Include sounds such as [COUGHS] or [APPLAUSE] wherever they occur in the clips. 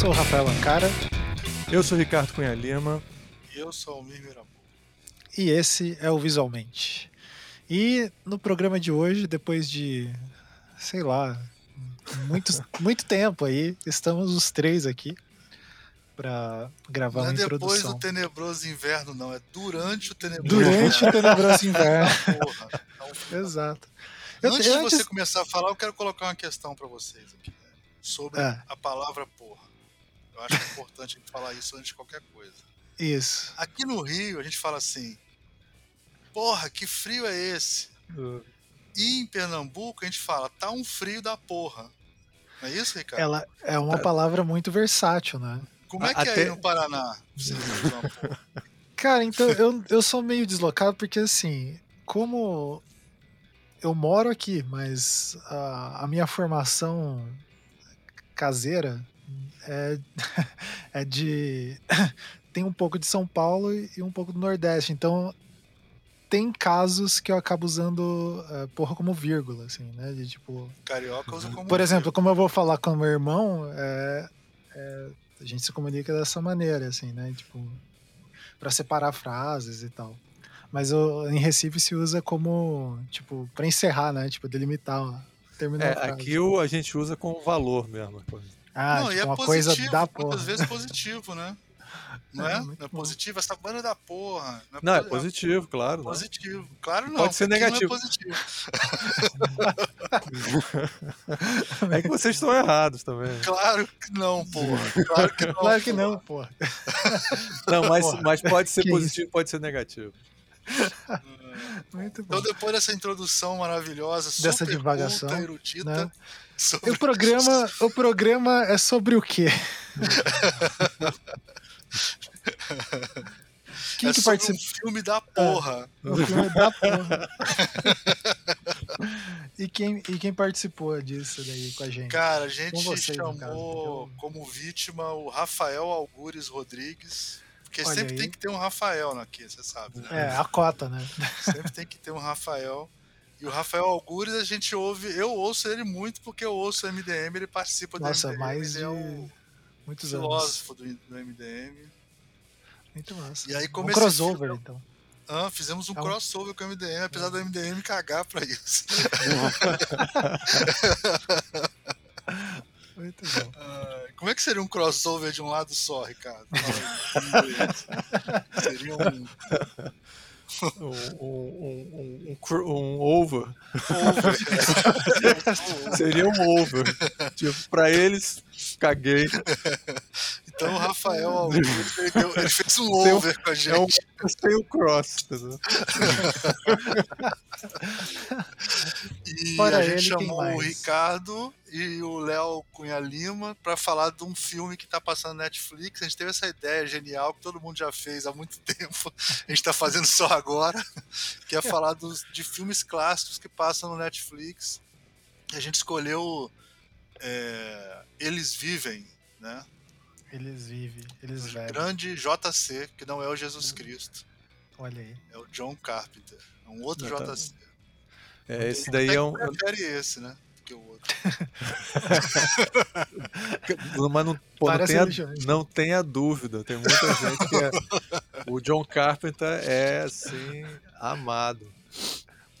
sou o Rafael Ancara. Eu sou o Ricardo Cunha Lima. E eu sou o Almir Mirabu. E esse é o Visualmente. E no programa de hoje, depois de, sei lá, muito, [LAUGHS] muito tempo aí, estamos os três aqui para gravar não uma é depois introdução. do tenebroso inverno, não. É durante o tenebroso Durante o tenebroso [LAUGHS] inverno. Porra. Então, Exato. Eu- antes eu de você antes- começar a falar, eu quero colocar uma questão para vocês aqui. né? Sobre É. a palavra porra. Eu acho importante a gente falar isso antes de qualquer coisa. Isso. Aqui no Rio, a gente fala assim: Porra, que frio é esse? E em Pernambuco, a gente fala: Tá um frio da porra. Não é isso, Ricardo? Ela é uma palavra muito versátil, né? Como é que é Até- aí no Paraná? Cara, então eu, eu sou meio deslocado porque assim, como eu moro aqui, mas a, a minha formação caseira é, [LAUGHS] é de. [COUGHS] tem um pouco de São Paulo e um pouco do Nordeste. Então tem casos que eu acabo usando eh, porra como vírgula, assim, né? De tipo. Carioca usa como. Por exemplo, como eu vou falar com meu irmão, é, é, a gente se comunica dessa maneira, assim, né? Tipo, para separar frases e tal. Mas o- em Recife se usa como, tipo, para encerrar, né? Tipo, delimitar, terminar É, a frase. aqui o, a gente usa com valor mesmo. Ah, não, tipo, e é uma positivo, coisa da porra. muitas vezes positivo, né? [LAUGHS] Não É, é? Não é positivo, essa banda da porra. Não, é posi- positivo, claro. não. positivo. Claro não. Pode ser aqui negativo. Não é positivo. [LAUGHS] É que vocês estão errados também. Claro que não, porra. Claro que [LAUGHS] não. Claro que porra. não, porra. Não, mas, Porra, mas pode ser que positivo, pode ser negativo. Muito bom. Então, depois dessa introdução maravilhosa, Dessa super divagação, culta, erudita, né? Sobre O programa, o programa é sobre o quê? [LAUGHS] Quem é que participa? um filme da porra. O filme da porra. e, quem, e quem participou disso daí com a gente? Cara, a gente vocês, chamou caso, como vítima o Rafael Algures Rodrigues. Porque Olha sempre aí. tem que ter um Rafael aqui, você sabe. né? É, a cota, né? Sempre tem que ter um Rafael. E o Rafael Algures, a gente ouve, eu ouço ele muito porque eu ouço o MDM, ele participa do Nossa, MDM, mais ele é de o muitos anos. filósofo do, do MDM. Muito massa. E aí, um crossover, filme- então. Ah, fizemos um É um- crossover com o MDM, apesar do MDM cagar pra isso. [LAUGHS] Muito bom. Como é que seria um crossover de um lado só, Ricardo? [LAUGHS] Seria um [LAUGHS] Um, um, um, um, over. over. [LAUGHS] Seria um over. [LAUGHS] tipo, pra eles, caguei. Então o Rafael [LAUGHS] ele, deu- ele fez um over com a gente. É um sem [LAUGHS] o cross. entendeu? [LAUGHS] E Fora a gente ele, chamou o? Ricardo e o Léo Cunha Lima para falar de um filme que está passando na Netflix. A gente teve essa ideia genial que todo mundo já fez há muito tempo. A gente está fazendo só agora, que é falar dos, de filmes clássicos que passam no Netflix. A gente escolheu é, Eles Vivem, né? Eles vivem, eles O vivem. grande JC, que não é o Jesus Cristo, Olha aí. é o John Carpenter. É um outro Não, tá- JC. É, esse daí é um. prefere esse, né? Que o outro. [LAUGHS] Mas não, pô, não, tenha, não tenha dúvida. Tem muita gente que é. [LAUGHS] O John Carpenter é assim, amado.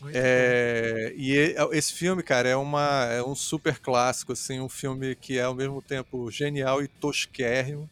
Muito É, e e- esse filme, cara, é, uma, é um super clássico, assim, um filme que é ao mesmo tempo genial e tosquérrimo.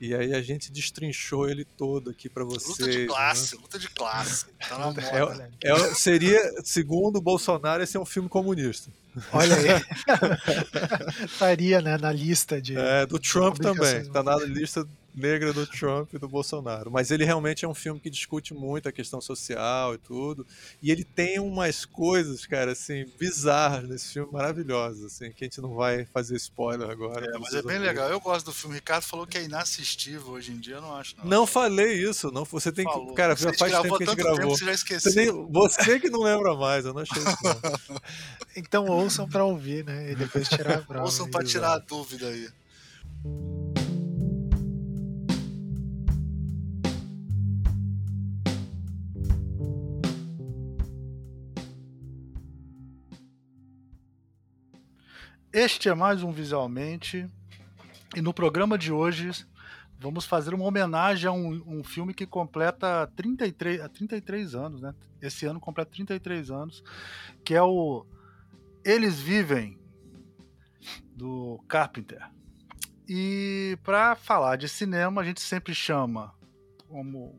E aí a gente destrinchou ele todo aqui pra vocês. Luta de né? classe, luta de classe. Tá na moda. É, Olha aí. É, seria, segundo o Bolsonaro, esse é um filme comunista. Olha aí. [LAUGHS] Estaria, né, na lista de. É, do Trump também. publicações, Tá na lista negra do Trump e do Bolsonaro. Mas ele realmente é um filme que discute muito a questão social e tudo. E ele tem umas coisas, cara, assim, bizarras nesse filme, maravilhosas, assim, que a gente não vai fazer spoiler agora. É, mas é bem legal. Eu gosto do filme. O Ricardo falou que é inassistível hoje em dia. Eu não acho, não. Não falei isso, não. Você tem Falou. que. Cara, Você já faz tempo que a gente gravou. que você já Você, esqueceu. nem- você que não lembra mais, eu não achei isso. Não. [LAUGHS] Então ouçam pra ouvir, né? E depois tirar a prova. Ouçam pra Exato. tirar a dúvida aí. Este é mais um Visualmente. E no programa de hoje vamos fazer uma homenagem a um, um filme que completa 33, 33 anos, né? Esse ano completa 33 anos, que é o Eles Vivem, do Carpenter. E para falar de cinema, a gente sempre chama, como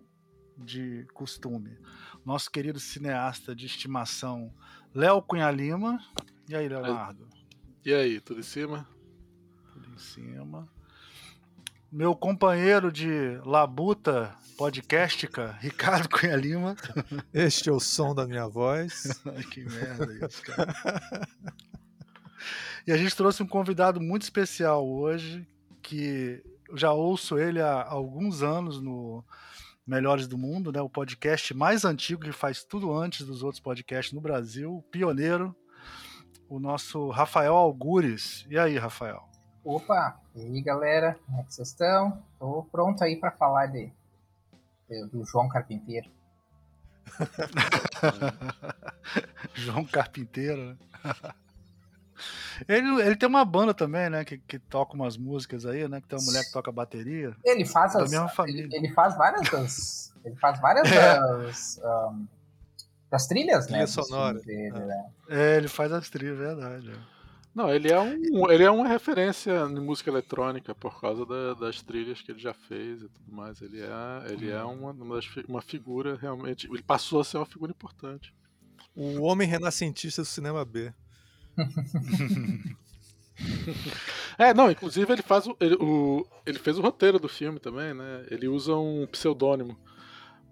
de costume, nosso querido cineasta de estimação, Léo Cunha Lima. E aí, Leonardo? E aí, tudo em cima? Tudo em cima. Meu companheiro de Labuta podcastica, [LAUGHS] Ricardo Cunha Lima. [LAUGHS] Este é o som da minha voz. [LAUGHS] Ai, que merda isso, cara. e a gente trouxe um convidado muito especial hoje, que eu já ouço ele há alguns anos no Melhores do Mundo, né? O podcast mais antigo que faz tudo antes dos outros podcasts no Brasil, pioneiro, o nosso Rafael Algures. E aí, Rafael? Opa, e aí galera, como é que vocês estão? Tô pronto aí para falar de, de, do João Carpinteiro. [LAUGHS] João Carpinteiro, né? [LAUGHS] Ele, ele tem uma banda também, né? Que, que toca umas músicas aí, né? Que tem uma mulher que toca bateria. Ele faz as. Ele, ele faz várias das, ele faz várias [LAUGHS] das, um, das trilhas, Trilha né? sonora. dele, Ah. né? É, ele faz as trilhas, verdade. é. Não, ele é, um, ele é uma referência em música eletrônica por causa da- das trilhas que ele já fez e tudo mais. Ele é, ele é uma, uma, das uma figura realmente. Ele passou a ser uma figura importante. O homem renascentista do cinema B. [LAUGHS] É, não, inclusive ele faz o ele, o- ele fez o roteiro do filme também, né? Ele usa um pseudônimo.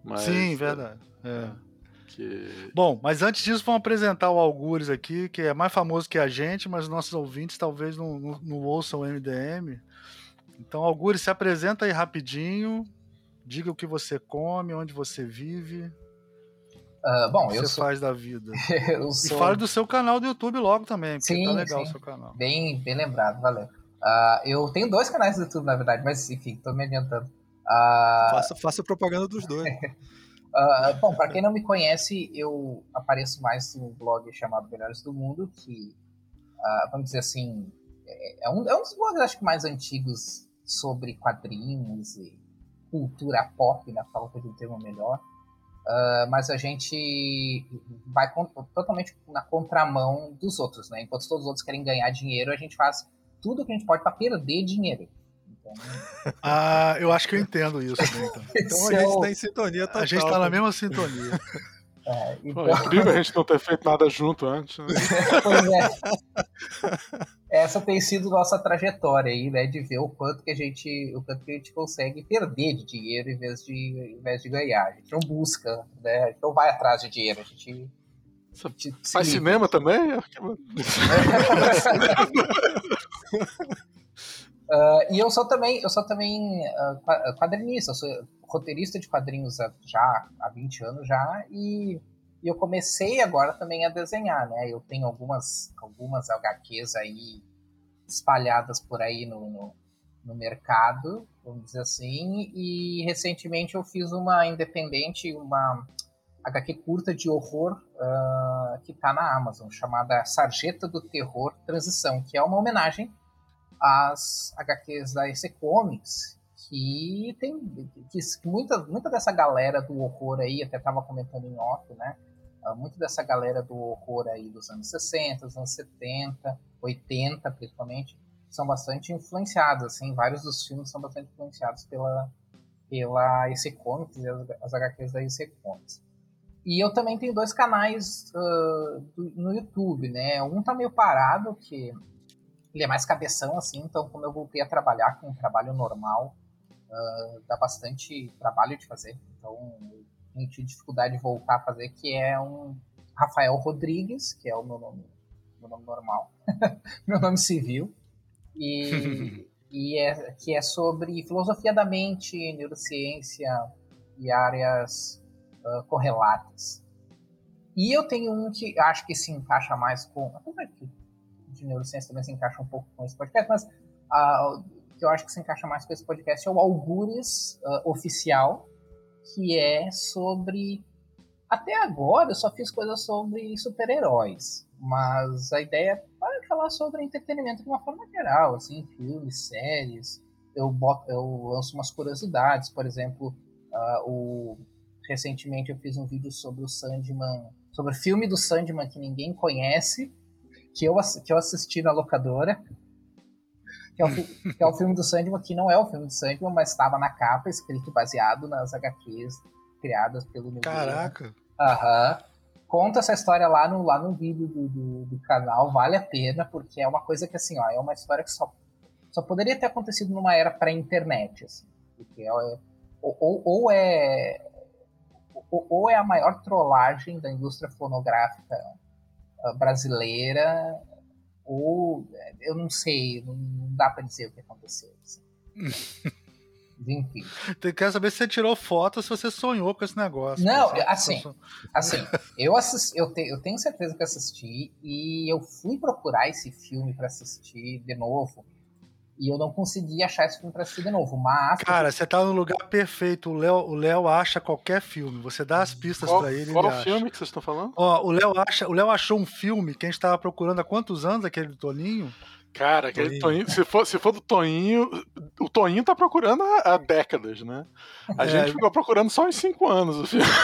Mas, Sim, é, verdade. É. que Bom, mas antes disso, vamos apresentar o Algures aqui, que é mais famoso que a gente, mas nossos ouvintes talvez não, não, não ouçam o MDM. Então, Algures, se apresenta aí rapidinho, diga o que você come, onde você vive, Ah, o bom, que eu você sou, faz da vida. [LAUGHS] eu E sou fale do seu canal do YouTube logo também, porque Sim, tá legal sim. o seu canal. bem, bem lembrado, valeu. Ah, eu tenho dois canais do YouTube, na verdade, mas enfim, tô me adiantando. Ah, Faça, faça propaganda dos dois. [LAUGHS] Ah, bom, para quem não me conhece, eu apareço mais no blog chamado Melhores do Mundo, que, ah, vamos dizer assim, é, é um, é um dos blogs, acho que, mais antigos sobre quadrinhos e cultura pop, na falta de um termo melhor. Ah, mas a gente vai totalmente na contramão dos outros, né? Enquanto todos os outros querem ganhar dinheiro, a gente faz tudo o que a gente pode para perder dinheiro. Ah, eu acho que eu entendo isso também. Então. [LAUGHS] Então a é gente o- tá em sintonia total. A gente tá na mesma sintonia. [LAUGHS] é, Pô, então- é incrível a gente não ter feito nada junto antes. né? [LAUGHS] Pois é. Essa tem sido nossa trajetória aí, né? De ver o quanto que a gente, o quanto que a gente consegue perder de dinheiro em vez de, em vez de ganhar. A gente não busca, né? A gente não vai atrás de dinheiro, a gente. Você a gente Faz cinema também? Ah, e eu sou também, eu sou também qua- quadrinista, eu sou roteirista de quadrinhos há- já há 20 anos já, e, e eu comecei agora também a desenhar, né? Eu tenho algumas, algumas HQs aí espalhadas por aí no, no, no mercado, vamos dizer assim, e recentemente eu fiz uma independente, uma HQ curta de horror ah, que está na Amazon, chamada Sarjeta do Terror Transição, que é uma homenagem as HQs da EC Comics, que tem que, muita, muita dessa galera do horror aí, até tava comentando em off, né? Ah, Muito dessa galera do horror aí dos anos 60, dos anos 70, 80 principalmente, são bastante influenciados, assim, vários dos filmes são bastante influenciados pela, pela EC Comics e as, as HQs da EC Comics. E eu também tenho dois canais ah, do- no YouTube, né? Um tá meio parado, que ele é mais cabeção, assim, então como eu voltei a trabalhar com um trabalho normal, ah, dá bastante trabalho de fazer. Então eu tive dificuldade de voltar a fazer, que é um Rafael Rodrigues, que é o meu nome, meu nome normal, [LAUGHS] meu nome civil, e, [LAUGHS] e é, que é sobre filosofia da mente, neurociência e áreas ah, correlatas. E eu tenho um que acho que se encaixa mais com. Apesar que de neurociência também se encaixa um pouco com esse podcast, mas o que eu acho que se encaixa mais com esse podcast é o Algures ah, Oficial, que é sobre. Até agora eu só fiz coisas sobre super-heróis. mas a ideia é falar sobre entretenimento de uma forma geral, assim, filmes, séries. Eu, boto, eu lanço umas curiosidades, por exemplo, uh, o, recentemente eu fiz um vídeo sobre o Sandman, sobre o filme do Sandman que ninguém conhece, que eu, que eu assisti na locadora, que é, o, que é o filme do Sandman, que não é o filme do Sandman, mas estava na capa, escrito baseado nas HQs criadas pelo Caraca! Aham. Uhum. Conta essa história lá no, lá no vídeo do, do, do, canal, vale a pena, porque é uma coisa que, assim, ó, é uma história que só, só poderia ter acontecido numa era pré-internet, assim, porque é, ou, ou, ou é ou é a maior trollagem da indústria fonográfica brasileira, ou eu não sei, não dá para dizer o que aconteceu. Assim. Enfim. [LAUGHS] Quero saber se você tirou foto, se você sonhou com esse negócio. Não, assim, assim, eu, assisti, eu, te, eu tenho certeza que assisti e eu fui procurar esse filme para assistir de novo e eu não consegui achar esse filme pra assistir de novo. Mas. Cara, você tá no lugar perfeito. O Léo, o Léo acha qualquer filme. Você dá as pistas qual, pra ele. Qual ele o filme que vocês estão falando? Ó, o Léo acha, o Léo achou um filme que a gente tava procurando há quantos anos, aquele do Toninho? Cara, aquele Toninho, se, for, se for do Toninho, o Toninho tá procurando há, há décadas, né? A é, gente ficou procurando só em cinco anos o filme. [LAUGHS]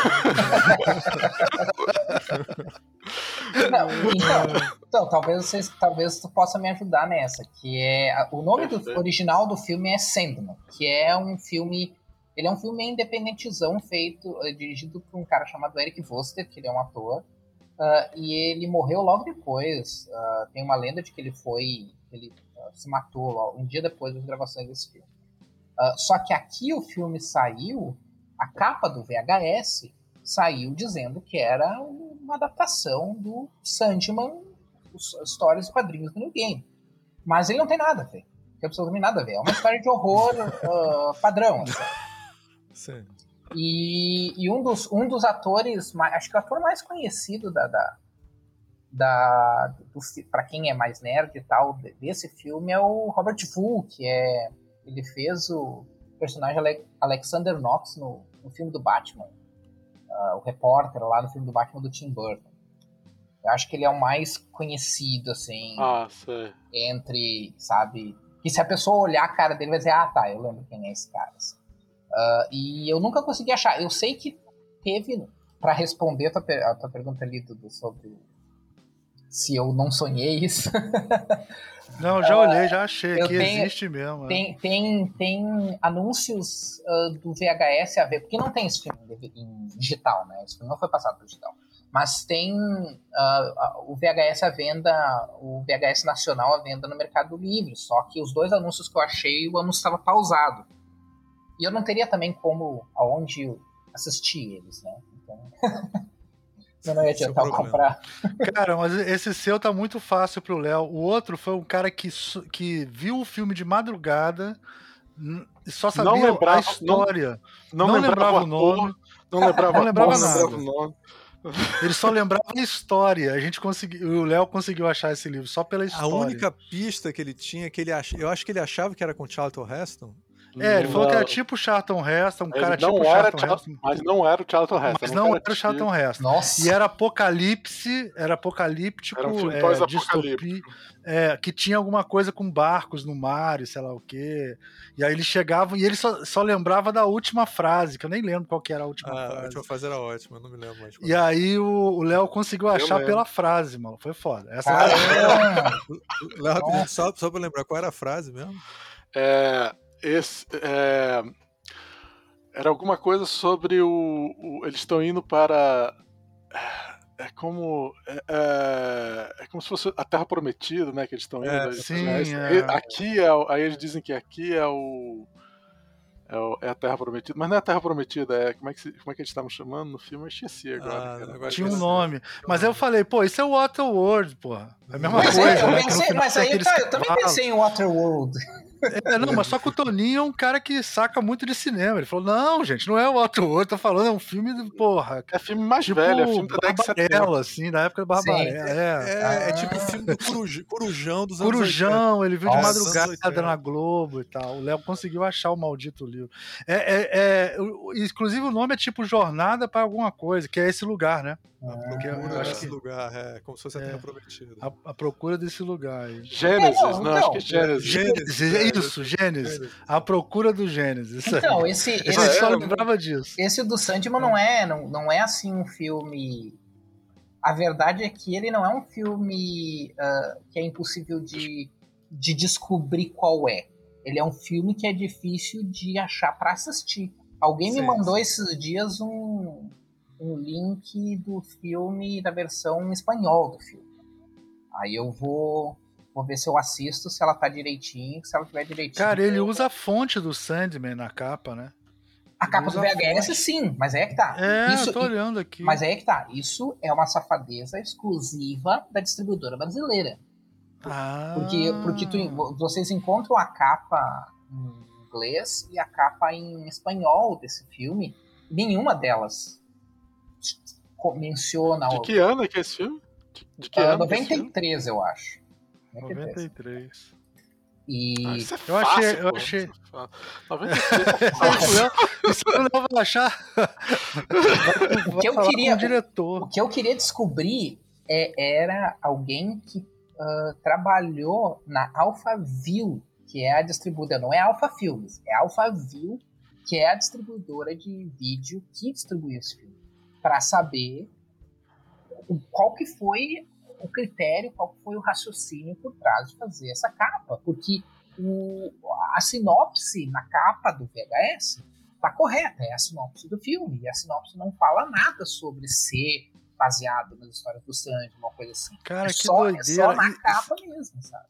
Não, então, então, talvez vocês, talvez tu possa me ajudar nessa, que é o nome do original do filme é Sandman, que é um filme, ele é um filme independentizão feito, é, dirigido por um cara chamado Eric Voster, que ele é um ator, uh, e ele morreu logo depois. Uh, tem uma lenda de que ele foi, ele uh, se matou um dia depois das gravações desse filme. só que aqui o filme saiu, a capa do VHS saiu dizendo que era uma adaptação do Sandman, as histórias e quadrinhos do New Game. Mas ele não tem nada a ver. Não tem absolutamente nada a ver. É uma história de horror uh, padrão. Assim. [LAUGHS] Sim. E, e, um, dos, um dos atores, acho que o ator mais conhecido da, da, da para quem é mais nerd e tal desse filme é o Robert Wu, que é ele fez o personagem Alexander Knox no, no filme do Batman uh, o repórter lá no filme do Batman do Tim Burton. Eu acho que ele é o mais conhecido, assim, ah, entre, sabe? Que se a pessoa olhar a cara dele, vai dizer, ah, tá, eu lembro quem é esse cara. Assim. Uh, e eu nunca consegui achar. Eu sei que teve, para responder a tua, a tua pergunta ali, Dudu, sobre se eu não sonhei isso. [LAUGHS] Não, já olhei, já achei que tenho, existe mesmo. É. Tem, tem, tem anúncios uh, do VHS a ver, porque não tem esse filme em digital, né? Esse filme não foi passado para digital. Mas tem uh, o VHS à venda, o VHS nacional à venda no Mercado Livre. Só que os dois anúncios que eu achei, o anúncio estava pausado. E eu não teria também como aonde assistir eles, né? Então. [LAUGHS] Eu não ia adiantar eu comprar. Cara, mas esse seu tá muito fácil pro Léo. O outro foi um cara que, que viu o filme de madrugada e só sabia lembrava, a história. Não, não, não lembrava, lembrava, o nome. Não lembrava, não lembrava nada. Lembrava o nome. Ele só lembrava a história. A gente conseguiu, o Léo conseguiu achar esse livro só pela história. A única pista que ele tinha que ele ach... eu acho que ele achava que era com Charlton Heston. É, ele falou que era tipo Charlton Heston, um ele cara tipo Charlton Heston. Mas não era o Charlton Heston. Mas não era o Charlton Heston. Nossa. E era apocalipse, era apocalíptico, era um é, distopia, é, que tinha alguma coisa com barcos no mar e sei lá o quê. E aí eles chegavam e ele só, só lembrava da última frase, que eu nem lembro qual que era a última ah, frase. A última frase era ótima, eu não me lembro mais. E aí o Léo conseguiu achar pela frase, mano. Foi foda. Essa era... [LAUGHS] Léo, só, só pra lembrar, qual era a frase mesmo? É esse, é, era alguma coisa sobre o, o eles estão indo para é, é como é, é, é, como se fosse a Terra Prometida, né? Que eles estão indo. É, sim, é. Aqui é, aí eles dizem que aqui é o é, o, é, a Terra Prometida, mas não é a Terra Prometida, é como é que, como é que eles estavam chamando no filme? Eu esqueci agora. Ah, agora tinha um nome. Mas eu falei, pô, isso é Waterworld, pô. É a mesma mas coisa. Aí, né? pensei, mas aí tá, eu também pensei em Waterworld. É, não, mas só que o Toninho é um cara que saca muito de cinema. Ele falou: não, gente, não é o ator, tá falando, é um filme de porra. É filme mais Tipo, velho, é filme da década de 70. Barbarella, assim, da época do Barbarella. É. É, é Ah. tipo o filme do Coruj- Corujão dos anos 80. Corujão, ele viu de Nossa, madrugada 80. na Globo e tal. O Léo conseguiu achar o maldito livro. É, é, é, inclusive o nome é tipo Jornada para alguma coisa, que é esse lugar, né? Porque eu Procura acho que lugar, é, como se fosse a É. Terra Prometida. a, a procura desse lugar. Gênesis, É, não, não, acho que é. Gênesis. Gênesis, é isso, Gênesis. A procura do Gênesis. Então, esse, Esse esse, eu só é, lembrava disso. esse do Sandman não é, não, não é assim um filme. A verdade é que ele não é um filme ah, que é impossível de, de descobrir qual é. Ele é um filme que é difícil de achar pra assistir. Alguém me Sim, mandou sim. esses dias um, um link do filme, da versão espanhol do filme. Aí eu vou, vou ver se eu assisto, se ela tá direitinho, se ela tiver direitinho. Cara, ele usa a fonte do Sandman na capa, né? A capa do VHS, sim, mas é que tá. É, Isso, eu tô olhando aqui. Mas aí é que tá. Isso é uma safadeza exclusiva da distribuidora brasileira. Ah. Porque, porque tu- vocês encontram a capa em inglês e a capa em espanhol desse filme. Nenhuma delas menciona De o. que ano é que é esse filme? De, que Ah, ano? que é? 93, eu acho. 93. 93. E. Ah, isso é Eu achei- eu pô. achei- Isso é. 93 Isso [LAUGHS] eu não vou achar. O que eu queria- o diretor. O que eu queria descobrir é, era alguém que ah, trabalhou na Alphaville, que é a distribuidora, não é Alpha Filmes, é Alphaville, que é a distribuidora de vídeo que distribui esse filme, para saber qual que foi o critério, qual foi o raciocínio por trás de fazer essa capa, porque o- a sinopse na capa do VHS tá correta, é a sinopse do filme, e a sinopse não fala nada sobre ser baseado nas histórias do Sandy, uma coisa assim. Cara, é, que só, é doideira. só na capa mesmo, sabe?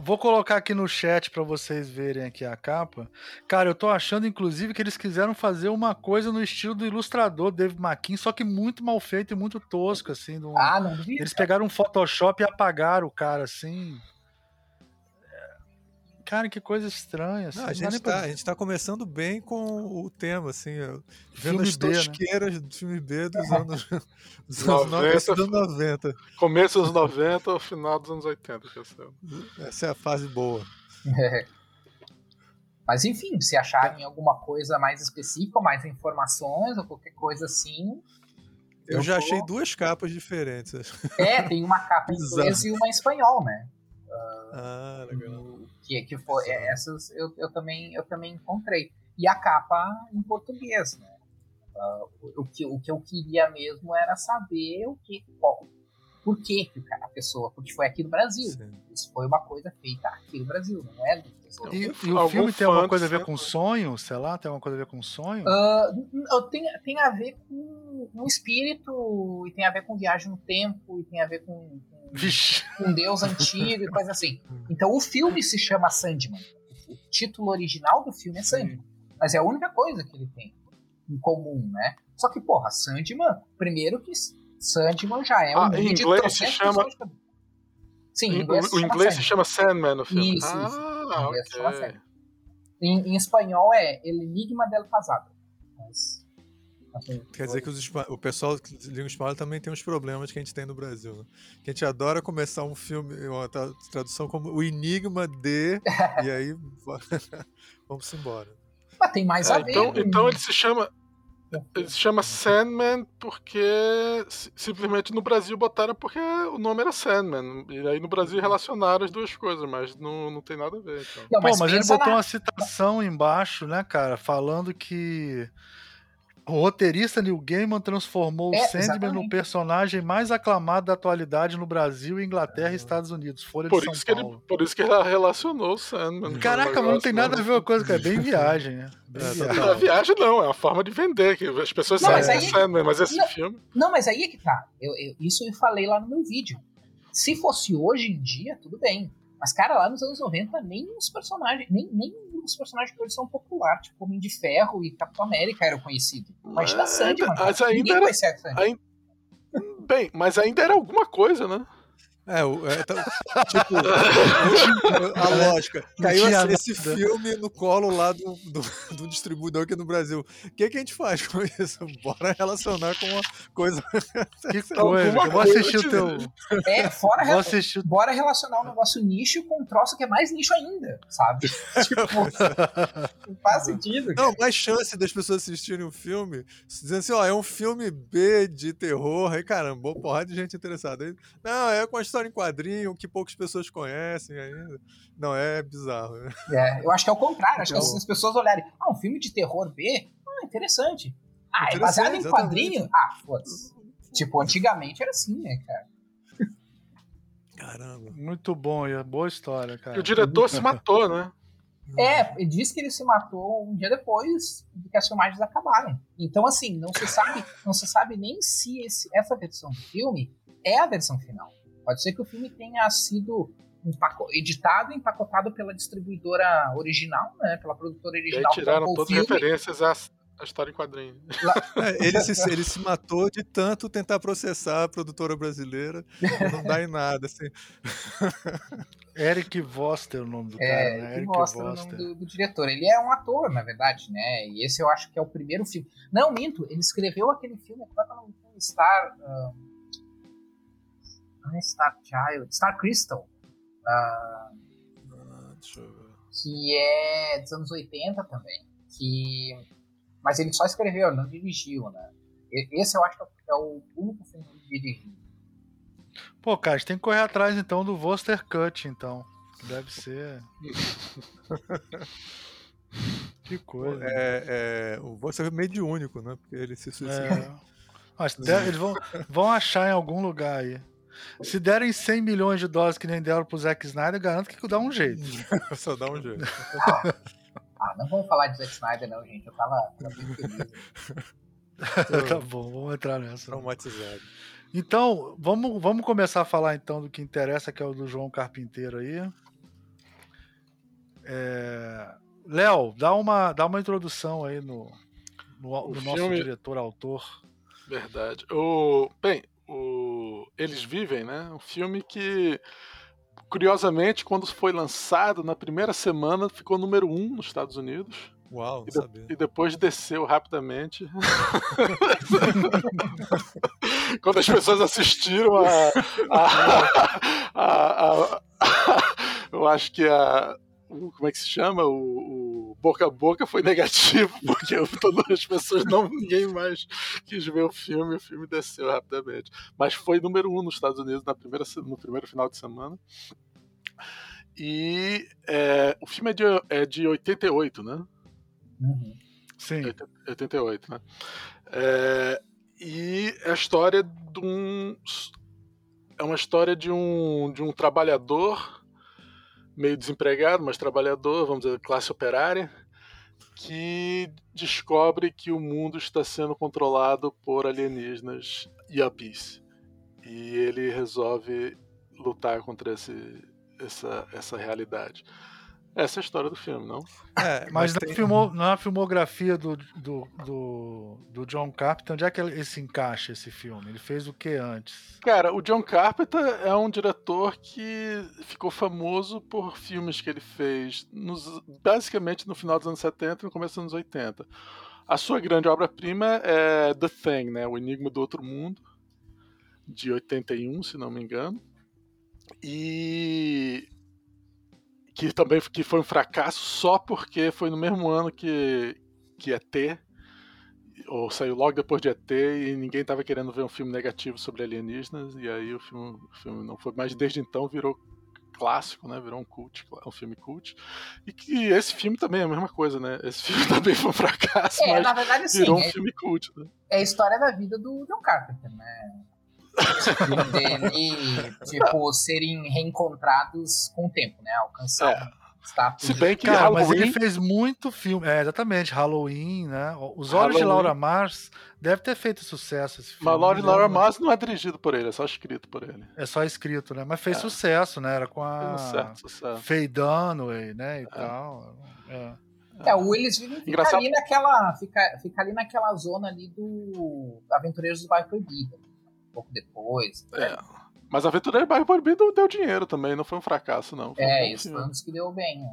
Vou colocar aqui no chat pra vocês verem aqui a capa. Cara, eu tô achando, inclusive, que eles quiseram fazer uma coisa no estilo do ilustrador David McKean, só que muito mal feito e muito tosco, assim. um- Ah, não duvido. Eles pegaram um Photoshop e apagaram o cara, assim. É, Cara, que coisa estranha. Assim, Não, a, gente nem pra tá, a gente tá começando bem com o tema, assim, eu- vendo Filme as né? tosqueiras do filme B dos anos, [LAUGHS] dos anos 90. 90, dos anos 90. Começo dos 90 ou final dos anos 80. Que essa é. Essa é a fase boa. Mas enfim, se acharem alguma coisa mais específica, ou mais informações, ou qualquer coisa assim. Eu, já tô- achei duas capas diferentes. É, tem uma capa em inglês e uma em espanhol, né? Ah, legal. Que, que foi, é, essas eu, eu, também, eu também encontrei. E a capa em português, né? Ah, o, que, o que eu queria mesmo era saber o que, qual, por que a pessoa, porque foi aqui no Brasil. Sim. Isso foi uma coisa feita aqui no Brasil, não é pessoal. E, e o filme tem alguma coisa a ver com sonho? Sei lá, tem alguma coisa a ver com sonho? Ah, n- tem, tem a ver com um espírito, e tem a ver com viagem no tempo, e tem a ver com, com, Vixe. um deus antigo e coisa assim. Então o filme se chama Sandman. O título original do filme é Sandman. Mas é a única coisa que ele tem em comum, né? Só que, porra, Sandman, primeiro que Sandman já é um Ah, em de inglês se chama- Sim, em O, inglês, o inglês se chama Sandman no filme. Isso, ah, isso. Em inglês se chama. Sandman. Em, em espanhol é El Enigma del Pasado. Mas, assim, Quer dizer que os o pessoal que língua espanhola também tem uns problemas que a gente tem no Brasil. Né? Que a gente adora começar um filme, uma tra- tradução como O Enigma de. e aí [LAUGHS] vamos embora. Mas tem mais É, a ver. então, com- então ele se chama. Ele se chama Sandman porque si- simplesmente no Brasil botaram porque o nome era Sandman. E aí no Brasil relacionaram as duas coisas, mas não, não tem nada a ver. Então. Não, Pô, mas ele botou na- uma citação embaixo, né, cara, falando que o roteirista Neil Gaiman transformou É, o Sandman no exatamente. personagem mais aclamado da atualidade no Brasil, Inglaterra e Estados Unidos. Folha Por de isso, São que ele, Paulo. por isso que ele relacionou o Sandman. Caraca, mas não tem nada a ver com a coisa, cara. É bem viagem, né? [LAUGHS] Bem É, viagem. A viagem não, é uma forma de vender, que as pessoas Não, sabem que é aí- Sandman, mas esse Não. filme. Não, mas aí é que tá. Eu, eu- isso eu falei lá no meu vídeo. Se fosse hoje em dia, tudo bem. Mas, cara, lá nos anos 90, nem os personagens, nem, nem os personagens que hoje são populares, tipo Homem de Ferro e Capitão América eram conhecidos. Mas Sandman. ainda- cara. mas ainda era- Sandman. Bem, mas ainda era alguma coisa, né? É, o- é, tá- tipo, a lógica. Caiu esse, filme no colo lá do, do, do distribuidor aqui no Brasil. O que, que a gente faz com isso? Bora relacionar com uma coisa. Que coisa. Eu vou assistir o teu. É, fora Vou assistir o bora relacionar um negócio nicho com um troço que é mais nicho ainda, sabe? [LAUGHS] tipo, não faz sentido. Não, mais chance das pessoas assistirem o filme, dizendo assim, ó, é um filme B de terror, aí caramba, boa porrada de gente interessada. Não, é com a história em quadrinho que poucas pessoas conhecem ainda. Não, é bizarro. né? É, eu acho que é o contrário. Acho que Então- se as pessoas olharem, ah, um filme de terror B, ah, interessante. Ah, é baseado em Interessante, quadrinho? Ah, foda-se. Tipo, antigamente era assim, né, cara? Caramba. Muito bom, e é boa história, E cara. o diretor se matou, né? É, ele disse que ele se matou um dia depois de que as filmagens acabaram. Então, assim, não se sabe, não se sabe nem se esse- essa versão do filme é a versão final. Pode ser que o filme tenha sido empaco- editado e empacotado pela distribuidora original, né? Pela produtora E aí original. que tiraram todas as referências à, à história em quadrinho. É, ele, se, ele se matou de tanto tentar processar a produtora brasileira e não dá em nada, assim. [LAUGHS] Eric Voster, o nome do É, cara, né? Eric mostra o nome Voster. do, do diretor. Ele é um ator, na verdade, né? E esse eu acho que é o primeiro filme. Não, minto, ele escreveu aquele filme, como é que é o nome do filme? Star. ah, Não é Star Child, Star Crystal. ah, Ah, que é dos anos 80 também. Que... Mas ele só escreveu, ele não dirigiu, né? Esse eu acho que é o único filme que ele dirigiu. Pô, cara, a gente tem que correr atrás então do Voster Cut, então. Deve ser. [LAUGHS] que coisa. É, é, o Voice é mediúnico, né? Porque ele se suicidou. É. Mas de- eles vão, vão achar em algum lugar aí. Se derem 100 milhões de dólares que nem deram pro Zack Snyder, garanto que dá um jeito. [LAUGHS] Só dá um jeito. Ah, não vamos falar de Zack Snyder, não, gente. Eu tava, tava bem feliz. [LAUGHS] tá bom, vamos entrar nessa. Traumatizado. Então, vamos, vamos começar a falar então do que interessa, que é o do João Carpinteiro aí. É, Léo, dá uma, dá uma introdução aí no, no, no nosso filme- diretor-autor. Verdade. O, bem, o Eles Vivem, né? Um filme que, curiosamente, quando foi lançado, na primeira semana ficou número um nos Estados Unidos. Uau, não E, de- sabia. e depois desceu rapidamente. [LAUGHS] Quando as pessoas assistiram a. a- a- a- eu acho que a. o- Como é que se chama? O, o boca a boca foi [LAUGHS] negativo, porque todas as pessoas não. ninguém mais quis ver o filme, o filme desceu rapidamente. Mas foi número um nos Estados Unidos na primeira, no primeiro final de semana. E é, o filme é de, é de 88, né? Uhum. Sim. 88, né? É, e é a história de um. É uma história de um, de um trabalhador, meio desempregado, mas trabalhador, vamos dizer, classe operária, que descobre que o mundo está sendo controlado por alienígenas yuppies. E ele resolve lutar contra esse, essa, essa realidade. Essa é a história do filme, não? É, Mas na, tem- filmo- na filmografia do, do, do, do John Carpenter, onde é que ele se encaixa esse filme? Ele fez o que antes? Cara, o John Carpenter é um diretor que ficou famoso por filmes que ele fez nos- basicamente no final dos anos 70 e no começo dos anos 80. A sua grande obra-prima é The Thing, né? O Enigma do Outro Mundo, de 81, se não me engano. E que também que foi um fracasso só porque foi no mesmo ano que, que ET, ou saiu logo depois de ET e ninguém estava querendo ver um filme negativo sobre alienígenas, e aí o filme, o filme não foi, mas desde então virou clássico, né? Virou um cult, um filme cult. E que esse filme também é a mesma coisa, né? Esse [LAUGHS] filme também foi um fracasso, É, mas na verdade, assim, virou um é, filme cult, né? é a história da vida do John Carpenter, né? Dele, tipo, serem reencontrados com o tempo, né? Alcançar É. status. Se bem que Cara, mas Halloween, ele fez muito filme. É, exatamente. Halloween, né? Os Olhos de. Laura Mars deve ter feito sucesso esse filme. mas Laura, né? Laura Mars não é dirigido por ele, é só escrito por ele. É só escrito, né? Mas fez É. sucesso, né? Era com um a certo sucesso. Faye Dunaway, né? E tal. É. É, o Willis fica Engraçado. ali naquela. Fica, fica ali naquela zona ali do Aventureiros do Bairro Proibido. Um pouco depois. É. Mas Aventureiro de Bairro Proibido deu dinheiro também, não foi um fracasso, não. Foi um É, bom isso foi um dos que deu bem. né?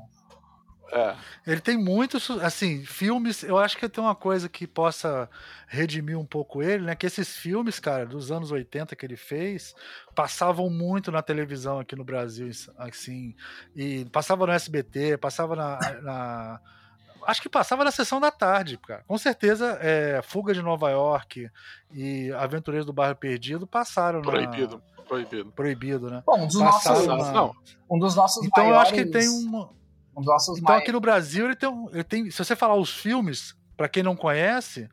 É. Ele tem muitos, assim, filmes. Eu acho que tem uma coisa que possa redimir um pouco ele, né? Que esses filmes, cara, dos anos 80 que ele fez, passavam muito na televisão aqui no Brasil, assim. E passava no SBT, passava na. na- acho que passava na sessão da tarde, cara. Com certeza, é, Fuga de Nova York e Aventureiros do Bairro Perdido passaram na- Proibido. Proibido. Proibido, né? Bom, um dos Passaram nossos, na- Não, um dos nossos Então eu maiores. acho que tem uma. Um dos nossos Então mai- aqui no Brasil ele tem, um- ele tem. Se você falar os filmes, pra quem não conhece,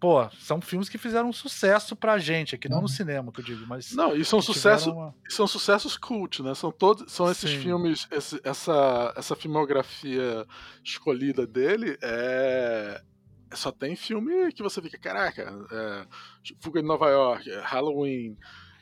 pô, são filmes que fizeram um sucesso pra gente, aqui não Uhum. no cinema que eu digo, mas. não, e são que tiveram sucesso, uma- são sucessos cult, né? São todos, são esses Sim. filmes, esse- essa essa filmografia escolhida dele é só tem filme que você fica, caraca, é, Fuga de Nova York, é, Halloween,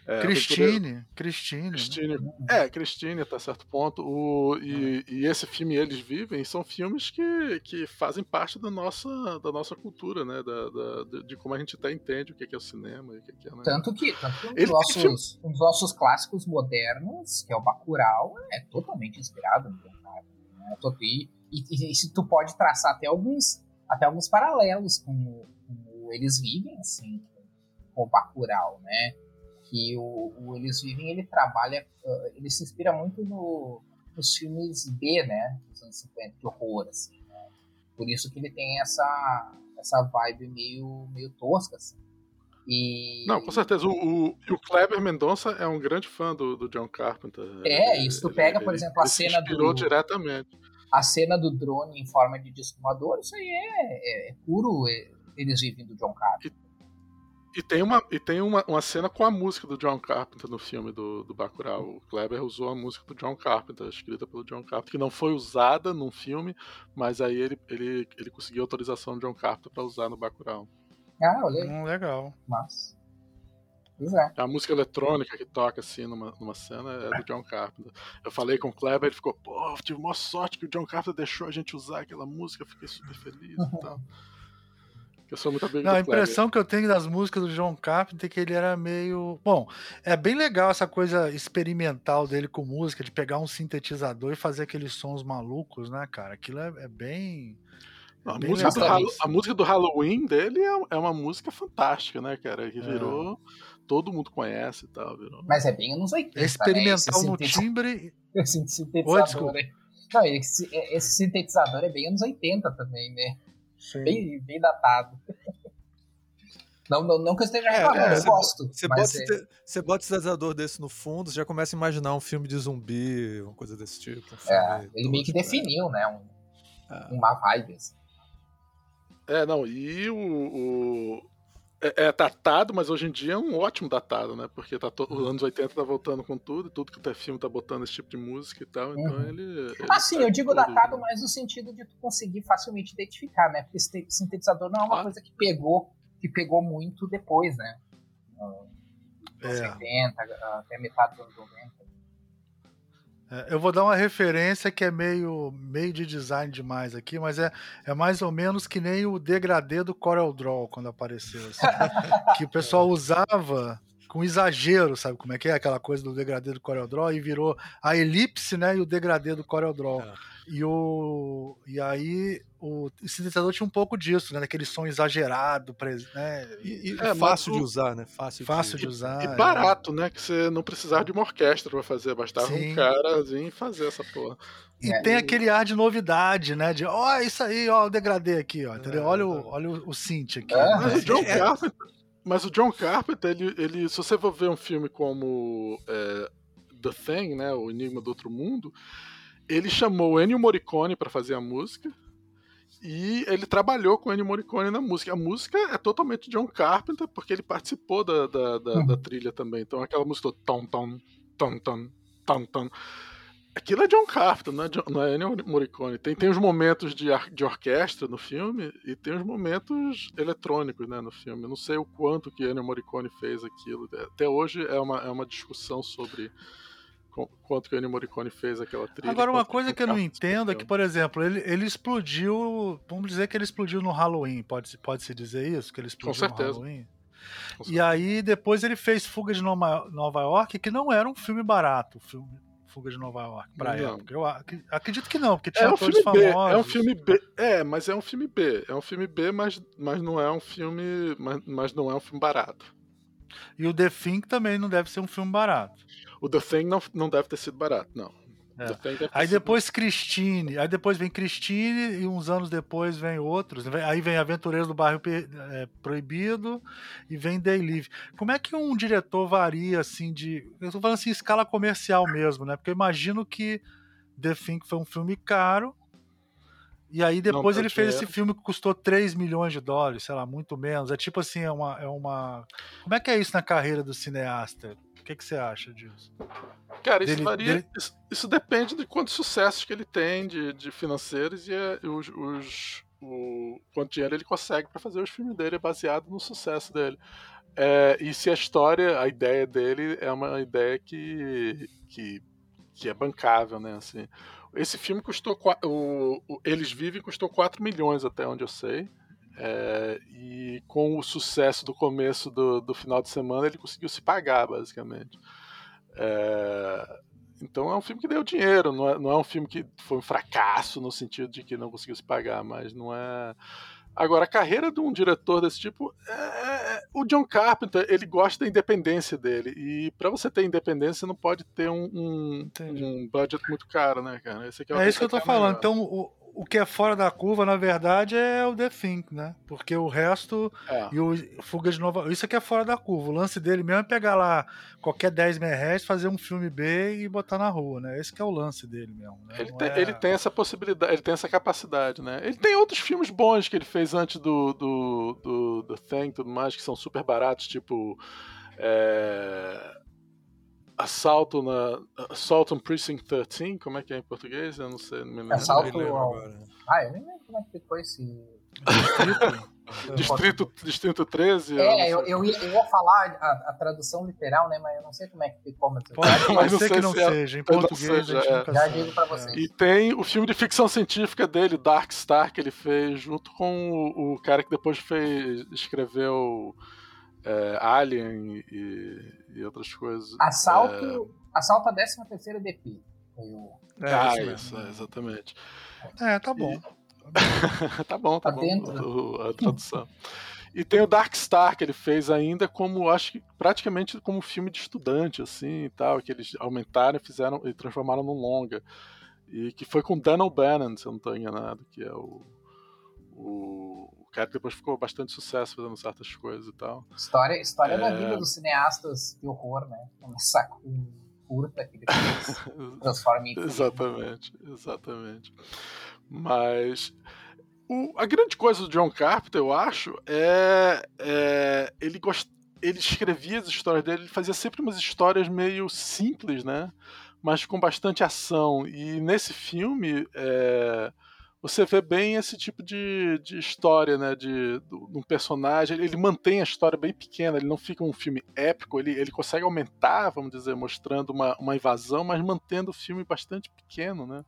é, Christine, Christine. né? Christine. É, Christine até certo ponto. O, e, e esse filme Eles Vivem são filmes que, que fazem parte da nossa, da nossa cultura, né? Da, da- de, de como a gente até entende o que é, que é o cinema e o que é, que é né? Tanto que, tanto que um, dos nossos, um dos nossos clássicos modernos, que é o Bacurau, é totalmente inspirado no Carpenter. Né? E, e, e se tu pode traçar até alguns, até alguns paralelos com, o- com Eles Vivem, assim, com, com o Bacurau, né? Que o, o Eles Vivem, ele trabalha, uh, ele se inspira muito no, nos filmes B, né? Dos anos 50, de horror, assim, né? Por isso que ele tem essa, essa vibe meio, meio tosca, assim. E... Não, com certeza. O, o, o Kleber Mendonça é um grande fã do, do John Carpenter. É, isso tu pega, por exemplo, a ele cena do- diretamente. a cena do drone em forma de disco voador, isso aí é, é- é puro é, eles vivem do John Carpenter. E tem, uma, e tem uma, uma cena com a música do John Carpenter no filme do, do Bacurau. O Kleber usou a música do John Carpenter, escrita pelo John Carpenter, que não foi usada num filme, mas aí ele, ele, ele conseguiu autorização do John Carpenter para usar no Bacurau. Ah, olha aí, Hum, legal. mas. Pois é. A música eletrônica que toca assim numa, numa cena é do John Carpenter. Eu falei com o Kleber, ele ficou, pô, tive maior sorte que o John Carpenter deixou a gente usar aquela música, fiquei super feliz e tal. [LAUGHS] Eu sou muito amigo Não, a impressão que eu tenho das músicas do John Carpenter é que ele era meio. Bom, é bem legal essa coisa experimental dele com música, de pegar um sintetizador e fazer aqueles sons malucos, né, cara? Aquilo é, é bem. é A bem música, do a música do Halloween dele é, é uma música fantástica, né, cara? Que É. virou. Todo mundo conhece e tal. Virou. Mas é bem anos 80. É experimental né? no Esse timbre. [LAUGHS] Esse Oi, sintetizador desculpa. aí. Não, esse, esse sintetizador é bem anos 80 também, né? Bem, bem datado. [LAUGHS] Não, não, não que eu esteja É, reclamando, é, eu você gosto. Você bota, é- esse- você bota desse no fundo, você já começa a imaginar um filme de zumbi, uma coisa desse tipo. um é, ele meio que né? definiu, né? um- Ah. uma vibe. assim. É, não, e o. o- É, é datado, mas hoje em dia é um ótimo datado, né? Porque tá to... os anos 80 tá voltando com tudo, e tudo que é filme tá botando esse tipo de música e tal, então Uhum. ele. ele Ah, sim, tá eu digo datado, mas no sentido de tu conseguir facilmente identificar, né? Porque esse sintetizador não é uma Ah. coisa que pegou, que pegou muito depois, né? Nos É. 80, até metade dos anos 90. É, eu vou dar uma referência que é meio, meio de design demais aqui, mas é, é mais ou menos que nem o degradê do Corel Draw quando apareceu. assim. [LAUGHS] que o pessoal usava com exagero, sabe como é que é? Aquela coisa do degradê do Corel Draw e virou a elipse né, e o degradê do Corel Draw. É. E, o, e aí o sintetizador tinha um pouco disso, né? Daquele som exagerado, né? E, e É, fácil o- de usar, né? Fácil, Fácil de... de usar. E é. barato, né? Que você não precisava de uma orquestra pra fazer, bastava Sim. um cara vir fazer essa porra. E É. tem aquele ar de novidade, né? De, ó, isso aí, ó, o degradê aqui, ó, entendeu? É, olha o, olha o, o synth aqui. É. Mas né? o John É. Carpenter. Mas o John Carpenter, ele, ele, se você for ver um filme como é, The Thing, né? O Enigma do Outro Mundo, ele chamou Ennio Morricone pra fazer a música. E ele trabalhou com Ennio Morricone na música. A música é totalmente John Carpenter, porque ele participou da, da, da, da trilha também. Então aquela música tom tom tom tom tom tom. Aquilo é John Carpenter, não é, John, não é Ennio Morricone. Tem, tem os momentos de, ar- de orquestra no filme e tem os momentos eletrônicos né, no filme. Eu não sei o quanto que Ennio Morricone fez aquilo. Até hoje é uma, é uma discussão sobre qu- quanto que Ennio Morricone fez aquela trilha. Agora, uma coisa que eu não entendo é que, por exemplo, ele, ele explodiu. Vamos dizer que ele explodiu no Halloween. Pode, pode se dizer isso? Que ele explodiu certeza. no Halloween? E aí depois ele fez Fuga de Nova, Nova York, que não era um filme barato, o filme Fuga de Nova York, pra Não. época. Eu ac- acredito que não, porque tinha É um filme B, famosos. é um filme B. É, mas é um filme B. É um filme B, mas, mas não é um filme. Mas, mas não é um filme barato. E o The Thing também não deve ser um filme barato. O The Thing não, não deve ter sido barato, não. É. Ter Aí sido- depois Christine, aí depois vem Christine e uns anos depois vem outros. Vem- Aí vem Aventureiros do Bairro é, Proibido e vem Day Live. Como é que um diretor varia assim de. Eu tô falando assim, escala comercial mesmo, né? Porque eu imagino que The Thing foi um filme caro. E aí depois deu ele fez esse filme que custou 3 milhões de dólares, sei lá, muito menos. É tipo assim, é uma. É uma... Como é que é isso na carreira do cineasta? O que, que você acha disso? Cara, isso dele- varia. dele- Isso, isso depende de quantos sucessos que ele tem de, de financeiros e é, os, os- o quanto dinheiro ele consegue para fazer os filmes dele é baseado no sucesso dele. É, e se a história, a ideia dele é uma ideia que, que, que é bancável, né? Assim, esse filme custou. O, o Eles Vivem custou 4 milhões, até onde eu sei. É, e com o sucesso do começo do, do final de semana, ele conseguiu se pagar, basicamente. É, então é um filme que deu dinheiro, não é, não é um filme que foi um fracasso no sentido de que não conseguiu se pagar, mas não é. Agora, a carreira de um diretor desse tipo, é... o John Carpenter, ele gosta da independência dele. E para você ter independência, você não pode ter um, um, um budget muito caro, né, cara? Esse aqui É o isso que eu tô é falando. melhor. Então, o, o que é fora da curva, na verdade, é o The Thing, né? Porque o resto. É. E o Fuga de Nova. Isso aqui é fora da curva. O lance dele mesmo é pegar lá qualquer 10 merréis, fazer um filme B e botar na rua, né? Esse que é o lance dele mesmo. Né? Ele tem, é- ele tem essa possibilidade, ele tem essa capacidade, né? Ele tem outros filmes bons que ele fez antes do, do, do, do Thing e tudo mais, que são super baratos, tipo. é, Assalto na. Assault on Precinct 13, como é que é em português? Eu não sei, não me lembro. Assalto me lembro ao- agora. Ah, eu nem lembro como é que ficou esse. Distrito, [LAUGHS] Distrito 13? É, eu eu, ia, eu ia falar a, a tradução literal, né? Mas eu não sei como é que ficou. Mas Pode, [LAUGHS] Mas não ser sei que não se é- seja. Em não português seja, a gente é. nunca Já sabe. digo pra vocês. E tem o filme de ficção científica dele, Dark Star, que ele fez junto com o, o cara que depois fez, escreveu é, Alien e, e outras coisas. Assalto, assalto a 13 terceira DP. Foi o. É, ah, isso é, exatamente. É, tá bom. [LAUGHS] tá bom, tá, Tá bom dentro. o- a tradução. E tem o Dark Star que ele fez ainda como, acho que praticamente como um filme de estudante, assim, e tal, que eles aumentaram e fizeram e transformaram num longa. E que foi com Dan O'Bannon, se eu não estou enganado, que é o, o cara depois ficou bastante sucesso fazendo certas coisas e tal. História, história da É. vida dos cineastas de horror, né? Começar com um curta que depois [LAUGHS] transforma em. Exatamente, exatamente. Mas o- a grande coisa do John Carpenter, eu acho, é, é ele gost, ele escrevia as histórias dele, ele fazia sempre umas histórias meio simples, né? Mas com bastante ação. E nesse filme é, você vê bem esse tipo de, de história, né? De, do- de um personagem. Ele, ele mantém a história bem pequena, ele não fica um filme épico, ele, ele consegue aumentar, vamos dizer, mostrando uma, uma invasão, mas mantendo o filme bastante pequeno, né?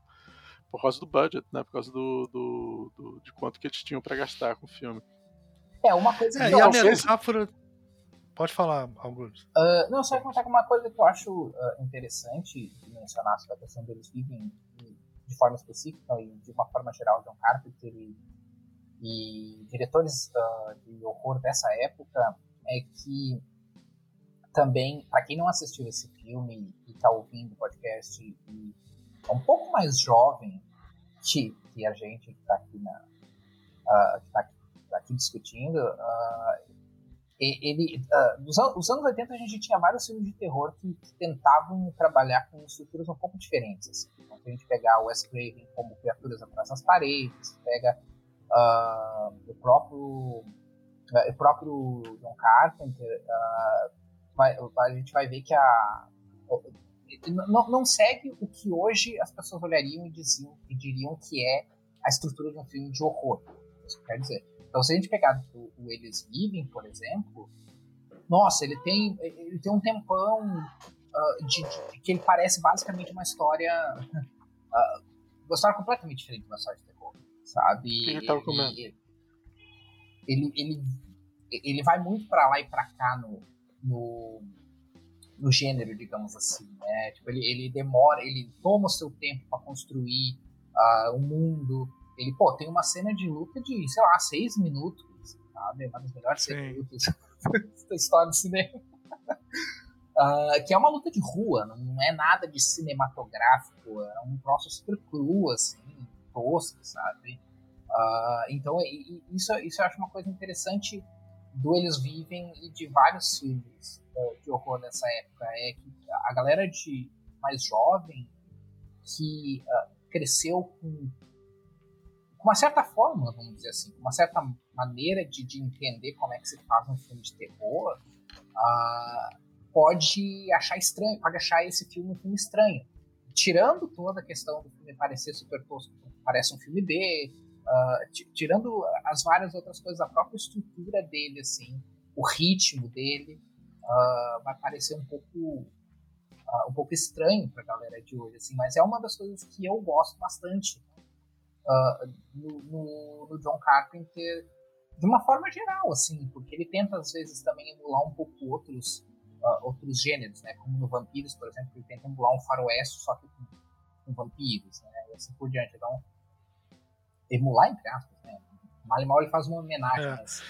Por causa do budget, né? Por causa do, do, do- de quanto que eles tinham para gastar com o filme. É, uma coisa É, que e eu a acho. metáfora. Pode falar, Augusto. Ah, não, só ia contar com uma coisa que eu acho ah, interessante de mencionar sobre a questão deles vivem de, forma específica e de uma forma geral, John Carpenter e, e diretores ah, de horror dessa época é que também, para quem não assistiu esse filme e está ouvindo o podcast e é um pouco mais jovem que, que a gente que está aqui, ah, que tá aqui, tá aqui discutindo, ah, e- ele, ah, nos an- os anos 80 a gente tinha vários filmes de terror que, tentavam trabalhar com estruturas um pouco diferentes. assim. Então, a gente pegar o Wes Craven como criaturas atrás das paredes, pega ah, o próprio ah, o próprio John Carpenter, vai- a gente vai ver que a não, não segue o que hoje as pessoas olhariam e, diziam, e diriam que é a estrutura de um filme de horror. Isso que quer dizer. Então, se a gente pegar o, o Eles Vivem, por exemplo, nossa, ele tem, ele tem um tempão ah, de, de- que ele parece basicamente uma história. [LAUGHS] ah, uma história completamente diferente de uma história de terror, sabe? ele comendo? Ele, ele, ele, ele vai muito para lá e para cá no, no, no, gênero, digamos assim, né? Tipo, ele, ele demora, ele toma o seu tempo para construir uh, um mundo. Ele, pô, tem uma cena de luta de, sei lá, seis minutos, sabe? Uma das melhores seis minutos [LAUGHS] da história do cinema. Uh, [LAUGHS] que é uma luta de rua, não é nada de cinematográfico, é um troço super cru, assim, tosco, sabe? Uh, então, isso, isso eu acho uma coisa interessante do Eles Vivem e de vários filmes uh, de horror dessa época, é que a galera de mais jovem que cresceu com, com uma certa forma, vamos dizer assim, uma certa maneira de, de entender como é que se faz um filme de terror, pode achar estranho, pode achar esse filme um filme estranho. Tirando toda a questão do filme parecer super tosco, parece um filme B, uh, tirando as várias outras coisas, a própria estrutura dele, assim, o ritmo dele, uh, vai parecer um pouco uh, um pouco estranho pra galera de hoje, assim, mas é uma das coisas que eu gosto bastante no, no, no John Carpenter de uma forma geral, assim, porque ele tenta às vezes também emular um pouco outros uh, outros gêneros, né? Como no Vampiros, por exemplo, ele tenta emular um faroeste só que com, com vampiros, né? E assim por diante. Então, emular entre aspas, né? Mal e mal ele faz uma homenagem, é. mas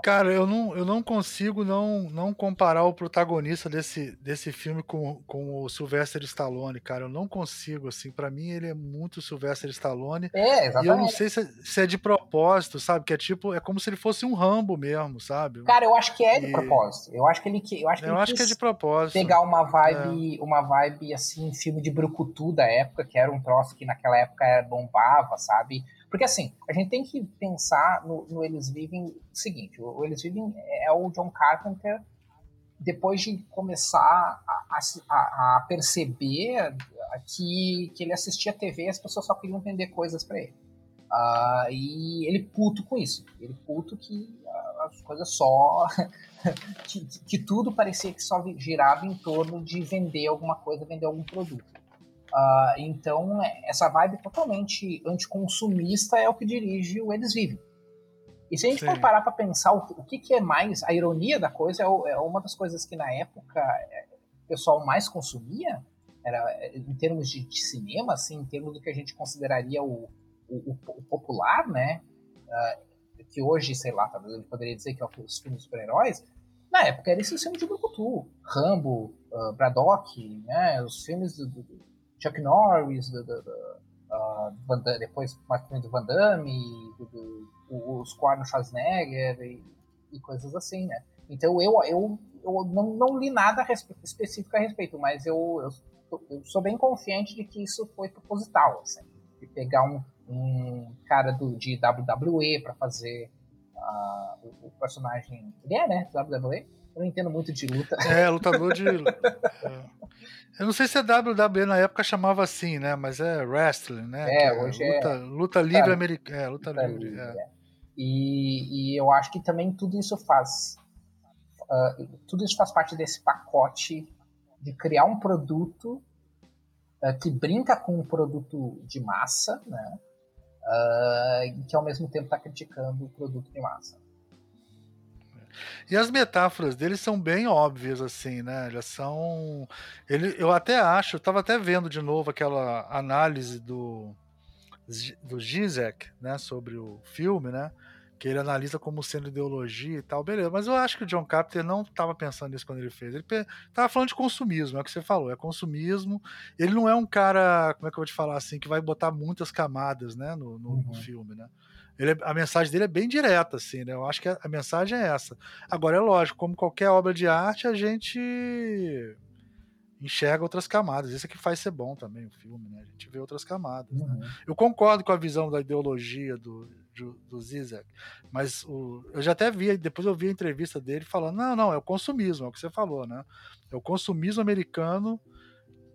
Cara, eu não, eu não consigo não, não comparar o protagonista desse, desse filme com, com o Sylvester Stallone, cara. Eu não consigo, assim. para mim, ele é muito Sylvester Stallone. É, exatamente. E eu não sei se é, se é, de propósito, sabe? Que é tipo, é como se ele fosse um Rambo mesmo, sabe? Cara, eu acho que é de e... propósito. Eu acho que ele eu acho que, eu acho que é de propósito. Pegar uma vibe, é. uma vibe assim, filme de brucutu da época, que era um troço que naquela época bombava, sabe? Porque assim, a gente tem que pensar no, no Eles Vivem o seguinte: o Eles Vivem é o John Carpenter depois de começar a, a, a perceber que, que ele assistia TV as pessoas só queriam vender coisas para ele. Uh, e ele puto com isso. Ele puto que as coisas só. [LAUGHS] que, que, tudo parecia que só girava em torno de vender alguma coisa, vender algum produto. Uh, então, essa vibe totalmente anticonsumista é o que dirige o Eles Vivem. E se a gente Sim. for parar para pensar o, o que, que, é mais, a ironia da coisa é, é, uma das coisas que na época é, o pessoal mais consumia, era em termos de, de, cinema, assim, em termos do que a gente consideraria o, o, o popular, né? Uh, que hoje, sei lá, talvez a gente poderia dizer que é os filmes super-heróis, na época era esse filme de Brucutu, Rambo, uh, Braddock, né? Os filmes do, do Chuck Norris, do, do, do uh, Damme, depois mais do Van Damme, do, os Arnold Schwarzenegger e, e, coisas assim, né? Então eu, eu, eu não, não li nada a específico a respeito, mas eu, eu, eu, sou bem confiante de que isso foi proposital, assim, de pegar um, um cara do, de WWE para fazer uh, o, o, personagem. Ele é, né? WWE? Eu não entendo muito de luta. É, lutador de. [LAUGHS] é. Eu não sei se a WWE na época chamava assim, né? Mas é wrestling, né? É, é hoje luta, é. Luta livre tá. americana. É, luta, luta livre. livre é. é. E, e, eu acho que também tudo isso faz. Uh, tudo isso faz parte desse pacote de criar um produto uh, que brinca com um produto de massa, né? Uh, que ao mesmo tempo está criticando o produto de massa. E as metáforas dele são bem óbvias, assim, né? Elas são. Ele, eu até acho, eu tava até vendo de novo aquela análise do, do Zizek, né, sobre o filme, né? Que ele analisa como sendo ideologia e tal, beleza. Mas eu acho que o John Carpenter não estava pensando nisso quando ele fez. Ele estava falando de consumismo, é o que você falou, é consumismo. Ele não é um cara, como é que eu vou te falar assim, que vai botar muitas camadas, né, no, no, uhum. no filme, né? Ele, a mensagem dele é bem direta, assim, né? Eu acho que a, a, mensagem é essa. Agora, é lógico, como qualquer obra de arte, a gente enxerga outras camadas. Isso é que faz ser bom também o filme, né? A gente vê outras camadas. Né? Uhum. Né? Eu concordo com a visão da ideologia do, do, do Zizek, mas o, eu já até vi, depois eu vi a entrevista dele falando: não, não, é o consumismo, é o que você falou, né? É o consumismo americano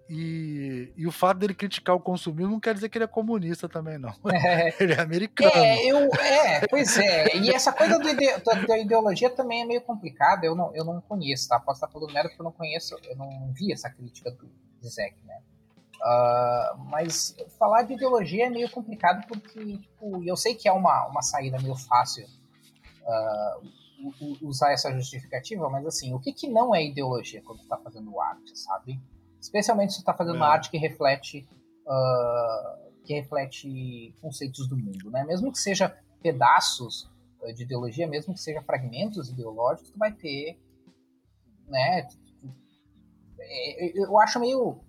e, e o fato dele criticar o consumismo não quer dizer que ele é comunista também, não. [LAUGHS] É, [LAUGHS] ele é americano. É, eu, é, pois é. E essa coisa do ide da, ideologia também é meio complicada. Eu não, eu não conheço, tá? Posso estar falando merda porque eu não conheço, eu não vi essa crítica do Zizek, né? Uh, mas falar de ideologia é meio complicado porque, tipo, eu sei que é uma, uma saída meio fácil uh, usar essa justificativa, mas assim, o que, que não é ideologia quando você tá fazendo arte, sabe? Especialmente se você tá fazendo É. uma arte que reflete ah, que reflete conceitos do mundo, né? Mesmo que seja pedaços eh, de ideologia, mesmo que seja fragmentos ideológicos, tu vai ter, né? É, Eu acho meio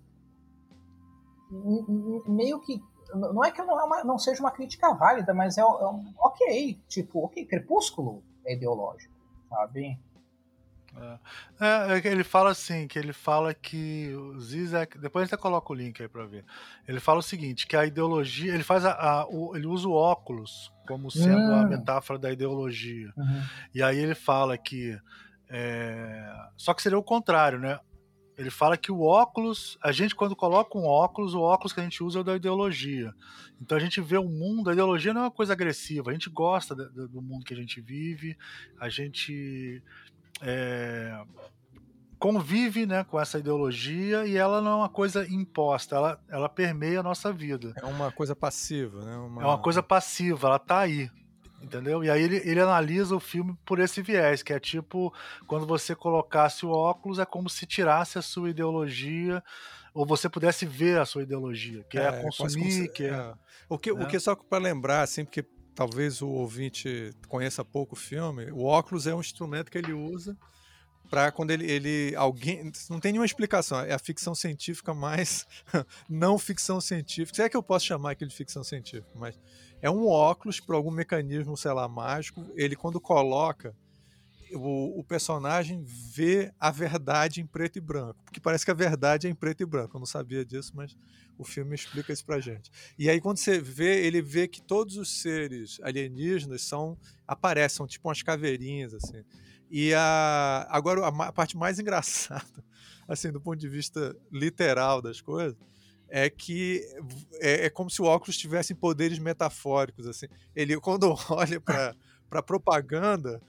m- m- meio que não é que não, é uma- não seja uma crítica válida, mas é, é um ok, tipo, ok, Crepúsculo é ideológico, sabe? É, é que ele fala assim, que ele fala que o Zizek, depois a gente até coloca o link aí pra ver. Ele fala o seguinte, que a ideologia, ele faz a, a- o- ele usa o óculos como sendo a Hum. metáfora da ideologia. E aí ele fala que é, só que seria o contrário, né? Ele fala que o óculos, a gente quando coloca um óculos, o óculos que a gente usa é o da ideologia. Então a gente vê o mundo, a ideologia não é uma coisa agressiva, a gente gosta do mundo que a gente vive, a gente é, convive né, com essa ideologia e ela não é uma coisa imposta, ela, ela permeia a nossa vida. É uma coisa passiva, né? É uma coisa passiva, ela tá aí. Entendeu? E aí ele, ele analisa o filme por esse viés, que é tipo, quando você colocasse o óculos, é como se tirasse a sua ideologia, ou você pudesse ver a sua ideologia, que é, quase consumir, que é. é. O que, o né? que só para lembrar, assim, porque talvez o ouvinte conheça pouco o filme, o óculos é um instrumento que ele usa para quando ele, ele alguém não tem nenhuma explicação é a ficção científica mais [LAUGHS] não ficção científica. Se é que eu posso chamar aquilo de ficção científica mas é um óculos por algum mecanismo sei lá mágico. Ele quando coloca o, o personagem vê a verdade em preto e branco porque parece que a verdade é em preto e branco. Eu não sabia disso mas o filme explica isso pra gente e aí quando você vê ele vê que todos os seres alienígenas são aparecem são tipo umas caveirinhas assim e a, agora a, parte mais [LAUGHS] engraçada, assim, do ponto de vista literal das coisas, é que é, é como se o óculos tivesse poderes metafóricos, assim. Ele, quando [LAUGHS] olha para para propaganda,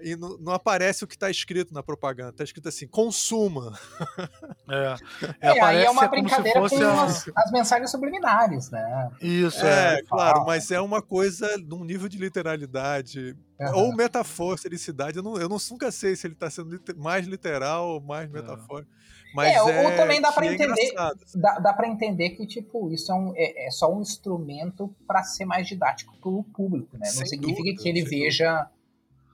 e não, não aparece o que está escrito na propaganda, está escrito assim, consuma. [LAUGHS] É, É, aí aparece é uma como se brincadeira fosse com a- as, as mensagens subliminares, né? Isso, É, é. claro, fala. mas é uma coisa num nível de literalidade, Aham. ou metaforicidade, eu, não, eu não, nunca sei se ele está sendo lite- mais literal ou mais metafórico. Mas É, ou- é, ou também dá pra que é entender- assim. Dá, dá para entender que, tipo, isso é, um, é, é só um instrumento para ser mais didático pro público, né? Não Sem significa dúvida, que ele veja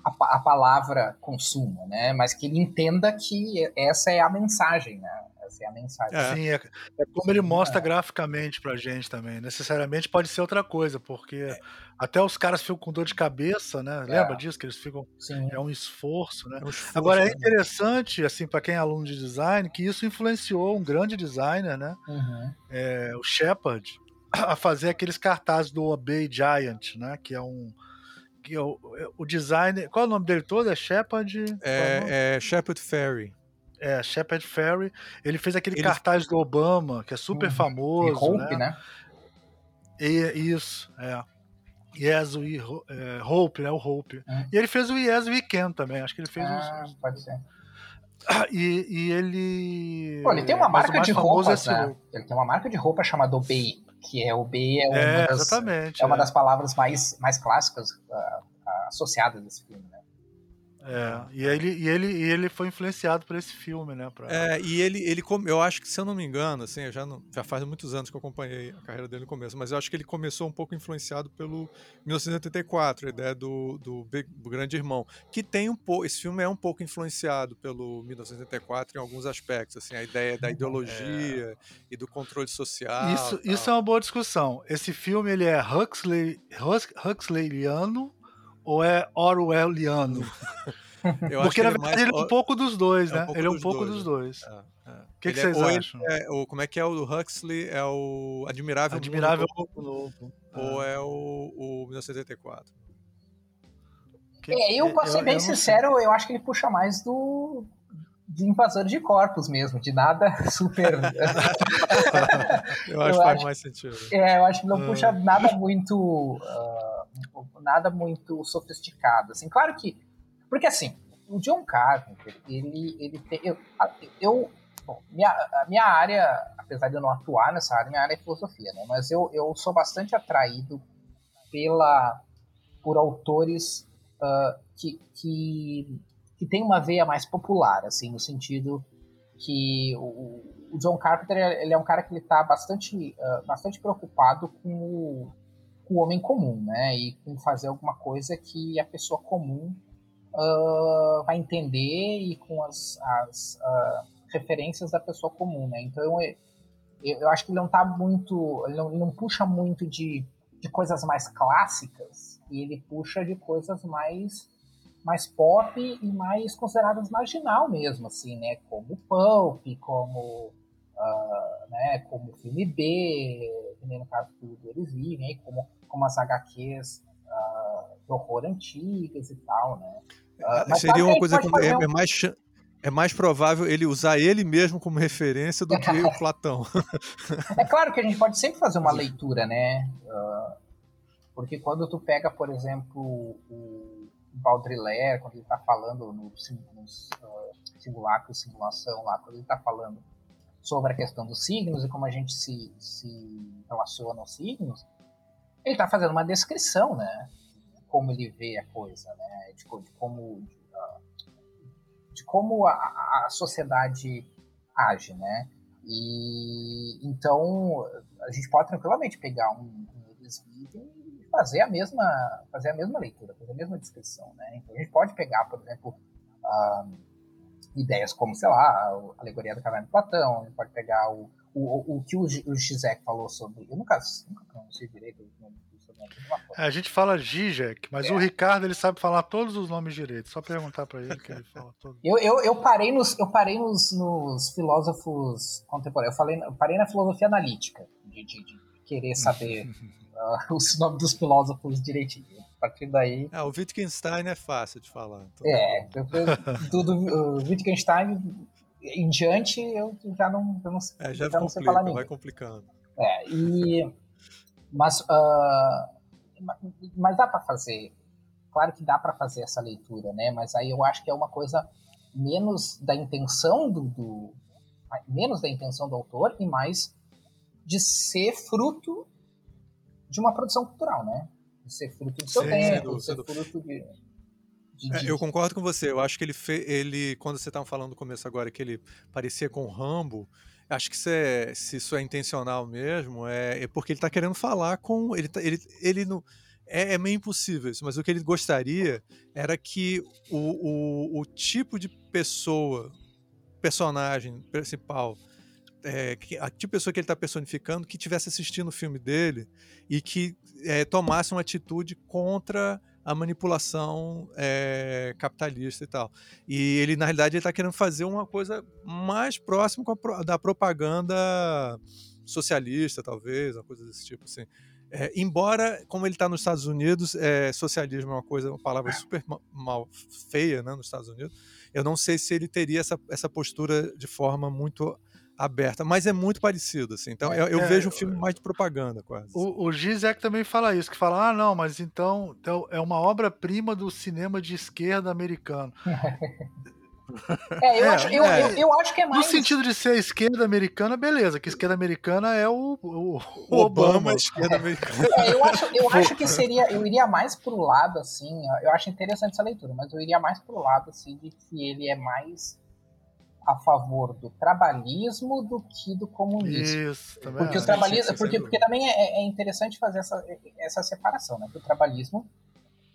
a, a palavra consumo, né? Mas que ele entenda que essa é a mensagem, né? Essa é a mensagem. É. Sim, é, é como ele mostra graficamente pra gente também. Necessariamente pode ser outra coisa, porque até os caras ficam com dor de cabeça, né? Lembra disso? Que eles ficam. Sim. É um esforço, né? É um esforço, Agora é né? interessante, assim, para quem é aluno de design, que isso influenciou um grande designer, né? Uhum. É, o Shepard, a fazer aqueles cartazes do Obey Giant, né? Que é um. Que é o, é o designer. Qual é o nome dele todo? É Shepard? É? É, é Shepard Ferry. É, Shepard Ferry. Ele fez aquele Ele- cartaz do Obama, que é super Uhum. E famoso. Hope, né? né? E- isso, é. Yes, we é, Hope, né? O Hope. Hum. E ele fez o Yes We Can também. Acho que ele fez Ah, os. pode ser. E, e ele. Pô, ele tem uma marca de roupas, é esse né? Ele tem uma marca de roupa chamada Obey, que é Obey é uma, É, das, é uma é. das palavras mais, mais clássicas ah, ah, associadas desse filme, né? É, e ele, e, ele, e ele foi influenciado por esse filme, né? Pra... É, e ele, ele eu acho que, se eu não me engano, assim, eu já, não, já faz muitos anos que eu acompanhei a carreira dele no começo, mas eu acho que ele começou um pouco influenciado pelo 1984, a ideia do, do, Big- do Grande Irmão, que tem um pouco, esse filme é um pouco influenciado pelo 1984 em alguns aspectos, assim, a ideia da ideologia e do controle social. Isso, tal. isso é uma boa discussão. Esse filme ele é Huxley, Hux- Huxleyliano ou é Orwelliano? [LAUGHS] Eu acho Porque que na ele é verdade mais- ele é um pouco dos dois, é um né? pouco ele é um dos pouco dois, dos dois. É, é. O que, que Ele é- vocês ele acham? é o, como é que é o do Huxley? É o Admirável, Admirável Novo, Mundo Novo. ou é o, o 1984? Que- É, eu, pra ser bem sei. sincero, eu acho que ele puxa mais do de invasor de corpos mesmo, de nada [LAUGHS] super. [LAUGHS] Eu acho Eu que faz mais sentido. é, eu acho que não Ah. puxa nada muito. ah, nada muito sofisticado. Assim, claro que. Porque assim, o John Carpenter, ele, ele tem. Eu, eu bom, minha, a minha área, apesar de eu não atuar nessa área, minha área é filosofia, né? Mas eu, eu sou bastante atraído pela, por autores uh, que, que, que tem uma veia mais popular, assim, no sentido que o, o John Carpenter ele é um cara que ele está bastante, uh, bastante preocupado com o, com o homem comum, né? E com fazer alguma coisa que a pessoa comum uh, vai entender e com as, as uh, referências da pessoa comum, né? Então eu, eu acho que ele não tá muito, ele não, ele não puxa muito de, de coisas mais clássicas e ele puxa de coisas mais mais pop e mais consideradas marginal mesmo, assim, né? Como Pulp, como uh, né, como filme B, nem no caso do, do Eles Vivem, como, como as HQs uh, de horror antigas e tal, né? Uh, Seria uma coisa como, é, um... é, mais é mais provável ele usar ele mesmo como referência do que o [LAUGHS] Platão. [LAUGHS] é claro que a gente pode sempre fazer uma leitura, né? Uh, porque quando tu pega, por exemplo, o Baudrillard, quando ele está falando nos, nos uh, simulacros, simulação lá, quando ele está falando sobre a questão dos signos e como a gente se, se relaciona aos signos, ele está fazendo uma descrição, né? Como ele vê a coisa, né? De, de como, de, ah, de como a, a, sociedade age, né? E então a gente pode tranquilamente pegar um, um e fazer a mesma fazer a mesma leitura, fazer a mesma descrição, né? Então a gente pode pegar, por exemplo, uh, ideias como, sei lá, a alegoria da caverna de Platão, a gente pode pegar o, o, o que o, o Zizek falou sobre. Eu nunca, nunca pronunciei direito o nome é, a gente fala Zizek, mas é. o Ricardo ele sabe falar todos os nomes direito. Só perguntar para ele que ele fala todos. Eu, eu, eu parei, nos, eu parei nos, nos filósofos contemporâneos. Eu, falei, eu parei na filosofia analítica, de, de, de querer saber uh, [LAUGHS] os nomes dos filósofos direitinho partir daí. Ah, o Wittgenstein é fácil de falar. Então... É, do, do Wittgenstein em diante eu já não, eu não, é, já, já não sei falar Vai complicando. É, e, mas, uh, mas dá para fazer. Claro que dá para fazer essa leitura, né? Mas aí eu acho que é uma coisa menos da intenção do, do menos da intenção do autor e mais de ser fruto de uma produção cultural, né? Ser fruto do seu Sim, tempo, ser fruto de, de, é, eu concordo com você. Eu acho que ele, fe... ele quando você estava falando no começo agora que ele parecia com o Rambo, acho que se, é, se isso é intencional mesmo, é, é porque ele está querendo falar com. Ele, tá, ele, ele não. É, é, meio impossível isso, mas o que ele gostaria era que o, o, o tipo de pessoa, personagem principal, é, a tipo pessoa que ele está personificando que tivesse assistindo o filme dele e que é, tomasse uma atitude contra a manipulação é, capitalista e tal. E ele, na realidade, está querendo fazer uma coisa mais próxima da propaganda socialista, talvez, uma coisa desse tipo, assim. É, embora, como ele está nos Estados Unidos, é, socialismo é uma coisa, uma palavra super mal feia, né, nos Estados Unidos. Eu não sei se ele teria essa, essa postura de forma muito aberta, mas é muito parecido, assim. Então eu, eu é, vejo um filme mais de propaganda, quase. O, o Gizek também fala isso, que fala, ah, não, mas então, então é uma obra-prima do cinema de esquerda americano. [LAUGHS] É, eu, é, acho, eu, é. eu, eu, acho que é mais. No sentido de ser esquerda americana, beleza, que esquerda americana é o, o, o Obama, Obama esquerda [LAUGHS] americana. É, eu, acho, eu acho que seria. Eu iria mais pro lado, assim. Eu acho interessante essa leitura, mas eu iria mais pro lado, assim, de que ele é mais a favor do trabalhismo do que do comunismo. Isso, também porque o trabalhismo, porque, porque também é, é, interessante fazer essa, essa separação, né? Porque o trabalhismo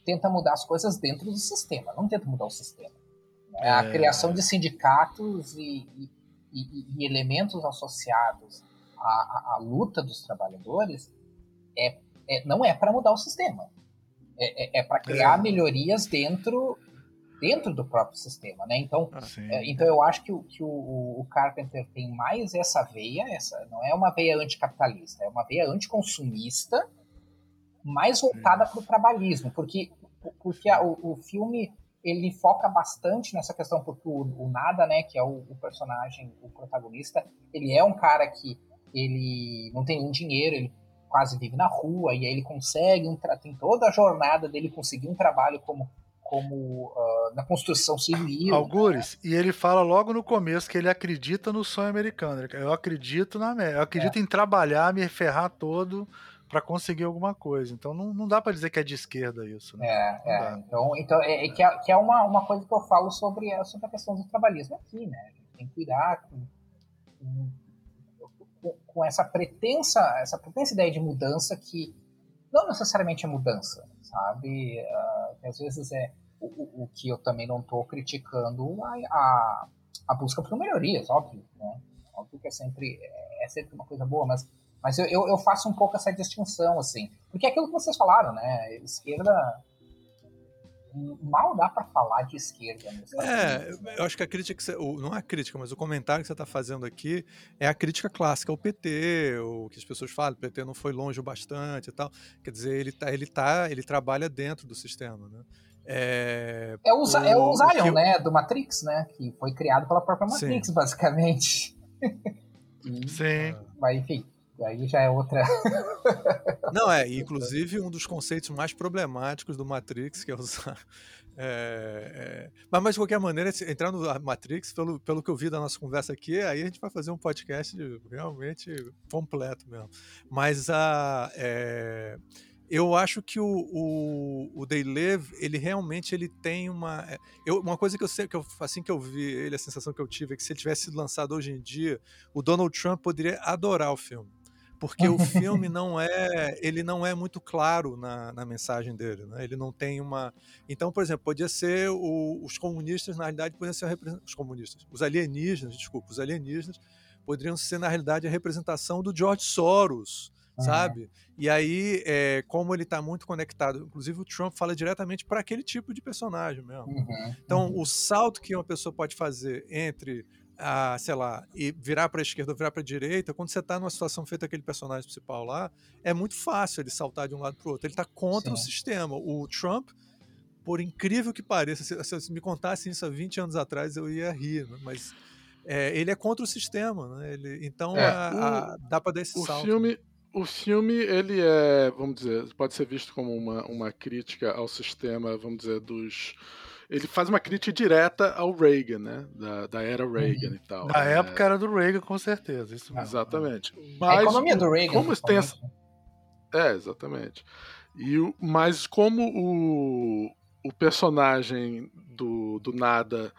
tenta mudar as coisas dentro do sistema, não tenta mudar o sistema. É. A criação de sindicatos e, e, e, e elementos associados à, à, à, luta dos trabalhadores é, é não é para mudar o sistema. É, é, é para criar é. melhorias dentro dentro do próprio sistema, né? Então, ah, é, então eu acho que, o, que o, o, Carpenter tem mais essa veia, essa não é uma veia anticapitalista, é uma veia anticonsumista, mais voltada para o trabalhismo, porque porque a, o, o, filme ele foca bastante nessa questão porque o, o Nada, né, que é o, o, personagem, o protagonista, ele é um cara que ele não tem um dinheiro, ele quase vive na rua e aí ele consegue um tem toda a jornada dele conseguir um trabalho como como uh, na construção civil. Algures, né? e ele fala logo no começo que ele acredita no sonho americano. Eu acredito na eu acredito é. em trabalhar, me ferrar todo para conseguir alguma coisa. Então não, não dá para dizer que é de esquerda isso. Né? É, é. Então, então é, é, que é, que é uma, uma coisa que eu falo sobre, sobre a questão do trabalhismo aqui, né? Tem que cuidar com, com, com essa pretensa, essa pretensa ideia de mudança que não necessariamente é mudança, sabe? Uh, às vezes é o, o, que eu também não estou criticando a, a, a, busca por melhorias, óbvio, né? Óbvio que é sempre, é sempre uma coisa boa, mas, mas eu, eu, faço um pouco essa distinção, assim. Porque é aquilo que vocês falaram, né? Esquerda mal dá para falar de esquerda. É, eu acho que a crítica, que você, não é a crítica, mas o comentário que você está fazendo aqui é a crítica clássica ao PT, o que as pessoas falam, o PT não foi longe o bastante e tal. Quer dizer, ele tá, ele tá, ele trabalha dentro do sistema, né? É, é, o, o, é o Zion, né, do Matrix, né, que foi criado pela própria Matrix, [LAUGHS] Sim. basicamente. Sim. Mas enfim, aí já é outra. [LAUGHS] Não, é, [LAUGHS] inclusive um dos conceitos mais problemáticos do Matrix, que é usar. [LAUGHS] É, é... Mas, mas, de qualquer maneira, entrar no Matrix, pelo, pelo que eu vi da nossa conversa aqui, aí a gente vai fazer um podcast realmente completo mesmo. Mas a. É eu acho que o, o, o They Live, ele realmente ele tem uma. É, eu, uma coisa que eu sei, que eu, assim que eu vi ele, a sensação que eu tive é que se ele tivesse sido lançado hoje em dia, o Donald Trump poderia adorar o filme. Porque o [LAUGHS] filme não é. Ele não é muito claro na, na mensagem dele. Né? Ele não tem uma. Então, por exemplo, podia ser o, os comunistas, na realidade, poderiam ser os comunistas. Os alienígenas, desculpa, os alienígenas poderiam ser, na realidade, a representação do George Soros sabe? E aí, é, como ele está muito conectado, inclusive o Trump fala diretamente para aquele tipo de personagem mesmo. Uhum. Então, uhum. o salto que uma pessoa pode fazer entre a, sei lá, e virar para a esquerda ou virar para a direita, quando você está numa situação feita aquele personagem principal lá, é muito fácil ele saltar de um lado para o outro. Ele está contra Sim. o sistema. O Trump, por incrível que pareça, se, se, me contasse isso há 20 anos atrás, eu ia rir, né? mas é, ele é contra o sistema, né? Ele, então é, a, a, dá para dar esse o salto. Filme, o filme, ele é, vamos dizer, pode ser visto como uma, uma crítica ao sistema, vamos dizer, dos. Ele faz uma crítica direta ao Reagan, né? Da, da era Reagan e tal. Na é... época era do Reagan, com certeza. Isso mesmo. Exatamente. Mas, a economia do Reagan. Como tem essa... É, exatamente. E o, mas como o, o personagem do, do Nada,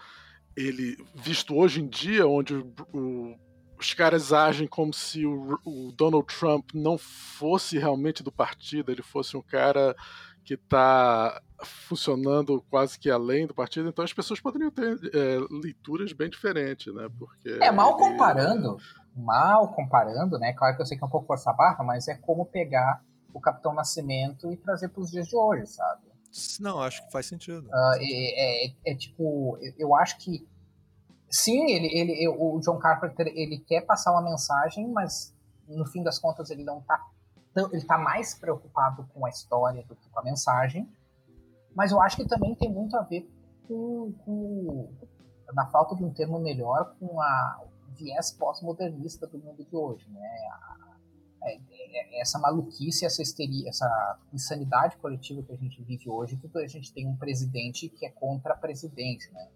ele, visto hoje em dia, onde o, o os caras agem como se o, o, Donald Trump não fosse realmente do partido, ele fosse um cara que está funcionando quase que além do partido, então as pessoas poderiam ter é, leituras bem diferentes, né? Porque é mal ele... comparando, mal comparando, né? Claro que eu sei que é um pouco força barra, mas é como pegar o Capitão Nascimento e trazer para os dias de hoje, sabe? Não, acho que faz sentido. Uh, é, é, é, tipo, eu acho que sim, ele, ele, o John Carpenter ele quer passar uma mensagem, mas no fim das contas ele não tá ele tá mais preocupado com a história do que com a mensagem. Mas eu acho que também tem muito a ver com, com na falta de um termo melhor, com a viés pós-modernista do mundo de hoje, né? A, essa maluquice, essa histeria, essa insanidade coletiva que a gente vive hoje, que a gente tem um presidente que é contra a presidência, né?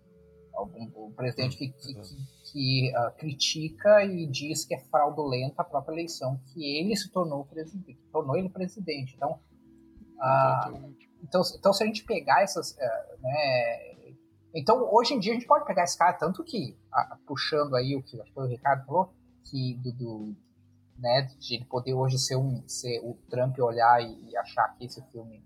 um presidente que, que, que, que uh, critica e diz que é fraudulenta a própria eleição, que ele se tornou presidente, tornou ele presidente. Então, uh, então, então se a gente pegar essas, uh, né, então hoje em dia a gente pode pegar esse cara tanto que puxando aí o que acho que o Ricardo falou, que do, do né, de ele poder hoje ser um, ser o Trump olhar e, e achar que esse filme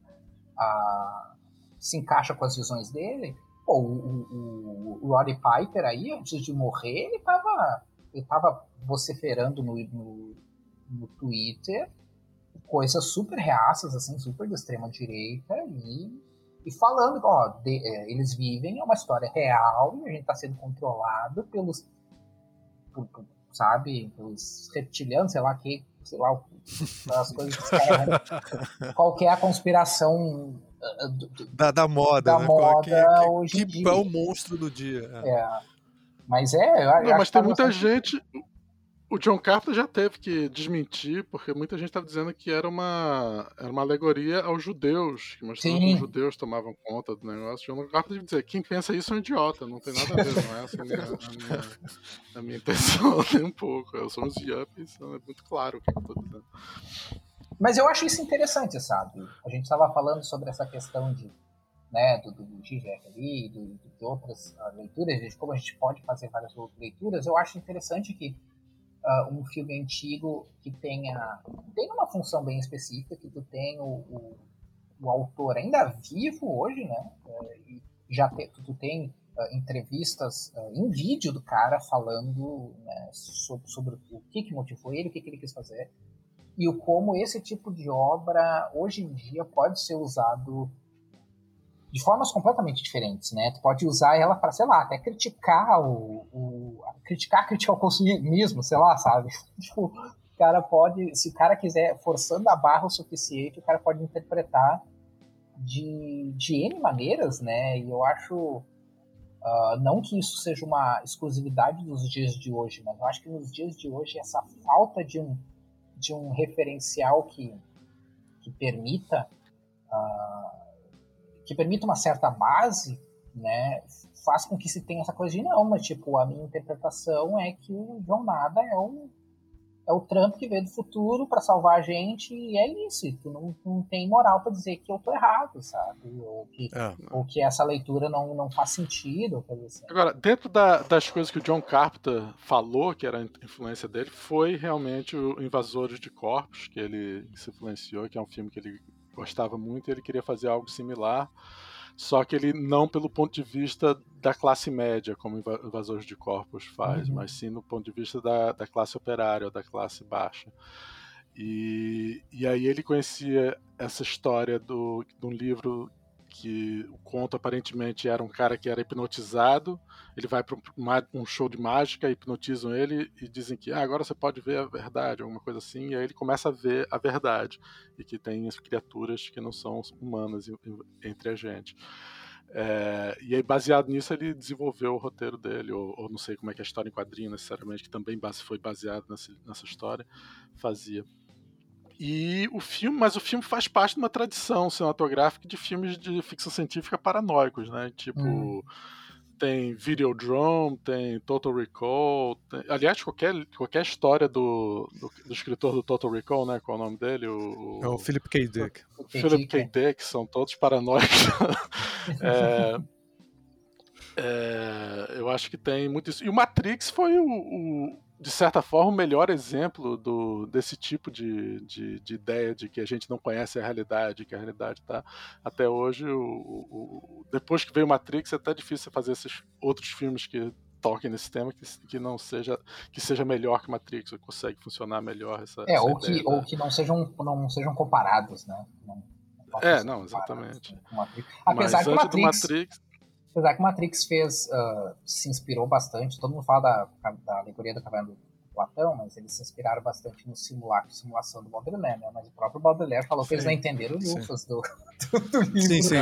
se encaixa com as visões dele Pô, o, o, o Roddy Piper aí, antes de morrer, ele tava, ele tava vociferando no, no, no Twitter coisas super reaças, assim, super de extrema direita e, e falando, ó, de, é, eles vivem, é uma história real e a gente tá sendo controlado pelos, por, por, sabe, pelos reptilianos, sei lá que, sei lá, as coisas que Qual que é a conspiração da, da moda, da né? moda que, que, hoje que, que é o monstro do dia. É. é. Mas é. Eu, Não, mas tem muita gente. O John Carter já teve que desmentir, porque muita gente estava dizendo que era uma, era uma alegoria aos judeus, que mostrava que os judeus tomavam conta do negócio. John Carter deve dizer: quem pensa isso é um idiota, não tem nada a ver, não é essa a minha, a minha, a minha intenção [LAUGHS] nem um pouco. Eu sou uns yuppies, então é muito claro o que eu estou dizendo. Mas eu acho isso interessante, sabe? A gente estava falando sobre essa questão de, né, do, do GGRI, do, de outras leituras, de como a gente pode fazer várias leituras. Eu acho interessante que uh, um filme antigo que tenha tem uma função bem específica, que tu tem o, o, o autor ainda vivo hoje, né? Uh, e já te, tu, tem uh, entrevistas em vídeo do cara falando né, sobre, sobre, o que, que motivou ele, o que, que ele quis fazer e o como esse tipo de obra hoje em dia pode ser usado de formas completamente diferentes, né? Tu pode usar ela para, sei lá, até criticar o, o criticar, [LAUGHS] criticar o consumismo, sei lá, sabe? [LAUGHS] tipo, o cara pode, se o cara quiser forçando a barra o suficiente, o cara pode interpretar de, de N maneiras, né? E eu acho uh, não que isso seja uma exclusividade dos dias de hoje, mas eu acho que nos dias de hoje essa falta de um de um referencial que, que permita uh, que permita uma certa base, né, faz com que se tenha essa coisa de não, mas tipo, a minha interpretação é que o John Nada é o, é o Trump que veio do futuro para salvar a gente e é isso. Tu não, não tem moral para dizer que eu tô errado, sabe? Ou que, é. ou que essa leitura não, não faz sentido. Assim. Agora, dentro da, das coisas que o John Carpenter falou, que era a influência dele, foi realmente o Invasores de Corpos, que ele se influenciou, que é um filme que ele gostava muito e ele queria fazer algo similar. Só que ele não pelo ponto de vista da classe média, como Invasores de Corpos faz, uhum. mas sim no ponto de vista da, da classe operária ou da classe baixa. E, e aí ele conhecia essa história do, de um livro que o conto aparentemente era um cara que era hipnotizado, ele vai para um show de mágica, hipnotizam ele e dizem que ah, agora você pode ver a verdade, alguma coisa assim, e aí ele começa a ver a verdade, e que tem as criaturas que não são humanas entre a gente. É, e aí, baseado nisso, ele desenvolveu o roteiro dele, ou, ou, não sei como é que é a história em quadrinho, necessariamente, que também foi baseado nessa, nessa história, fazia. E o filme, mas o filme faz parte de uma tradição cinematográfica de filmes de ficção científica paranoicos, né? Tipo, hum. tem Videodrome, tem Total Recall. Tem, aliás, qualquer, qualquer história do, do, do, escritor do Total Recall, né? Qual é o nome dele? O, é o Philip K. Dick. O Philip K. Dick, são todos paranoicos. [LAUGHS] é, é, eu acho que tem muito isso. E o Matrix foi o, o de certa forma, o melhor exemplo do, desse tipo de, de, de, ideia de que a gente não conhece a realidade, que a realidade está até hoje. O, o, depois que veio Matrix, é até difícil fazer esses outros filmes que toquem nesse tema que, que não seja que seja melhor que Matrix, ou que consegue funcionar melhor essa, é, essa ou que ou que não sejam não sejam comparados, né? Não, não é, não, exatamente. Apesar Mas que Matrix, Matrix Apesar que Matrix fez, uh, se inspirou bastante, todo mundo fala da, da alegoria do Caverna do Platão, mas eles se inspiraram bastante no simulacro, simulação do Baudelaire, né? Mas o próprio Baudelaire falou sim, que eles não entenderam o lufas do, [LAUGHS] do, do, livro. Sim, sim,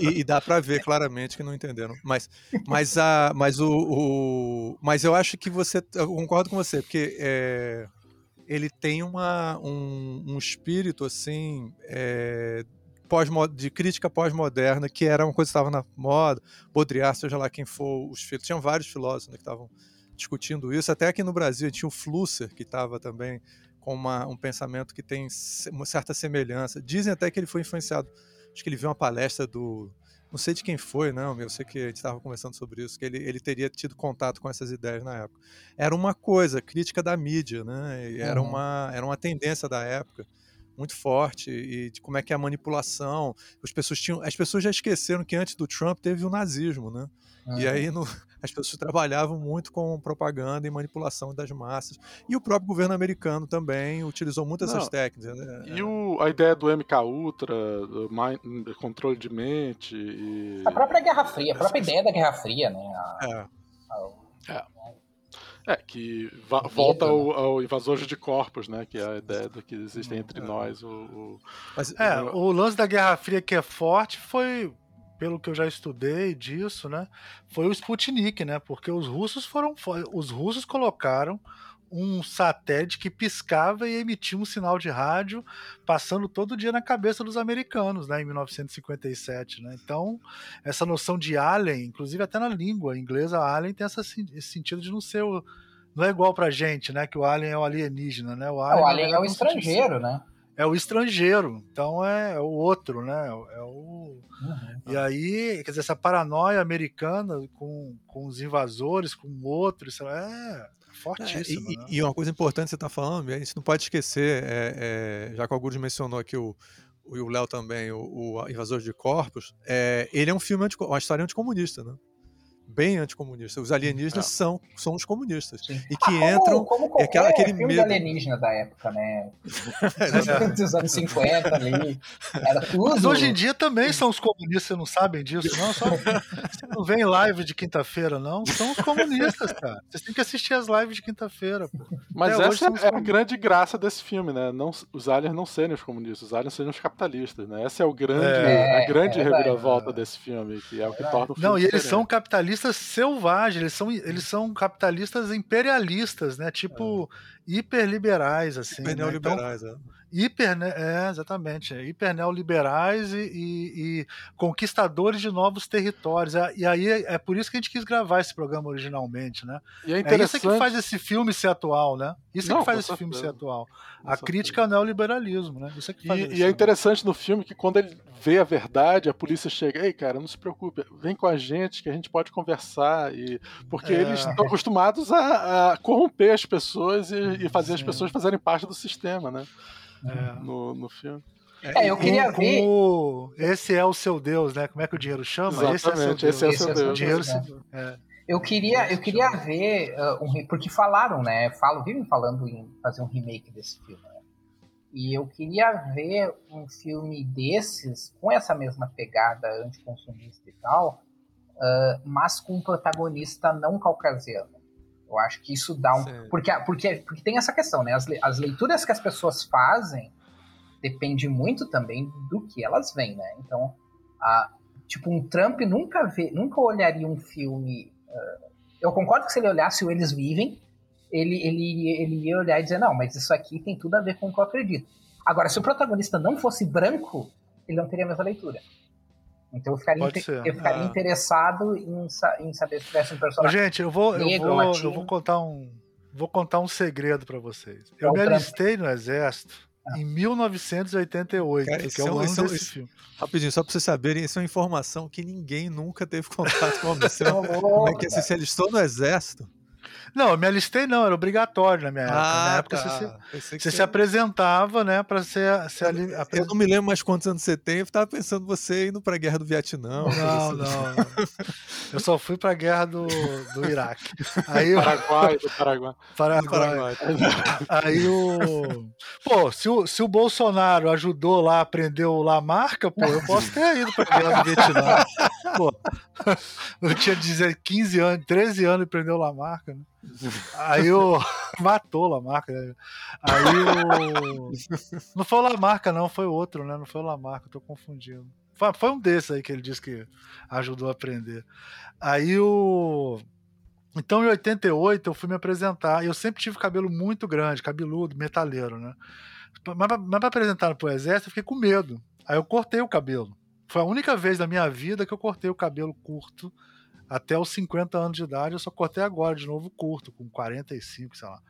e, e, dá para ver claramente que não entenderam. Mas, mas, a, mas o, o, mas eu acho que você, eu concordo com você, porque é, ele tem uma, um, um espírito assim é, pós de crítica pós-moderna, que era uma coisa que estava na moda, Baudrillard, seja lá quem for, os filhos, tinham vários filósofos né, que estavam discutindo isso, até aqui no Brasil tinha o Flusser, que estava também com uma, um pensamento que tem uma certa semelhança. Dizem até que ele foi influenciado, acho que ele viu uma palestra do, não sei de quem foi, não, eu sei que a gente estava conversando sobre isso, que ele, ele teria tido contato com essas ideias na época. Era uma coisa, crítica da mídia, né? Era, uhum. uma, era uma tendência da época muito forte e de como é que é a manipulação. As pessoas tinham, as pessoas já esqueceram que antes do Trump teve o nazismo, né? Uhum. E aí no, [LAUGHS] as pessoas trabalhavam muito com propaganda e manipulação das massas. E o próprio governo americano também utilizou muito essas Não, técnicas. Né? E o, a ideia do MK Ultra, do mind, controle de mente. E... A própria Guerra Fria, a própria ideia da Guerra Fria, né? A, é. A, é. É, que volta ao, né? ao invasor de corpos, né? Que é a ideia do que existem entre é. nós. O, o... Mas, é, o... o lance da Guerra Fria que é forte foi, pelo que eu já estudei disso, né? Foi o Sputnik, né? Porque os russos foram. Os russos colocaram um satélite que piscava e emitia um sinal de rádio, passando todo dia na cabeça dos americanos, né, em 1957, né? Então, essa noção de alien, inclusive até na língua inglesa, alien tem essa, esse sentido de não ser o, não é igual pra gente, né, que o alien é o alienígena, né? O alien é, o, alien é o estrangeiro, né? é o estrangeiro, então é, é o outro, né? É o Uhum. e aí, quer dizer, essa paranoia americana com, com os invasores, com outros, isso é fortíssimo, É, e, né? e uma coisa importante que você está falando, a gente não pode esquecer, é, é, já que o Augusto mencionou aqui o o- e o Léo também, o, o Invasor de Corpos, é, ele é um filme, uma história anticomunista, né? Bem anticomunista. Os alienígenas são, são os comunistas. Sim. E que Ah, entram. como, como é qualquer aquela- aquele filme medo. alienígena da época, né? [LAUGHS] É. Dos anos 50 ali. Era tudo. Mas hoje em dia também são os comunistas, vocês não sabem disso, não? Só, [LAUGHS] você não vem live de quinta-feira, não? São os comunistas, cara. Vocês têm que assistir as lives de quinta-feira, pô. Mas Até essa é a grande graça desse filme, né? Não, os aliens não serem os comunistas, os aliens serem os capitalistas, né? Essa é, o grande, É, a grande é reviravolta desse filme, que é o que Verdade. torna o filme Não, e eles são capitalistas selvagens, eles são, eles são capitalistas imperialistas, né? Tipo, hiperliberais, assim. Super né? Então, é. Hiper, né? É, exatamente. é, Hiper neoliberais e, e- e conquistadores de novos territórios. É, E aí é, é por isso que a gente quis gravar esse programa originalmente, né? E é É interessante. isso que faz esse filme ser atual, né? Isso é Não, que faz esse filme ser certeza. atual. com A certeza. crítica ao neoliberalismo, né? Isso é que faz E, e é interessante no filme que quando ele vê a verdade, a polícia chega, ei, cara, não se preocupe, vem com a gente que a gente pode conversar. E... Porque É. eles estão acostumados a, a corromper as pessoas e, e fazer as Sim. pessoas fazerem parte do sistema, né? É. No, no filme. É, eu Com- queria com ver. o- Esse é o seu Deus, né? Como é que o dinheiro chama? Exatamente, esse é o esse seu é o Deus. seu O Deus. dinheiro né? é. Eu queria, eu queria ver uh, um porque falaram, né? Falam, vivem falando em fazer um remake desse filme. né? E eu queria ver um filme desses com essa mesma pegada anticonsumista e tal, uh, mas com um protagonista não caucasiano. Eu acho que isso dá um, Sim. porque, porque porque tem essa questão, né? As, as leituras que as pessoas fazem depende muito também do que elas veem, né? Então, a, tipo um Trump nunca vê, nunca olharia um filme eu concordo que se ele olhasse o Eles Vivem, ele, ele, ele ia olhar e dizer, não, mas isso aqui tem tudo a ver com o que eu acredito. Agora, se o protagonista não fosse branco, ele não teria a mesma leitura. Então eu ficaria, eu ficaria Ah. interessado em, sa- em saber se tivesse um personagem. gente, eu vou, eu Negro, vou, latino. eu vou contar um, vou contar um segredo pra vocês. É Eu o me alistei no exército Ah. em 1988, Cara, que é é o um- ano é desse esse- filme. Rapidinho, só pra vocês saberem, isso é uma informação que ninguém nunca teve contato com a [LAUGHS] missão. Ô, Como é que louco, você se alistou no exército? Não, eu me alistei não, era obrigatório na minha época. na minha época você, se- tá. Pensei que você se apresentava, né, pra ser, ser ali, apre- Eu não me lembro mais quantos anos você tem, eu tava pensando você indo pra guerra do Vietnã. Não, assim. não. Eu só fui pra guerra do, do Iraque. Aí eu, Paraguai, do Paraguai. Paraguai. Paraguai. Aí o. Pô, se o, se o Bolsonaro ajudou lá, aprendeu o Lamarca, pô, eu posso ter ido pra guerra do Vietnã. Pô, [LAUGHS] eu tinha 10, 15 anos, 13 anos e aprendeu o Lamarca, né? Aí o. [LAUGHS] Matou Lamarca, né? Aí o. Não foi o Lamarca, não, foi outro, né? Não foi o Lamarca, tô confundindo. Foi, um desses aí que ele disse que ajudou a aprender. Aí o. Então, em 88, eu fui me apresentar. Eu sempre tive cabelo muito grande, cabeludo, metaleiro, né? Mas pra apresentar pro exército, eu fiquei com medo. Aí eu cortei o cabelo. Foi a única vez na minha vida que eu cortei o cabelo curto até os 50 anos de idade. Eu só cortei agora, de novo, curto, com 45, sei lá.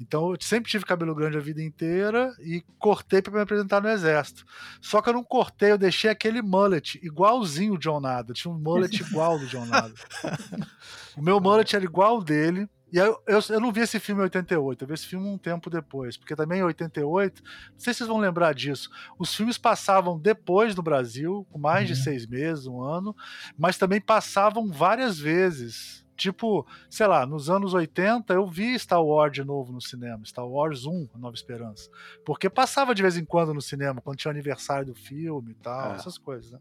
Então eu sempre tive cabelo grande a vida inteira e cortei para me apresentar no exército. Só que eu não cortei, eu deixei aquele mullet igualzinho o John Nada. Tinha um mullet igual do John Nada. [LAUGHS] o meu mullet era igual dele. E aí eu, eu, eu não vi esse filme em 88, eu vi esse filme um tempo depois, porque também em 88, não sei se vocês vão lembrar disso, os filmes passavam depois no Brasil, com mais de Uhum. seis meses, um ano, mas também passavam várias vezes. Tipo, sei lá, nos anos 80 eu vi Star Wars de novo no cinema, Star Wars 1, A Nova Esperança. Porque passava de vez em quando no cinema, quando tinha o aniversário do filme e tal, É. essas coisas, né?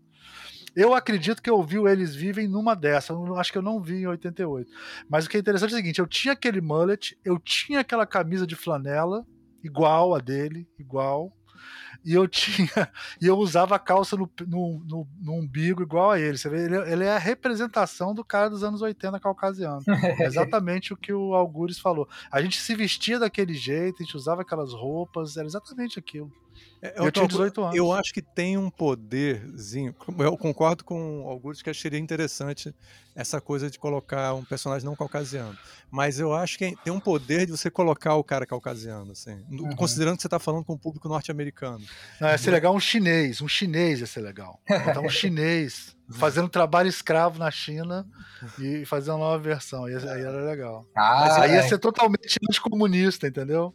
Eu acredito que eu vi o Eles Vivem numa dessa, eu acho que eu não vi em 88. Mas o que é interessante é o seguinte, eu tinha aquele mullet, eu tinha aquela camisa de flanela, igual a dele, igual, e eu [LAUGHS] tinha e eu usava a calça no, no, no, no umbigo igual a ele. Você vê, ele, ele é a representação do cara dos anos 80 caucasiano. É [LAUGHS] exatamente o que o Algures falou. A gente se vestia daquele jeito, a gente usava aquelas roupas, era exatamente aquilo. É, Eu tinha 18 anos. Eu acho que tem um poderzinho. Eu concordo com o Augusto que seria interessante essa coisa de colocar um personagem não caucasiano. Mas eu acho que tem um poder de você colocar o cara caucasiano, assim. Uhum. Considerando que você está falando com o público norte-americano. Não, ia ser legal um chinês. Um chinês ia ser legal. Botar um chinês [LAUGHS] fazendo trabalho escravo na China e fazer uma nova versão. Aí, aí era legal. Ah, aí ia é. ser totalmente anticomunista, entendeu?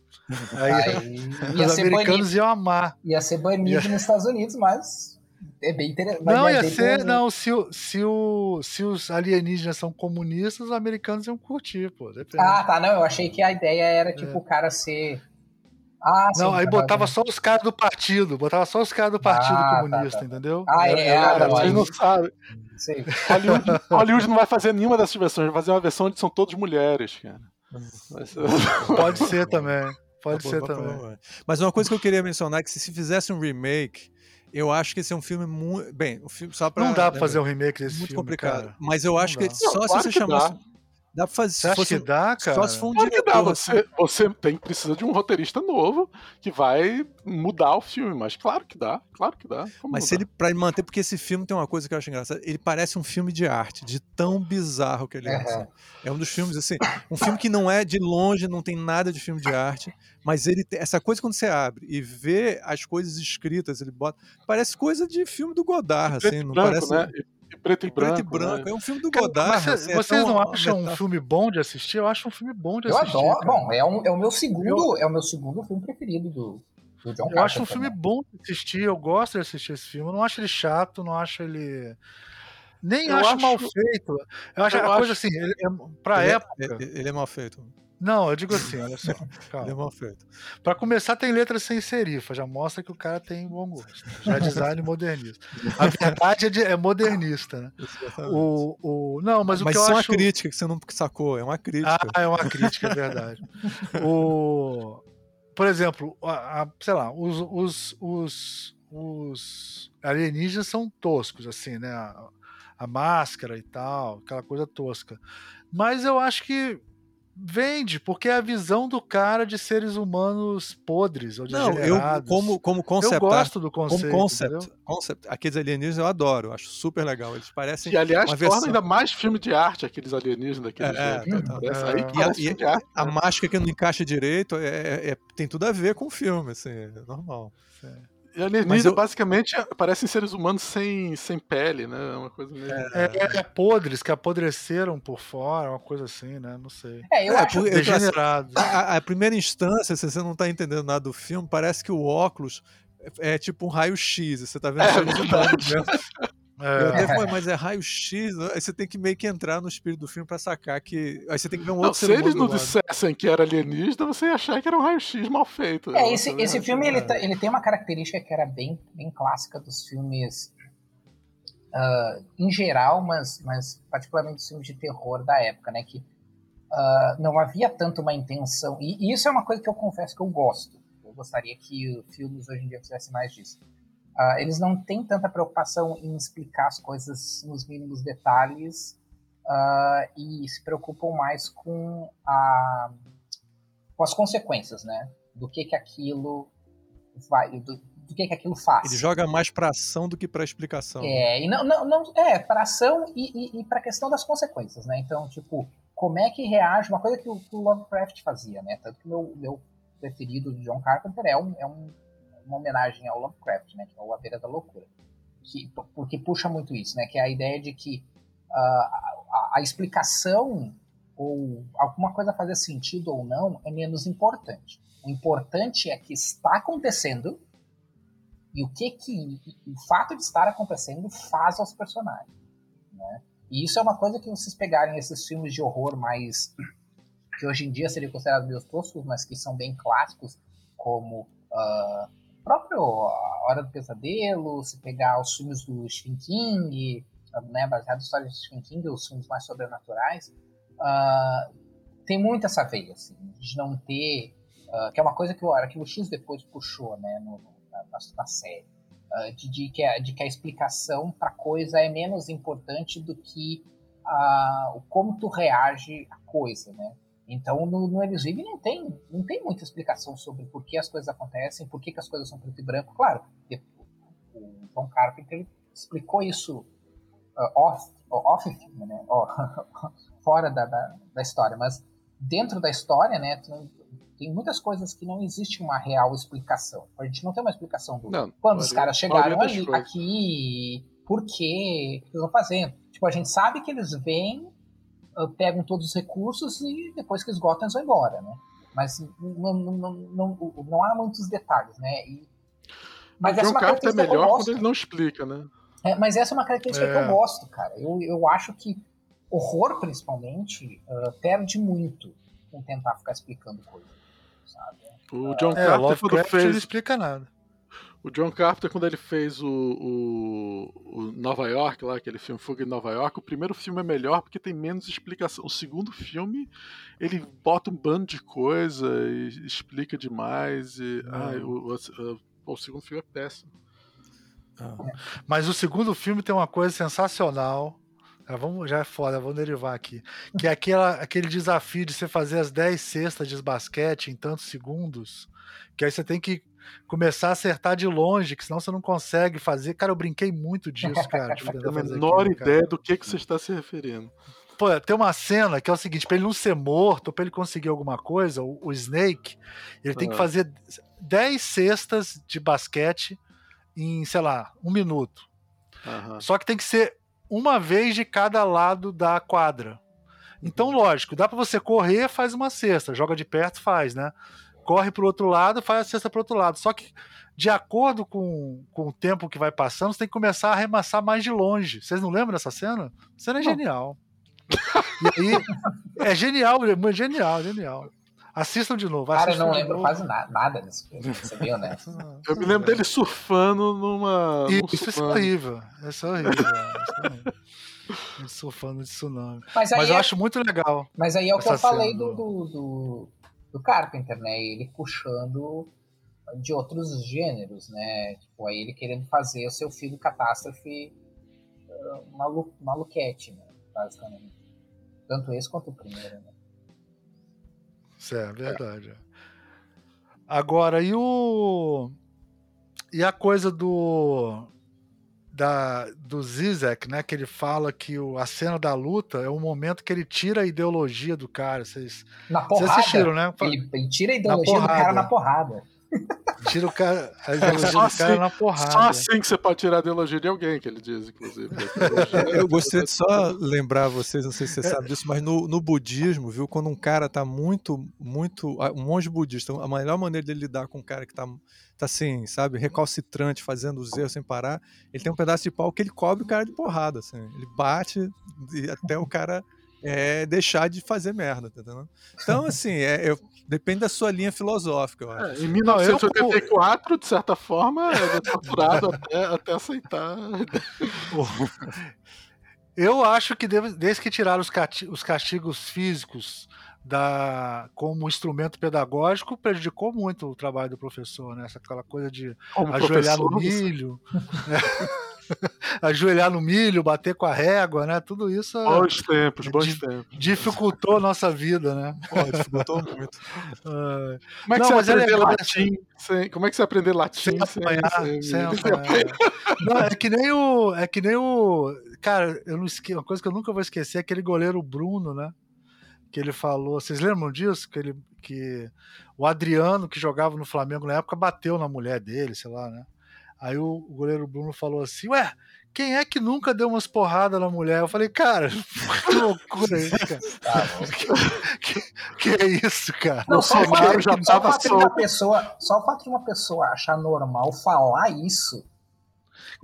Aí Aí ia os americanos banido, iam amar. ia ser banido nos Estados Unidos, mas é bem interessante. Não, ia ser, não, se, o- se, o, se os alienígenas são comunistas, os americanos iam curtir, pô. Depende. Ah, tá, não, eu achei que a ideia era, tipo, o cara ser... Ah, sim. É. não, aí tá, botava tá, só os caras do partido, botava só os caras do partido Ah, tá, comunista, tá. entendeu? Ah, é, era- não, Vocês não sabem. Sei. Hollywood, [LAUGHS] Hollywood não vai fazer nenhuma dessas versões, vai fazer uma versão onde são todas mulheres, cara. Ser- Pode ser também. Pode Tá ser bom, tá também. Mas uma coisa que eu queria mencionar é que se se fizesse um remake, eu acho que esse é um filme muito. Bem, o filme só pra. Não dá pra lembrar, fazer um remake desse muito filme, complicado. cara. Mas eu acho Não que dá. só Não, se claro você chamasse. dá. Dá pra fazer. Você Se acha fosse, que dá, cara? Só se for um Claro que dá, diretor. assim. você, você tem, precisa de um roteirista novo que vai mudar o filme, mas claro que dá, claro que dá. Como Mas se ele, pra ele manter, porque esse filme tem uma coisa que eu acho engraçada, ele parece um filme de arte, de tão bizarro que ele é. Assim. É um dos filmes, assim, um filme que não é de longe, não tem nada de filme de arte, mas ele tem, essa coisa quando você abre e vê as coisas escritas, ele bota, parece coisa de filme do Godard, assim, não branco, parece... né? E preto e Preto branco. e branco, né? é um filme do Godard. mas assim, é vocês tão- não acham um filme bom de assistir? Eu acho um filme bom de Eu assistir. adoro. cara. Bom, é, um, é o meu segundo, é o meu segundo filme preferido do, do John Eu acho um Carpenter, filme né? bom de assistir, eu gosto de assistir esse filme. Eu não acho ele chato, não acho ele. Nem Eu acho, acho- mal feito. Eu acho eu a coisa acho- assim, ele é, pra ele, é- época. ele é mal feito. Não, eu digo assim, olha só. [LAUGHS] Calma. mal feito. Pra começar, tem letras sem serifa, já mostra que o cara tem bom gosto. Já é design [LAUGHS] modernista. A verdade é, de- é modernista, né? O, o, não, mas, Mas, o que isso eu é uma acho. crítica que você não sacou, é uma crítica. Ah, é uma crítica, é verdade. o, por exemplo, a, a- sei lá, os, os, os, os alienígenas são toscos, assim, né? A, a máscara e tal, aquela coisa tosca. Mas eu acho que vende, porque é a visão do cara de seres humanos podres ou não, eu como, como eu concept art, gosto do como conceito, concept, entendeu? concept, aqueles alienígenas eu adoro, eu acho super legal. Eles parecem E aliás, uma torna versão- ainda mais filme de arte aqueles alienígenas daquele É, é, jeito. É. aí E a- e filme de arte. a né? máscara que não encaixa direito é, é- é- tem tudo a ver com o filme, assim, é normal. E alienígenas Mas eu- basicamente parecem seres humanos sem, sem pele, né? É uma coisa meio. É, é podres que apodreceram por fora, uma coisa assim, né? Não sei. É, eu É, acho. Degenerados. A, a- primeira instância, se você não tá entendendo nada do filme, parece que o óculos é, é tipo um raio-x, você tá vendo É [LAUGHS] É, mas é raio-x? Aí você tem que meio que entrar no espírito do filme pra sacar que. Aí você tem que ver um Não, outro se ser eles não dissessem que era alienígena, você ia achar que era um raio-x mal feito. É, esse, esse ia filme ele, tá- ele tem uma característica que era bem, bem clássica dos filmes ah, em geral, mas, mas particularmente dos filmes de terror da época, né? Que ah, não havia tanto uma intenção. E, e isso é uma coisa que eu confesso que eu gosto. Eu gostaria que filmes hoje em dia fizessem mais disso. Ah, eles não têm tanta preocupação em explicar as coisas nos mínimos detalhes ah, e se preocupam mais com, a, com as consequências, né? Do que que aquilo vai, do, do que que aquilo faz. Ele joga mais pra ação do que pra explicação. É, e não, não, não é, para ação e, e, e para questão das consequências, né? Então, tipo, como é que reage, uma coisa que o, que o Lovecraft fazia, né? Tanto que meu, meu preferido de John Carpenter é, um, é um, uma homenagem ao Lovecraft, né? Que é o A Beira da Loucura. Que, porque puxa muito isso, né? Que é a ideia de que ah, a, a explicação ou alguma coisa fazer sentido ou não é menos importante. O importante é que está acontecendo e o que que o fato de estar acontecendo faz aos personagens, né? E isso é uma coisa que vocês pegarem esses filmes de horror mais que hoje em dia seriam considerados meio toscos, mas que são bem clássicos, como o próprio A Hora do Pesadelo, se pegar os filmes do Stephen King, né, baseado em histórias de Stephen King, os filmes mais sobrenaturais, ah, tem muito essa veia, assim, de não ter, ah, que é uma coisa que o Arquivo X depois puxou, né, no, na, na, série, ah, de, de, que a, de que a explicação para coisa é menos importante do que o como tu reage à coisa, né? Então, no, no Eles Vivem não tem, não tem muita explicação sobre por que as coisas acontecem, por que, que as coisas são preto e branco. Claro, o John Carpenter explicou isso uh, off, off filme, né? [LAUGHS] fora da, da, da, história, mas dentro da história, né, tem muitas coisas que não existe uma real explicação. A gente não tem uma explicação do não, quando os caras chegaram ali, aqui, por que eles estão fazendo. Tipo, a gente sabe que eles vêm, pegam todos os recursos e depois que esgotam eles vão embora, né? Mas não, não, não, não, não há muitos detalhes, né? E, mas o John Carpenter é melhor quando ele não explica, né? É, mas essa é uma característica é. que eu gosto, cara. Eu, eu acho que horror, principalmente, uh, perde muito com tentar ficar explicando coisas, sabe? O John é, Carpenter quando fez... não explica nada. O John Carpenter, quando ele fez o, o, o, Nova York, lá, aquele filme Fuga em Nova York, o primeiro filme é melhor porque tem menos explicação. O segundo filme, ele bota um bando de coisa e explica demais. E, ai, o, o, o, segundo filme é péssimo. Ah. Mas o segundo filme tem uma coisa sensacional. Já, vamos, já é foda, vamos derivar aqui. Que é aquela, aquele desafio de você fazer as 10 cestas de basquete em tantos segundos. Que aí você tem que começar a acertar de longe, que senão você não consegue fazer. Cara, eu brinquei muito disso, cara. [LAUGHS] Não tenho a menor aquilo, ideia do que, que você está se referindo. Pô, tem uma cena que é o seguinte: pra ele não ser morto, pra ele conseguir alguma coisa, o, o Snake, ele tem que ah. fazer 10 cestas de basquete em, sei lá, um minuto. Uhum. Só que tem que ser uma vez de cada lado da quadra. Então, uhum. lógico, dá para você correr, faz uma cesta, joga de perto, faz, né? Corre para o outro lado, faz a cesta para o outro lado. Só que, de acordo com, com o tempo que vai passando, você tem que começar a arremessar mais de longe. Vocês não lembram dessa cena? A cena é genial. e aí, é genial, é genial, genial. Assistam de novo. Cara, eu não lembro novo. quase nada, nada filme, você viu, né? Eu me lembro dele surfando numa. Isso, isso é horrível. Isso é horrível. Isso é horrível. [LAUGHS] surfando de tsunami. Mas, mas eu é... acho muito legal. Mas aí é o que eu falei do, do, do, do Carpenter, né? Ele puxando de outros gêneros, né? Tipo, aí ele querendo fazer o seu filme Catástrofe uh, malu maluquete, né? Basicamente. Tanto esse quanto o primeiro, né? É verdade. É. Agora, e o. E a coisa do da, do Zizek, né? Que ele fala que o, a cena da luta é o momento que ele tira a ideologia do cara. Vocês, na porrada. Vocês assistiram, né? Ele, ele tira a ideologia do cara na porrada. Tira o cara, a ideologia do assim, cara na porrada. Só assim que você pode tirar a ideologia de alguém, que ele diz, inclusive. [LAUGHS] Eu gostaria de só lembrar vocês, não sei se você sabe disso, mas no, no budismo, viu, quando um cara tá muito, muito. Um monge budista, a melhor maneira dele lidar com um cara que tá, tá assim, sabe, recalcitrante, fazendo os erros sem parar, ele tem um pedaço de pau que ele cobre o cara de porrada, assim. Ele bate até o cara é deixar de fazer merda, tá entendendo? Então, assim, é, eu, depende da sua linha filosófica, eu acho. É, em 1984, de certa forma, é torturado até, até aceitar. Eu acho que desde que tiraram os castigos físicos da, como instrumento pedagógico, prejudicou muito o trabalho do professor, né? Aquela coisa de como ajoelhar no milho. Né? [LAUGHS] [LAUGHS] ajoelhar no milho, bater com a régua, né? Tudo isso. Bons tempos, bons tempos. Dificultou a nossa vida, né? Pô, dificultou muito. [LAUGHS] Uh, como é que não, você aprender é latim? Sem, como é que você aprender latim sem apanhar? Sem, sem apanhar. [LAUGHS] não, é que nem o. É que nem o. Cara, eu não esque... uma coisa que eu nunca vou esquecer é aquele goleiro Bruno, né? Que ele falou. Vocês lembram disso? Que ele. Que o Adriano, que jogava no Flamengo na época, bateu na mulher dele, sei lá, né? Aí o, goleiro Bruno falou assim: Ué, quem é que nunca deu umas porradas na mulher? Eu falei, cara, [LAUGHS] que loucura isso, cara. [LAUGHS] Tá que, que, que, é isso, cara? Não, só, o fato, já só, o fato de uma pessoa, só o fato de uma pessoa achar normal falar isso.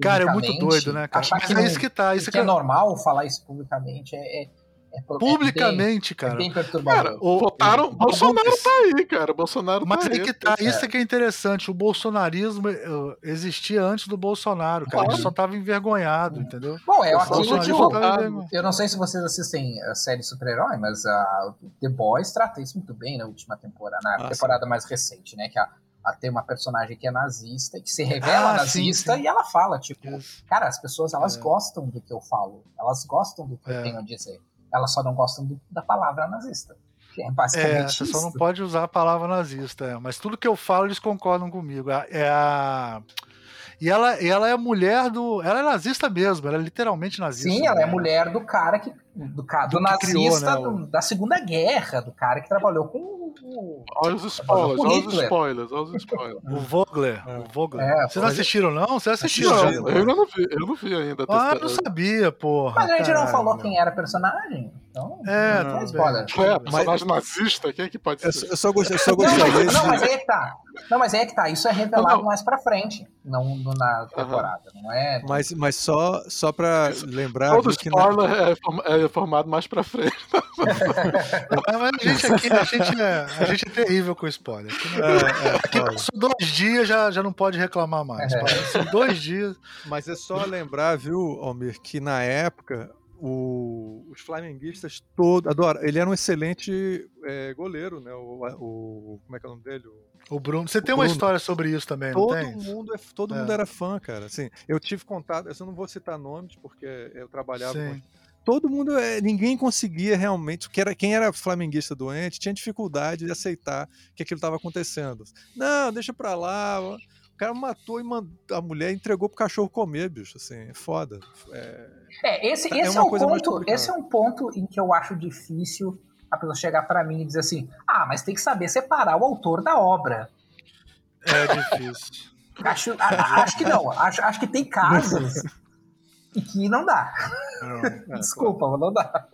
Cara, é muito doido, né, cara? Mas que é isso que tá. Isso que, que é, é normal falar isso publicamente é, é é Publicamente, é bem, cara. É bem perturbador. Cara, o, votaram, o, Bolsonaro tá aí, cara. Bolsonaro Mas tá é que tá, isso é que é interessante. O bolsonarismo eh, existia antes do Bolsonaro, cara. Claro. Ele só tava envergonhado, entendeu? Bom, é aquilo que eu, eu não sei se vocês assistem a série super-herói, mas a The Boys trata isso muito bem na última temporada, na ah, temporada mais recente, né? Que a, a ter uma personagem que é nazista, que se revela ah, nazista sim, sim. e ela fala, tipo, cara, as pessoas elas é. gostam do que eu falo, elas gostam do que é. eu tenho a dizer. Elas só não gostam do, da palavra nazista. É basicamente É, você só não isso. pode usar a palavra nazista, é. mas tudo que eu falo eles concordam comigo. É a. E ela, ela é mulher do. Ela é nazista mesmo, ela é literalmente nazista. Sim, ela é né? mulher do cara que. Do, do Do que criou, nazista né, do- da Segunda Guerra, do cara que trabalhou com o. Olha os spoilers, olha os spoilers, olha os spoilers. O Vogler. O Vogler. É, Vocês não assistiram, não? Vocês assistiram? Não, eu não vi, eu não vi ainda. Ah, Eu- não sabia, porra. Mas a gente não falou quem era personagem. Então. É, não é spoiler. bem. É, personagem nazista, quem é que pode Eu, ser? só- eu só gostei, eu só Não, gostaria mas, não, mas aí é que tá. Não, mas aí é que tá. Isso é revelado Não, não. mais pra frente, não na temporada. Não é. Mas, mas só, só pra lembrar Todo que na- spoiler é, form- é formado mais pra frente. [LAUGHS] Mas mas a gente aqui, a gente é, a gente é terrível com spoiler. Aqui, É, é, dois dias já, já não pode reclamar mais. É. São dois dias. Mas é só lembrar, viu, Almir, que na época o- os flamenguistas todos. Adora, ele era um excelente é, goleiro, né? O, o- como é que é o nome dele? O- O Bruno. Você tem uma Bruno. história sobre isso também, não todo tem? mundo, é- todo É. mundo era fã, cara. Assim, eu tive contato, eu não vou citar nomes porque eu trabalhava com Sim. todo mundo, é, ninguém conseguia realmente, que era, quem era flamenguista doente tinha dificuldade de aceitar que aquilo estava acontecendo. Não, deixa pra lá. O cara matou e mandou, a mulher entregou pro cachorro comer, bicho, assim, é foda. É, É, esse, É esse é, uma um ponto. Esse é um ponto em que eu acho difícil a pessoa chegar pra mim e dizer assim: ah, mas tem que saber separar o autor da obra. É difícil. Acho, a- acho que não. Acho, acho que tem casos [LAUGHS] em que não dá. é, [LAUGHS] Desculpa, não dá.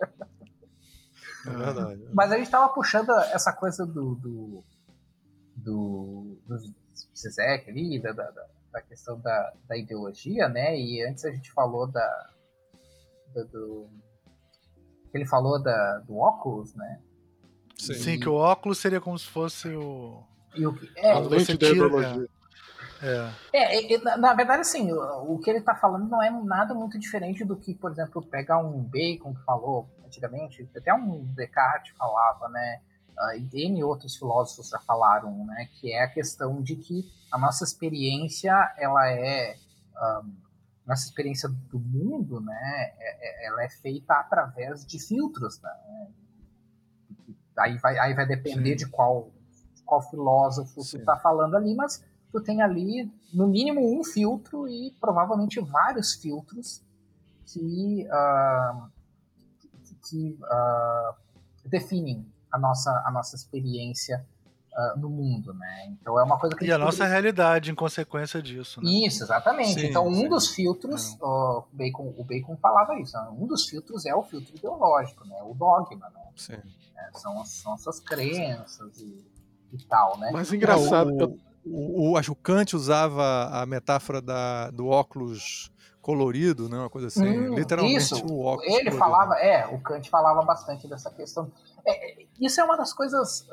é verdade. Mas a gente tava puxando essa coisa do. do. do, do Zizek ali, da, da, da- da questão da, da ideologia, né? E antes a gente falou da. do. do- ele falou da, do óculos, né? Sim. Sim, que o óculos seria como se fosse o. E o que, é, A lente você da ideologia. É. É, é, é, na, na verdade, assim, o, o que ele tá falando não é nada muito diferente do que, por exemplo, pegar um Bacon que falou antigamente, até um Descartes falava, né? Ah, e N outros filósofos já falaram, né? Que é a questão de que a nossa experiência, ela é. ahm, nossa experiência do mundo, né? é- é- ela é feita através de filtros, né? Aí vai, aí vai depender Sim. de qual, de qual filósofo Sim. tu tá falando ali, mas tu tem ali no mínimo um filtro e provavelmente vários filtros que, ah, que- ah, definem a nossa, a nossa experiência ah, no mundo, né? Então é uma coisa que E a gente nossa realidade em consequência disso, né? isso, exatamente. Sim, então, um sim. dos filtros, o, Bacon, o Bacon falava isso, né? um dos filtros é o filtro ideológico, né? O dogma, né? Sim. É, São, as, são as suas crenças e, e tal, né? Mas engraçado É, o, o, o, acho que o Kant usava a metáfora da, do óculos colorido, né? Uma coisa assim. Hum, literalmente isso. o óculos Ele colorido. falava, é, o Kant falava bastante dessa questão. É, é, isso é uma das coisas,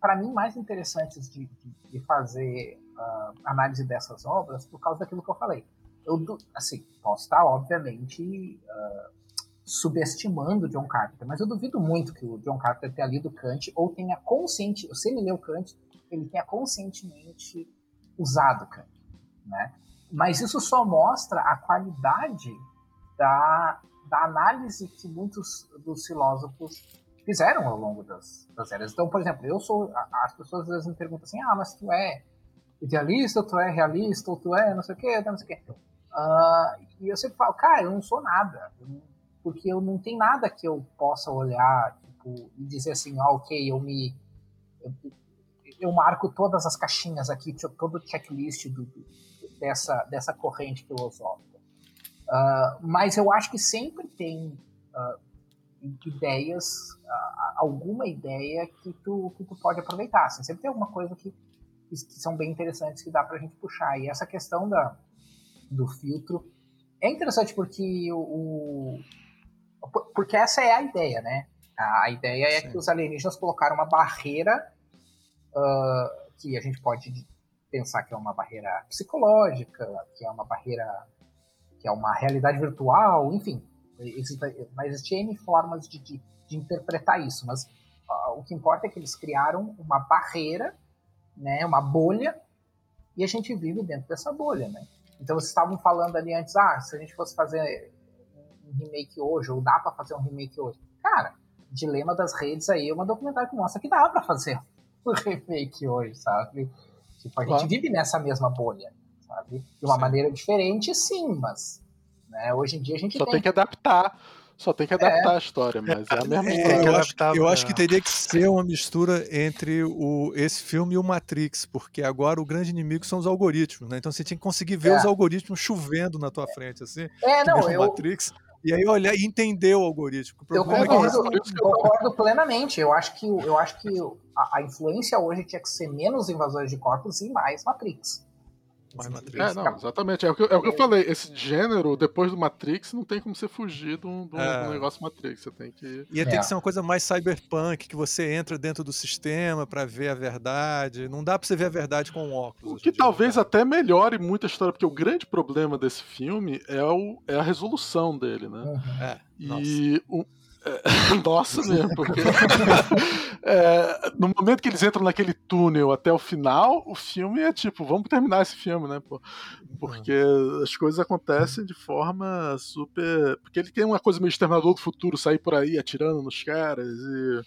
para mim, mais interessantes de, de- de fazer ah, análise dessas obras, por causa daquilo que eu falei. Eu, assim, posso estar, obviamente, ah, subestimando John Carpenter, mas eu duvido muito que o John Carpenter tenha lido Kant ou tenha consciente, se ele leu Kant, ele tenha conscientemente usado Kant, né? Mas isso só mostra a qualidade da, da análise que muitos dos filósofos fizeram ao longo das, das eras. Então, por exemplo, eu sou. As pessoas às vezes me perguntam assim: ah, mas tu é idealista, ou tu é realista, ou tu é não sei o quê, não sei o quê. Ah, e eu sempre falo, cara, eu não sou nada. Porque eu não tem nada que eu possa olhar tipo, e dizer assim, ah, ok, eu me. Eu, eu marco todas as caixinhas aqui, todo o checklist do, dessa, dessa corrente filosófica. Ah, mas eu acho que sempre tem ah, ideias, alguma ideia que tu, que tu pode aproveitar. assim, sempre tem alguma coisa que, que, são bem interessantes que dá pra gente puxar. E essa questão da, do filtro é interessante porque o, o- por- porque essa é a ideia, né? A, a ideia é Sim. que os alienígenas colocaram uma barreira ah, que a gente pode pensar que é uma barreira psicológica, que é uma barreira que é uma realidade virtual, enfim, existe, vai existir N formas de, de, de interpretar isso, mas ah, o que importa é que eles criaram uma barreira, né, uma bolha, e a gente vive dentro dessa bolha, né? Então vocês estavam falando ali antes, ah, se a gente fosse fazer um remake hoje, ou dá para fazer um remake hoje. Cara, Dilema das Redes aí é uma documentário que mostra que dá pra fazer o [LAUGHS] remake hoje, sabe? Tipo, a gente Claro. vive nessa mesma bolha, sabe? De uma Sim. maneira diferente, sim, mas né, hoje em dia a gente Só tem. tem que adaptar. Só tem que adaptar a história, mas é a mesma É, tem história. eu, acho, eu pra- acho que teria que ser uma mistura entre o, esse filme e o Matrix, porque agora o grande inimigo são os algoritmos, né? Então você tinha que conseguir ver É. os algoritmos chovendo na tua frente, assim, É, não, eu, Matrix, e aí olhar e entender o algoritmo. O eu é concordo, eu- concordo plenamente. Eu acho que, eu acho que a, a influência hoje tinha que ser menos invasões de corpos e mais Matrix. Mais Matrix. É, não, exatamente. É o, que, eu- é o que eu falei. Esse gênero, depois do Matrix, não tem como você fugir de um, de um- É. de um negócio Matrix. Você tem que. Ia ter É. que ser uma coisa mais cyberpunk, que você entra dentro do sistema pra ver a verdade. Não dá pra você ver a verdade com um óculos. O que em dia, talvez cara. até melhore muito a história, porque o grande problema desse filme é, o, é a resolução dele, né? Uhum. É, nossa. E o- é, [LAUGHS] nossa mesmo, porque [LAUGHS] é, no momento que eles entram naquele túnel até o final, o filme é tipo, vamos terminar esse filme, né? Porque as coisas acontecem de forma super. Porque ele tem uma coisa meio exterminador do futuro, sair por aí atirando nos caras e.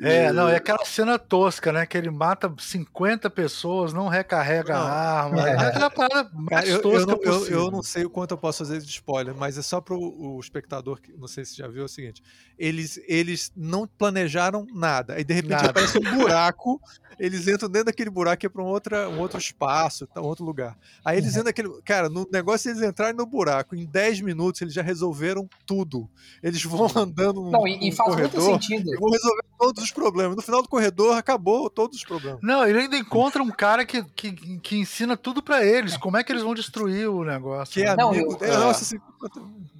É, e- não, é aquela cena tosca, né? Que ele mata 50 pessoas, não recarrega Não. a arma. É. É aquela parada Cara, mais eu, eu tosca não, eu- eu não sei o quanto eu posso fazer de spoiler, mas é só para o espectador, que não sei se já viu, é o seguinte: eles, eles não planejaram nada, aí de repente Nada. aparece um [LAUGHS] buraco, eles entram dentro daquele buraco e é para um, outra- um outro espaço, tá, um outro lugar. Aí eles entram naquele. Cara, no negócio eles entrarem no buraco, em 10 minutos eles já resolveram tudo. Eles vão andando Não, e, e faz muito corredor sentido. e vão resolver todos os problemas. No final do corredor, acabou todos os problemas. Não, ele ainda encontra um cara que, que, que ensina tudo pra eles. Como é que eles vão destruir o negócio? Que é Não, amigo. eu- é, Nossa, assim,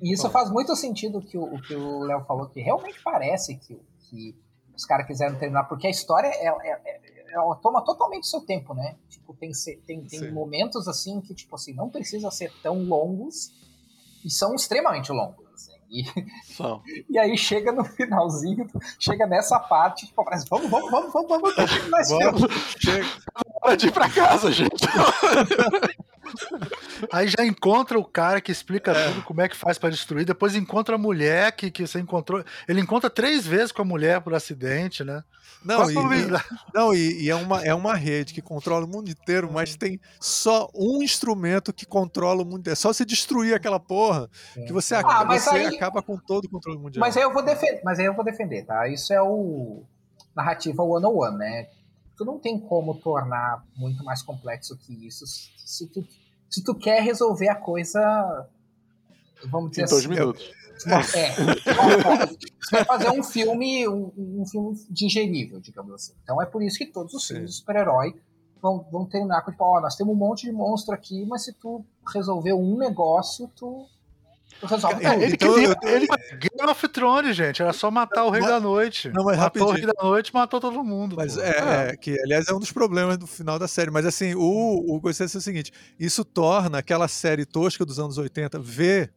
E isso faz muito sentido o que o, o que o Léo falou, que realmente parece que, que os caras quiseram terminar, porque a história é, é- é- ela toma totalmente seu tempo, né? Tipo, tem, tem, tem Sim. momentos assim que, tipo assim, não precisa ser tão longos e são extremamente longos. Assim. E, São. e aí chega no finalzinho, chega nessa parte, tipo, parece, vamos, vamos, vamos, vamos, vamos, vamos terminar esse filme. Vamos, chega. Hora de ir pra casa, gente. [LAUGHS] Aí já encontra o cara que explica tudo como é que faz pra destruir. Depois encontra a mulher que, que você encontrou. Ele encontra três vezes com a mulher por acidente, né? Não, e? Não, e, e é, uma, é uma rede que controla o mundo inteiro, mas tem só um instrumento que controla o mundo inteiro. É só você destruir aquela porra que você, Ah, você aí- acaba com todo o controle mundial. Mas aí eu vou defender, mas aí eu vou defender, tá? Isso é o narrativa one-on-one, né? Tu não tem como tornar muito mais complexo que isso se tu, se tu quer resolver a coisa, vamos dizer Em dois assim. minutos. É, ó, você vai fazer um filme, um, um filme digerível, digamos assim. Então é por isso que todos os Sim. filmes de super-herói vão, vão terminar com tipo, ó, nós temos um monte de monstro aqui, mas se tu resolver um negócio, tu, tu resolve Cara, tudo. Ele Então, queria. eu- Ele, Game of Thrones, gente. Era só matar o Rei Mas- da Noite. Não, mas matou o rapidinho. Rei da Noite matou todo mundo. Mas é, é, que aliás é um dos problemas do final da série. Mas assim, o, o gostei é o seguinte: isso torna aquela série tosca dos anos 80 ver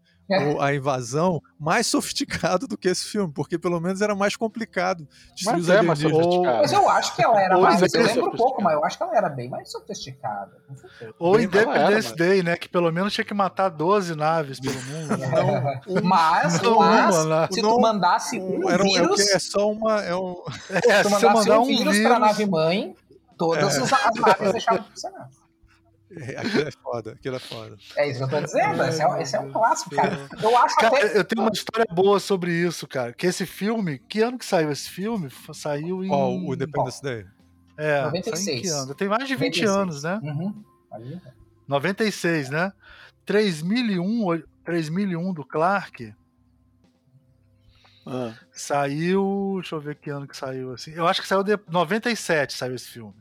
a invasão mais [LAUGHS] sofisticado do que esse filme, porque pelo menos era mais complicado destruir Mas os é alienígenas. sofisticado. Mas eu acho que ela era Ou mais. Eu lembro pouco, sofisticada. mas eu acho que ela era bem mais sofisticada. Ou era, Independence mas- Day, né? Que pelo menos tinha que matar 12 naves pelo mundo. Né? [LAUGHS] mas, não mas uma, né? se Não, tu mandasse um, Um- era um, é, vírus, quê? é só uma. É um, É, tu se você mandasse mandar um um vírus, vírus. pra nave mãe, todas É. as, as naves deixavam de funcionar. É, aquilo é foda, aquilo é foda. É isso que eu tô dizendo. Esse é, esse é um clássico, cara. Eu acho Cara, até. eu tenho uma história boa sobre isso, cara. Que esse filme, que ano que saiu esse filme? Saiu em. Qual? O Independence Day? É, 96. saiu em que ano? Tem mais de 20 96. anos, né? Uhum. Ali. 96, né? 3001, o- 3001 do Clark Ah, saiu. Deixa eu ver que ano que saiu assim. Eu acho que saiu de 97 saiu esse filme.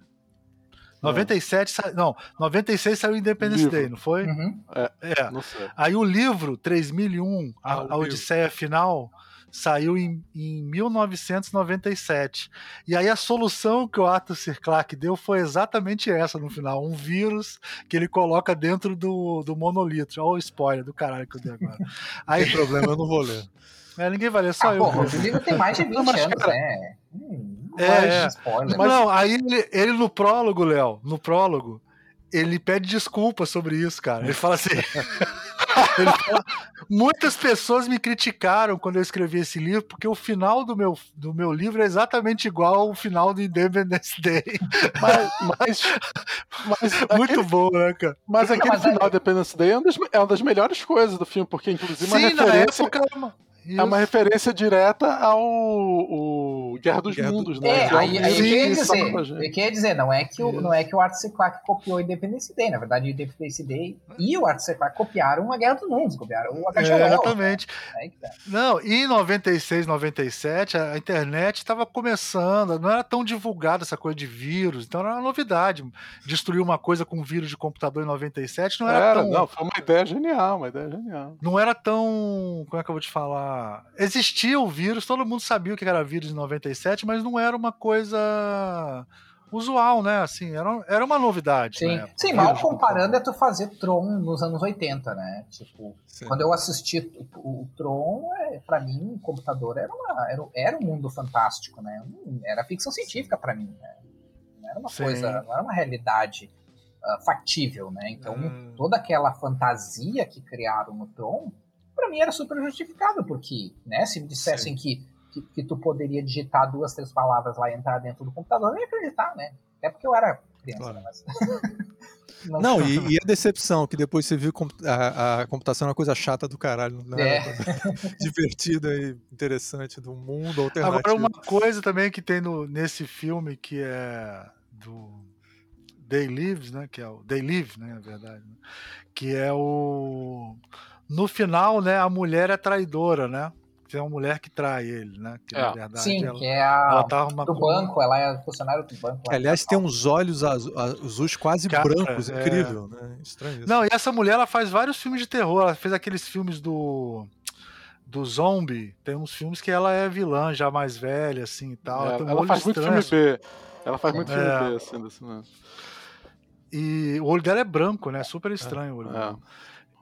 97 sa... Não, 96 saiu Independence Livro. Day, não foi? Uhum. É. não sei. Aí o livro 3001, a, Ah, a livro. Odisseia Final, saiu em, em 1997. E aí a solução que o Arthur C. Clarke deu foi exatamente essa no final: um vírus que ele coloca dentro do, do monolito. Olha o spoiler do caralho que eu dei agora. [LAUGHS] Aí, problema, eu não vou ler. [LAUGHS] é, ninguém vai ler, só Ah, eu. o livro tem mais de 20 Não, mas, anos, cara, né? Hum, É, de é. spoiler. Mas não, aí ele, ele no prólogo, Léo, no prólogo, ele pede desculpa sobre isso, cara. Ele fala assim. [LAUGHS] Ele fala, muitas pessoas me criticaram quando eu escrevi esse livro, porque o final do meu, do meu livro é exatamente igual ao final do Independence Day. [LAUGHS] Mas, mas, mas [LAUGHS] Muito aquele, bom, né, cara? mas aquele mas é- final de Independence Day é uma, das, é uma das melhores coisas do filme, porque inclusive uma Sim, na referência, época uma... é uma referência direta ao, o Guerra dos Guerra do- Mundos, né? É, é um aí, aí eu queria que dizer, eu queria dizer, não é que o, não é que o Art Clark copiou Independence Day, na verdade, Independence Day e o Art Clark copiaram a Guerra dos Mundos, copiaram o É, HGL. exatamente. Que tá. Não, e em 96, 97, a internet estava começando, não era tão divulgada essa coisa de vírus, então era uma novidade. Destruir uma coisa com vírus de computador em 97 não era, Era, tão. não, foi uma ideia genial, uma ideia genial. Não era tão. Como é que eu vou te falar? Existia o vírus, todo mundo sabia o que era vírus em 97, mas não era uma coisa usual, né? Assim, era, era uma novidade. Sim, época, sim mal comparando é tu fazer Tron nos anos 80, né? Tipo, Sim. quando eu assisti o, o Tron, é, para mim, o computador era, uma, era, era um mundo fantástico, né? Era ficção científica para mim, né? Não era uma Sim. coisa, não era uma realidade ah, factível, né? Então, Hum. toda aquela fantasia que criaram no Tron, para mim era super justificável, porque, né, se me dissessem que, que, que tu poderia digitar duas, três palavras lá e entrar dentro do computador, eu ia acreditar, né? Até porque eu era criança, Claro. né? Mas... [LAUGHS] Não, e, e a decepção, que depois você viu a, a computação é uma coisa chata do caralho, não é [LAUGHS] divertida e interessante do mundo alternativo. Agora, uma coisa também que tem no, nesse filme que é do Day Lives, né? Que é o Day Live, né? Na verdade. né, Que é o. No final, né? A mulher é traidora, né? Que é uma mulher que trai ele, né? Que na É. verdade Sim, ela, que é a ela tá uma do banco, ela é funcionária do banco. Que, aliás, tem uns olhos azu- azuis quase Cara, brancos, é. incrível, né? Estranho isso. Não, e essa mulher ela faz vários filmes de terror. Ela fez aqueles filmes do do zombie. Tem uns filmes que ela é vilã já mais velha assim e tal. É, tem um ela olho faz muito estranho, filme B. Ela faz muito É. filme B, assim, desse, né? E o olho dela é branco, né? Super estranho o olho. É. dela.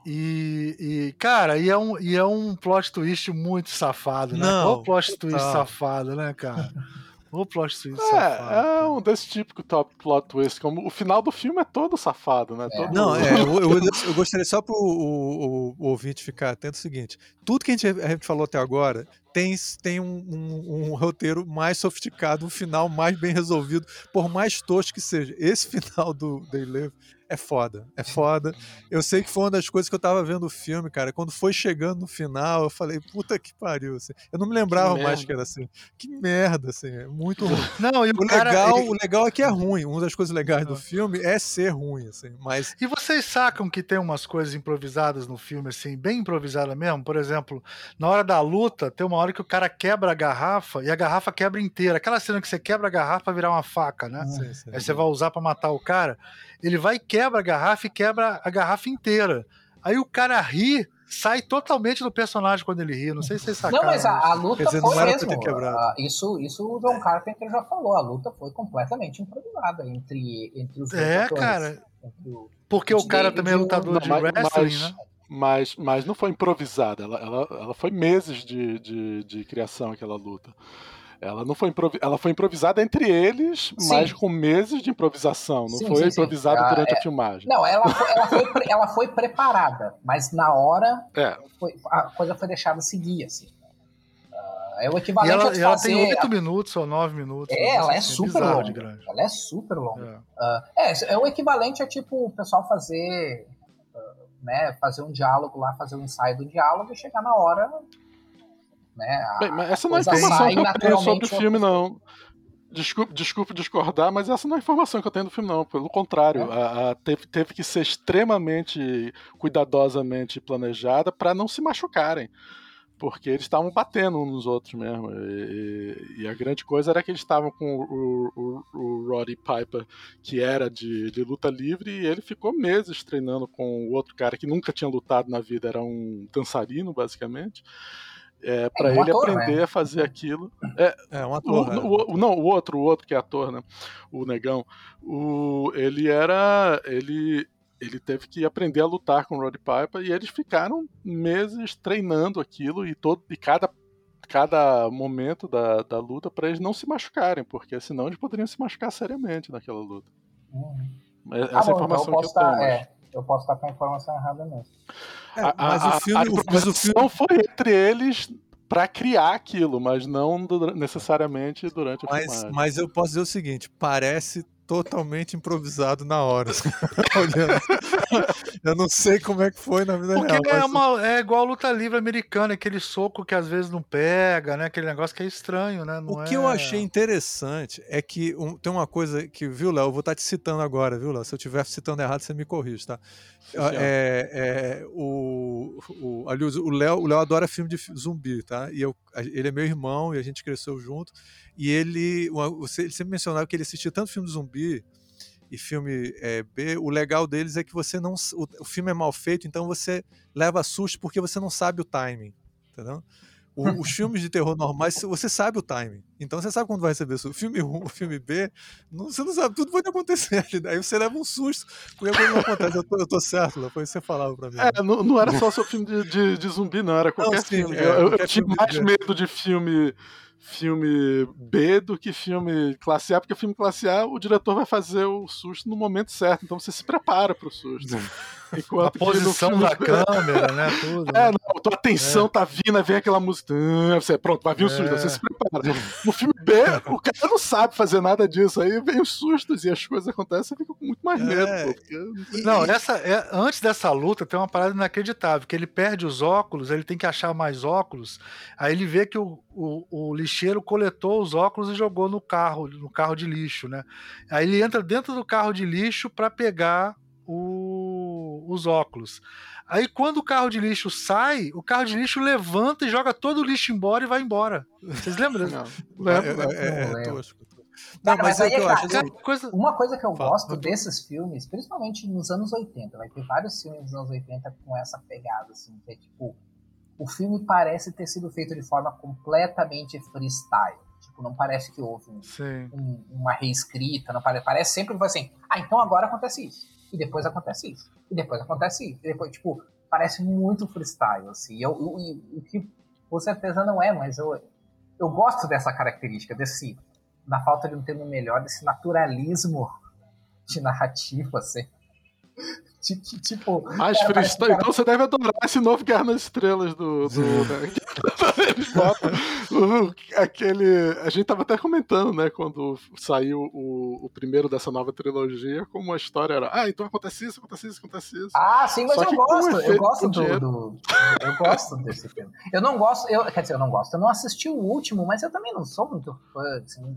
E, e, cara, e é, um, e é um plot twist muito safado, né? Não, o plot twist safado, né, cara? [LAUGHS] O plot twist É, safado. é um desse típico top plot twist. Como o final do filme é todo safado, né? Todo... Não, é, eu, eu- [LAUGHS] eu gostaria só para o, o- o ouvinte ficar atento ao seguinte: tudo que a gente, a gente falou até agora tem, tem um, um- um roteiro mais sofisticado, um final mais bem resolvido, por mais tosco que seja. Esse [LAUGHS] final do Day Live é foda, é foda. Eu sei que foi uma das coisas que eu tava vendo o filme, cara. Quando foi chegando no final, eu falei, puta que pariu. assim. Eu não me lembrava Que mais que era assim. Que merda, assim. É muito ruim. [LAUGHS] Não, e o, O cara. legal, ele- o legal é que é ruim. Uma das coisas legais do filme é ser ruim, assim. Mas E vocês sacam que tem umas coisas improvisadas no filme, assim, bem improvisada mesmo? Por exemplo, na hora da luta, tem uma hora que o cara quebra a garrafa e a garrafa quebra inteira. Aquela cena que você quebra a garrafa pra virar uma faca, né? Sim, sim. Aí você vai usar pra matar o cara. Ele vai e quebra a garrafa e quebra a garrafa inteira. Aí o cara ri, sai totalmente do personagem quando ele ri. Não sei se vocês sacaram. Não, mas a, a luta Quer dizer, foi não era pra mesmo. ah, isso, isso o John Carpenter já falou. A luta foi completamente improvisada entre, entre os dois É, atores. cara. O- Porque o cara também é o- lutador Não, de mas- wrestling, mas- né? Mas, mas não foi improvisada, ela, ela, ela foi meses de, de, de criação aquela luta. Ela não foi improvi ela foi improvisada entre eles, Sim. mas com meses de improvisação. Não Sim, foi sim, sim. improvisada Ah, durante é- a filmagem. Não, ela foi, ela, foi, pre- ela foi preparada, mas na hora É, foi- a coisa foi deixada seguir, assim. Ah, é o E equivalente ela, a e ela fazer... tem oito minutos ou nove minutos. É, um negócio ela é assim, super longa. Ela é super longa. É. Ah, é, é o equivalente a tipo o pessoal fazer, ah, né, fazer um diálogo lá, fazer um ensaio do diálogo e chegar na hora, né? a- Bem, mas essa não é informação que eu tenho sobre o filme, não. Desculpe, desculpe discordar, mas essa não é a informação que eu tenho do filme, não. Pelo contrário, É? a- a- teve, teve que ser extremamente cuidadosamente planejada para não se machucarem. Porque eles estavam batendo uns nos outros mesmo. E, e- e a grande coisa era que eles estavam com o, o, o Roddy Piper, que era de, de luta livre, e ele ficou meses treinando com o outro cara que nunca tinha lutado na vida, era um dançarino, basicamente. É, para um ele ator, aprender né? a fazer aquilo. É, um O, ator. é. o- o- não, o outro, o outro que é ator, né? O negão. O, ele era. Ele, ele teve que aprender a lutar com o Roddy Piper e eles ficaram meses treinando aquilo e, todo, e cada, cada momento da, da luta para eles não se machucarem, porque senão eles poderiam se machucar seriamente naquela luta. Hum. Essa Ah, bom, é informação então eu que eu tenho. mas- é, eu posso estar com a informação errada mesmo. É, mas a- o filme, a mas o filme improvisação foi entre eles pra criar aquilo, mas não du- necessariamente durante a Mas, filmagem. mas eu posso dizer o seguinte: parece totalmente improvisado na hora. [LAUGHS] Eu não sei como é que foi na vida Porque real. é, mas- uma, é igual a luta livre americana, aquele soco que às vezes não pega, né? Aquele negócio que é estranho, né? Não O que é... eu achei interessante é que um- tem uma coisa que, viu, Léo? Eu vou estar te citando agora, viu, Léo? Se eu estiver citando errado, você me corrige, tá? É, é, o, o, ali, o Léo o Léo adora filme de zumbi, tá? E eu, ele é meu irmão e a gente cresceu junto. E ele, ele sempre mencionava que ele assistia tanto filme de zumbi e filme é, B. O legal deles é que você não. O, o filme é mal feito, então você leva susto porque você não sabe o timing, entendeu? O- os filmes de terror normais, você sabe o timing. Então você sabe quando vai receber. O filme 1, o [LAUGHS] filme B, não- você não sabe, tudo pode acontecer ali. Daí você leva um susto, porque quando não acontece. Eu tô, eu tô certo, foi que você falava pra mim. É, não, não era só sobre filme de, de, de zumbi, não, era qualquer sim, filme. é, eu eu qualquer tinha mais de- medo de filme filme B do que filme classe A, porque filme classe A o diretor vai fazer o susto no momento certo, então você se prepara pro susto. [LAUGHS] A Enquanto no posição filme da câmera, né? [LAUGHS] Tudo. É, né? não, tua atenção tá vindo, vem aquela música. ah, Você, pronto, vai vir o susto, É. você se prepara. No filme B, o cara não sabe fazer nada disso. Aí vem os sustos e as coisas acontecem, você fica com muito mais medo. É. pô, porque- Não, essa, é, antes dessa luta tem uma parada inacreditável, que ele perde os óculos, ele tem que achar mais óculos, aí ele vê que o, o, o lixeiro coletou os óculos e jogou no carro, no carro de lixo, né? Aí ele entra dentro do carro de lixo para pegar o- os óculos. Aí quando o carro de lixo sai, o carro de lixo levanta e joga todo o lixo embora e vai embora. Vocês lembram? Não, É, lembra? é, é, Não é lembro. tosco. Não, Cara, mas mas é aí que eu é acho. que- assim, Coisa... Uma coisa que eu Fala, gosto desses filmes, principalmente nos anos 80, vai ter vários filmes dos anos 80 com essa pegada, assim, que é tipo, o filme parece ter sido feito de forma completamente freestyle. Tipo, não parece que houve um- um- uma reescrita, não parece, parece sempre que foi assim, ah, então agora acontece isso, e depois acontece isso, e depois acontece isso, e depois, tipo, parece muito freestyle, assim, eu- e- o que com certeza não é, mas eu, eu gosto dessa característica, desse, na falta de um termo melhor, desse naturalismo de narrativa, assim. [LAUGHS] Tipo, tipo Mais cara, parece freestyle. cara- Então você deve adorar esse novo Guerra nas Estrelas do. do [LAUGHS] [LAUGHS] aquele. A gente tava até comentando, né, quando saiu o, o primeiro dessa nova trilogia, como a história era. Ah, então acontece isso, acontece isso, acontece isso. Ah, sim, mas Só eu gosto, eu gosto do, do- Eu gosto desse filme. Eu não gosto, eu, quer dizer, eu não gosto. Eu não assisti o último, mas eu também não sou muito fã, assim.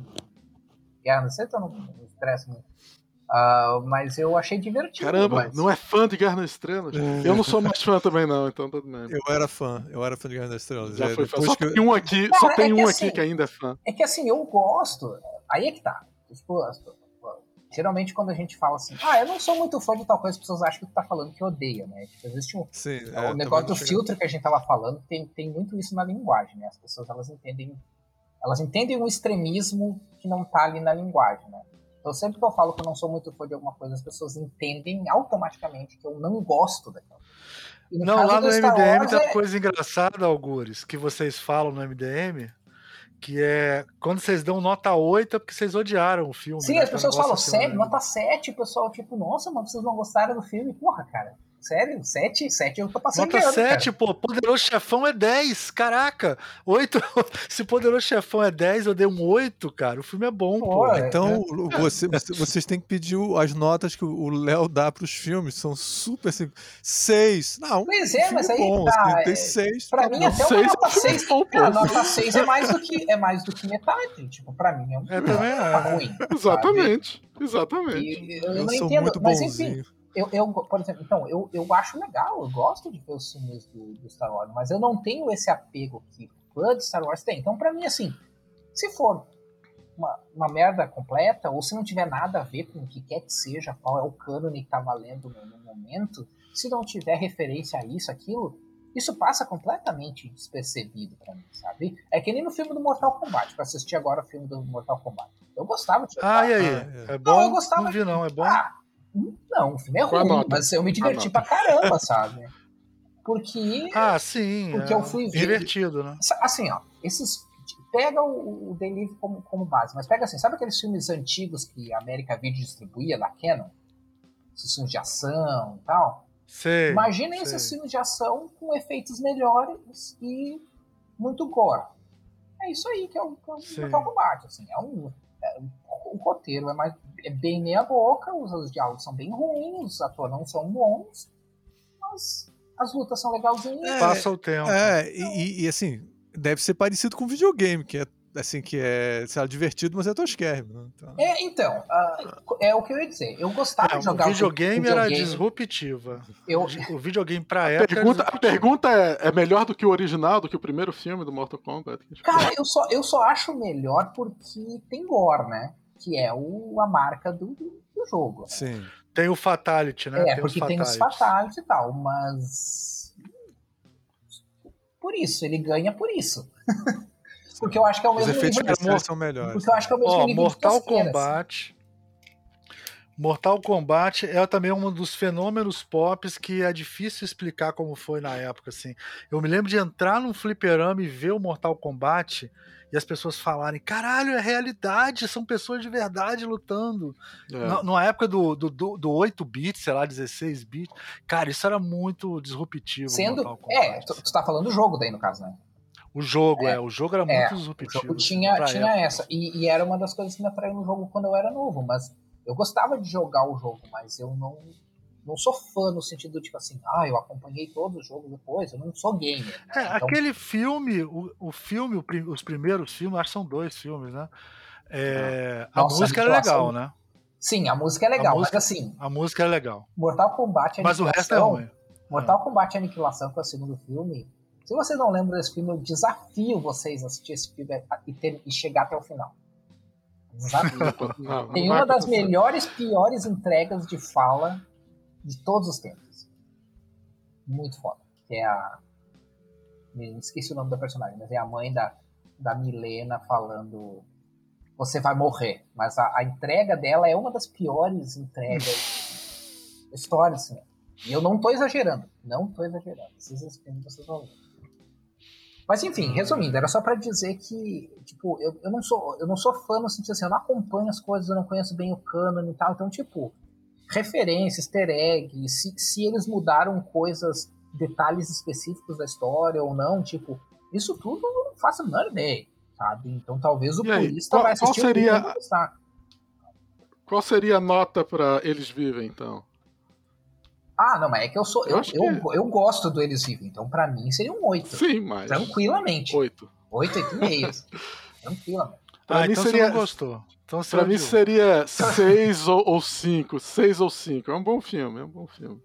Guerra nas Estrelas, eu não me estresso muito. Ah, mas eu achei divertido. Caramba, mas... não é fã de Guerra nas Estrelas? Eu não sou mais fã também, não, então tudo bem. Eu era fã, eu era fã de Guerra das Estrelas. Já É, foi fã. Só que tem um aqui, só Cara, tem é um que aqui assim- que ainda é fã. É que assim, eu gosto. Aí é que tá. Tipo, geralmente quando a gente fala assim, ah, eu não sou muito fã de tal coisa, as pessoas acham que tu tá falando que odeia, né? Tipo, existe um, Sim, é, o negócio do filtro que a gente tava falando tem, tem muito isso na linguagem, né? As pessoas elas entendem elas entendem um extremismo que não tá ali na linguagem, né? Então sempre que eu falo que eu não sou muito fã de alguma coisa, as pessoas entendem automaticamente que eu não gosto daquela. E Não, lá no MDM Wars tem uma é- coisa engraçada, Algures, que vocês falam no MDM, que é quando vocês dão nota 8 é porque vocês odiaram o filme. Sim, né? as pessoas falam, assim, sério, nota 7, o pessoal, tipo, nossa, mas vocês não gostaram do filme? Porra, cara, sério, 7, 7 eu tô passando Nota de ano, 7, cara. pô, Poderoso Chefão é 10, caraca. 8, [LAUGHS] se Poderoso Chefão é 10, eu dei um 8, cara. O filme é bom, pô. Pô, é. Então, você- você- vocês têm que pedir as notas que o Léo dá pros filmes. São super assim. Seis. Não, Pois um é, filme mas aí bom. tá, assim, é- tem seis. Pra tá mim, bom. até uma seis nota é filme 6, bom, pô. cara, nota 6 é mais do que, é mais do que metade. Tipo, pra mim é um É, também é, tá ruim. sabe? Exatamente. Exatamente. E eu, Eu não sou entendo, muito mas enfim. Eu, eu, por exemplo, então, eu, eu acho legal, eu gosto de ver os filmes do, do Star Wars, mas eu não tenho esse apego que fã de Star Wars tem. Então, pra mim, assim, se for uma, uma merda completa, ou se não tiver nada a ver com o que quer que seja, qual é o cânone que tá valendo no, no momento, se não tiver referência a isso, aquilo, isso passa completamente despercebido pra mim, sabe? É que nem no filme do Mortal Kombat, pra assistir agora o filme do Mortal Kombat. Eu gostava de Ah, e aí? Ah, é. bom? eu gostava não vi, não. É bom? ah, não, o filme é ruim, nota? mas eu me diverti pra caramba, sabe? Porque, Ah, sim. Porque é eu fui ver- Divertido, né? assim, ó, esses. Pega o, o Delivery como, como base, mas pega assim, sabe aqueles filmes antigos que a América Video distribuía da Canon? esses filmes de ação e tal. Sei, Imaginem sei. esses filmes de ação com efeitos melhores e muito gore. É isso aí que é o, que é o Sim. Mortal Kombat. Assim, é um, é o roteiro é, mais, é bem meia boca, os, os diálogos são bem ruins, os atores não são bons, mas as lutas são legalzinhas. É, Passa o tempo. É, e, e- e, assim, deve ser parecido com videogame, que é assim, que é sei lá, divertido, mas é tosquérrimo. Né? Então, É, então, ah, é o que eu ia dizer. Eu gostava É, de jogar o videogame era videogame. disruptiva. Eu, O videogame pra A época. pergunta, era a pergunta é, é melhor do que o original, do que o primeiro filme do Mortal Kombat? Cara, eu só, eu só acho melhor porque tem gore, né? Que é o, a marca do, do, do jogo. né? sim. Tem o Fatality, né? É, tem porque os tem os fatalities e tal, mas. Por isso, ele ganha por isso. [LAUGHS] porque eu acho que é o Os mesmo efeitos nível de- especiais são melhores. Porque eu acho que é o mesmo Ó, nível Mortal de assim. Kombat. Mortal Kombat é também um dos fenômenos pops que é difícil explicar como foi na época, assim. Eu me lembro de entrar num fliperama e ver o Mortal Kombat e as pessoas falarem, caralho, é realidade, são pessoas de verdade lutando. É. Na, numa época do, do, do, do 8 bits, sei lá, 16 bits, cara, isso era muito disruptivo. Sendo. É, Kombat. tu, tu tá falando do jogo daí, no caso, né? O jogo, é, o jogo era É, muito O disruptivo. jogo assim, tinha, pra tinha época. essa. E, e era uma das coisas que me atraiu no jogo quando eu era novo, mas eu gostava de jogar o jogo, mas eu não, não sou fã no sentido tipo assim, ah, eu acompanhei todos os jogos depois, eu não sou gamer. É, né? Então, aquele filme, o, o filme, o os primeiros filmes, acho que são dois filmes, né? É, a Nossa, música era Aniquilação. legal, né? Sim, a música é legal, música- mas assim, A música é legal. Mortal Kombat Mas o resto é Aniquilação. ruim. Mortal Kombat Aniquilação, que é o segundo filme. Se vocês não lembram desse filme, eu desafio vocês a assistir esse filme e, ter- e chegar até o final. Desafio. [LAUGHS] Tem uma das melhores, piores entregas de fala de todos os tempos. Muito foda. Que é a. Esqueci o nome da personagem, mas é a mãe da, da Milena falando. Você vai morrer. Mas a, a entrega dela é uma das piores entregas [LAUGHS] da história, assim. E eu não tô exagerando. Não tô exagerando. Vocês vocês vão ver. Mas enfim, resumindo, era só pra dizer que, tipo, eu, eu, não sou, eu não sou fã no sentido assim, eu não acompanho as coisas, eu não conheço bem o canon e tal, então, tipo, referências, easter egg, se, se eles mudaram coisas, detalhes específicos da história ou não, tipo, isso tudo eu não faço a menor ideia, sabe? Então talvez o E aí, purista qual- vai assistir qual o filme e seria- não gostar. Qual seria a nota pra Eles Vivem, então? Ah, não, mas é que eu sou. Eu Eu, eu, eu, gosto do Eles Vivem, então pra mim seria um 8. Sim, mas. Tranquilamente. Oito. 8, 8,5. [LAUGHS] Tranquilamente. Pra ah, mim então seria- você não gostou. Então Pra mim seria [LAUGHS] seis ou, ou cinco. Seis ou cinco. É um bom filme, é um bom filme.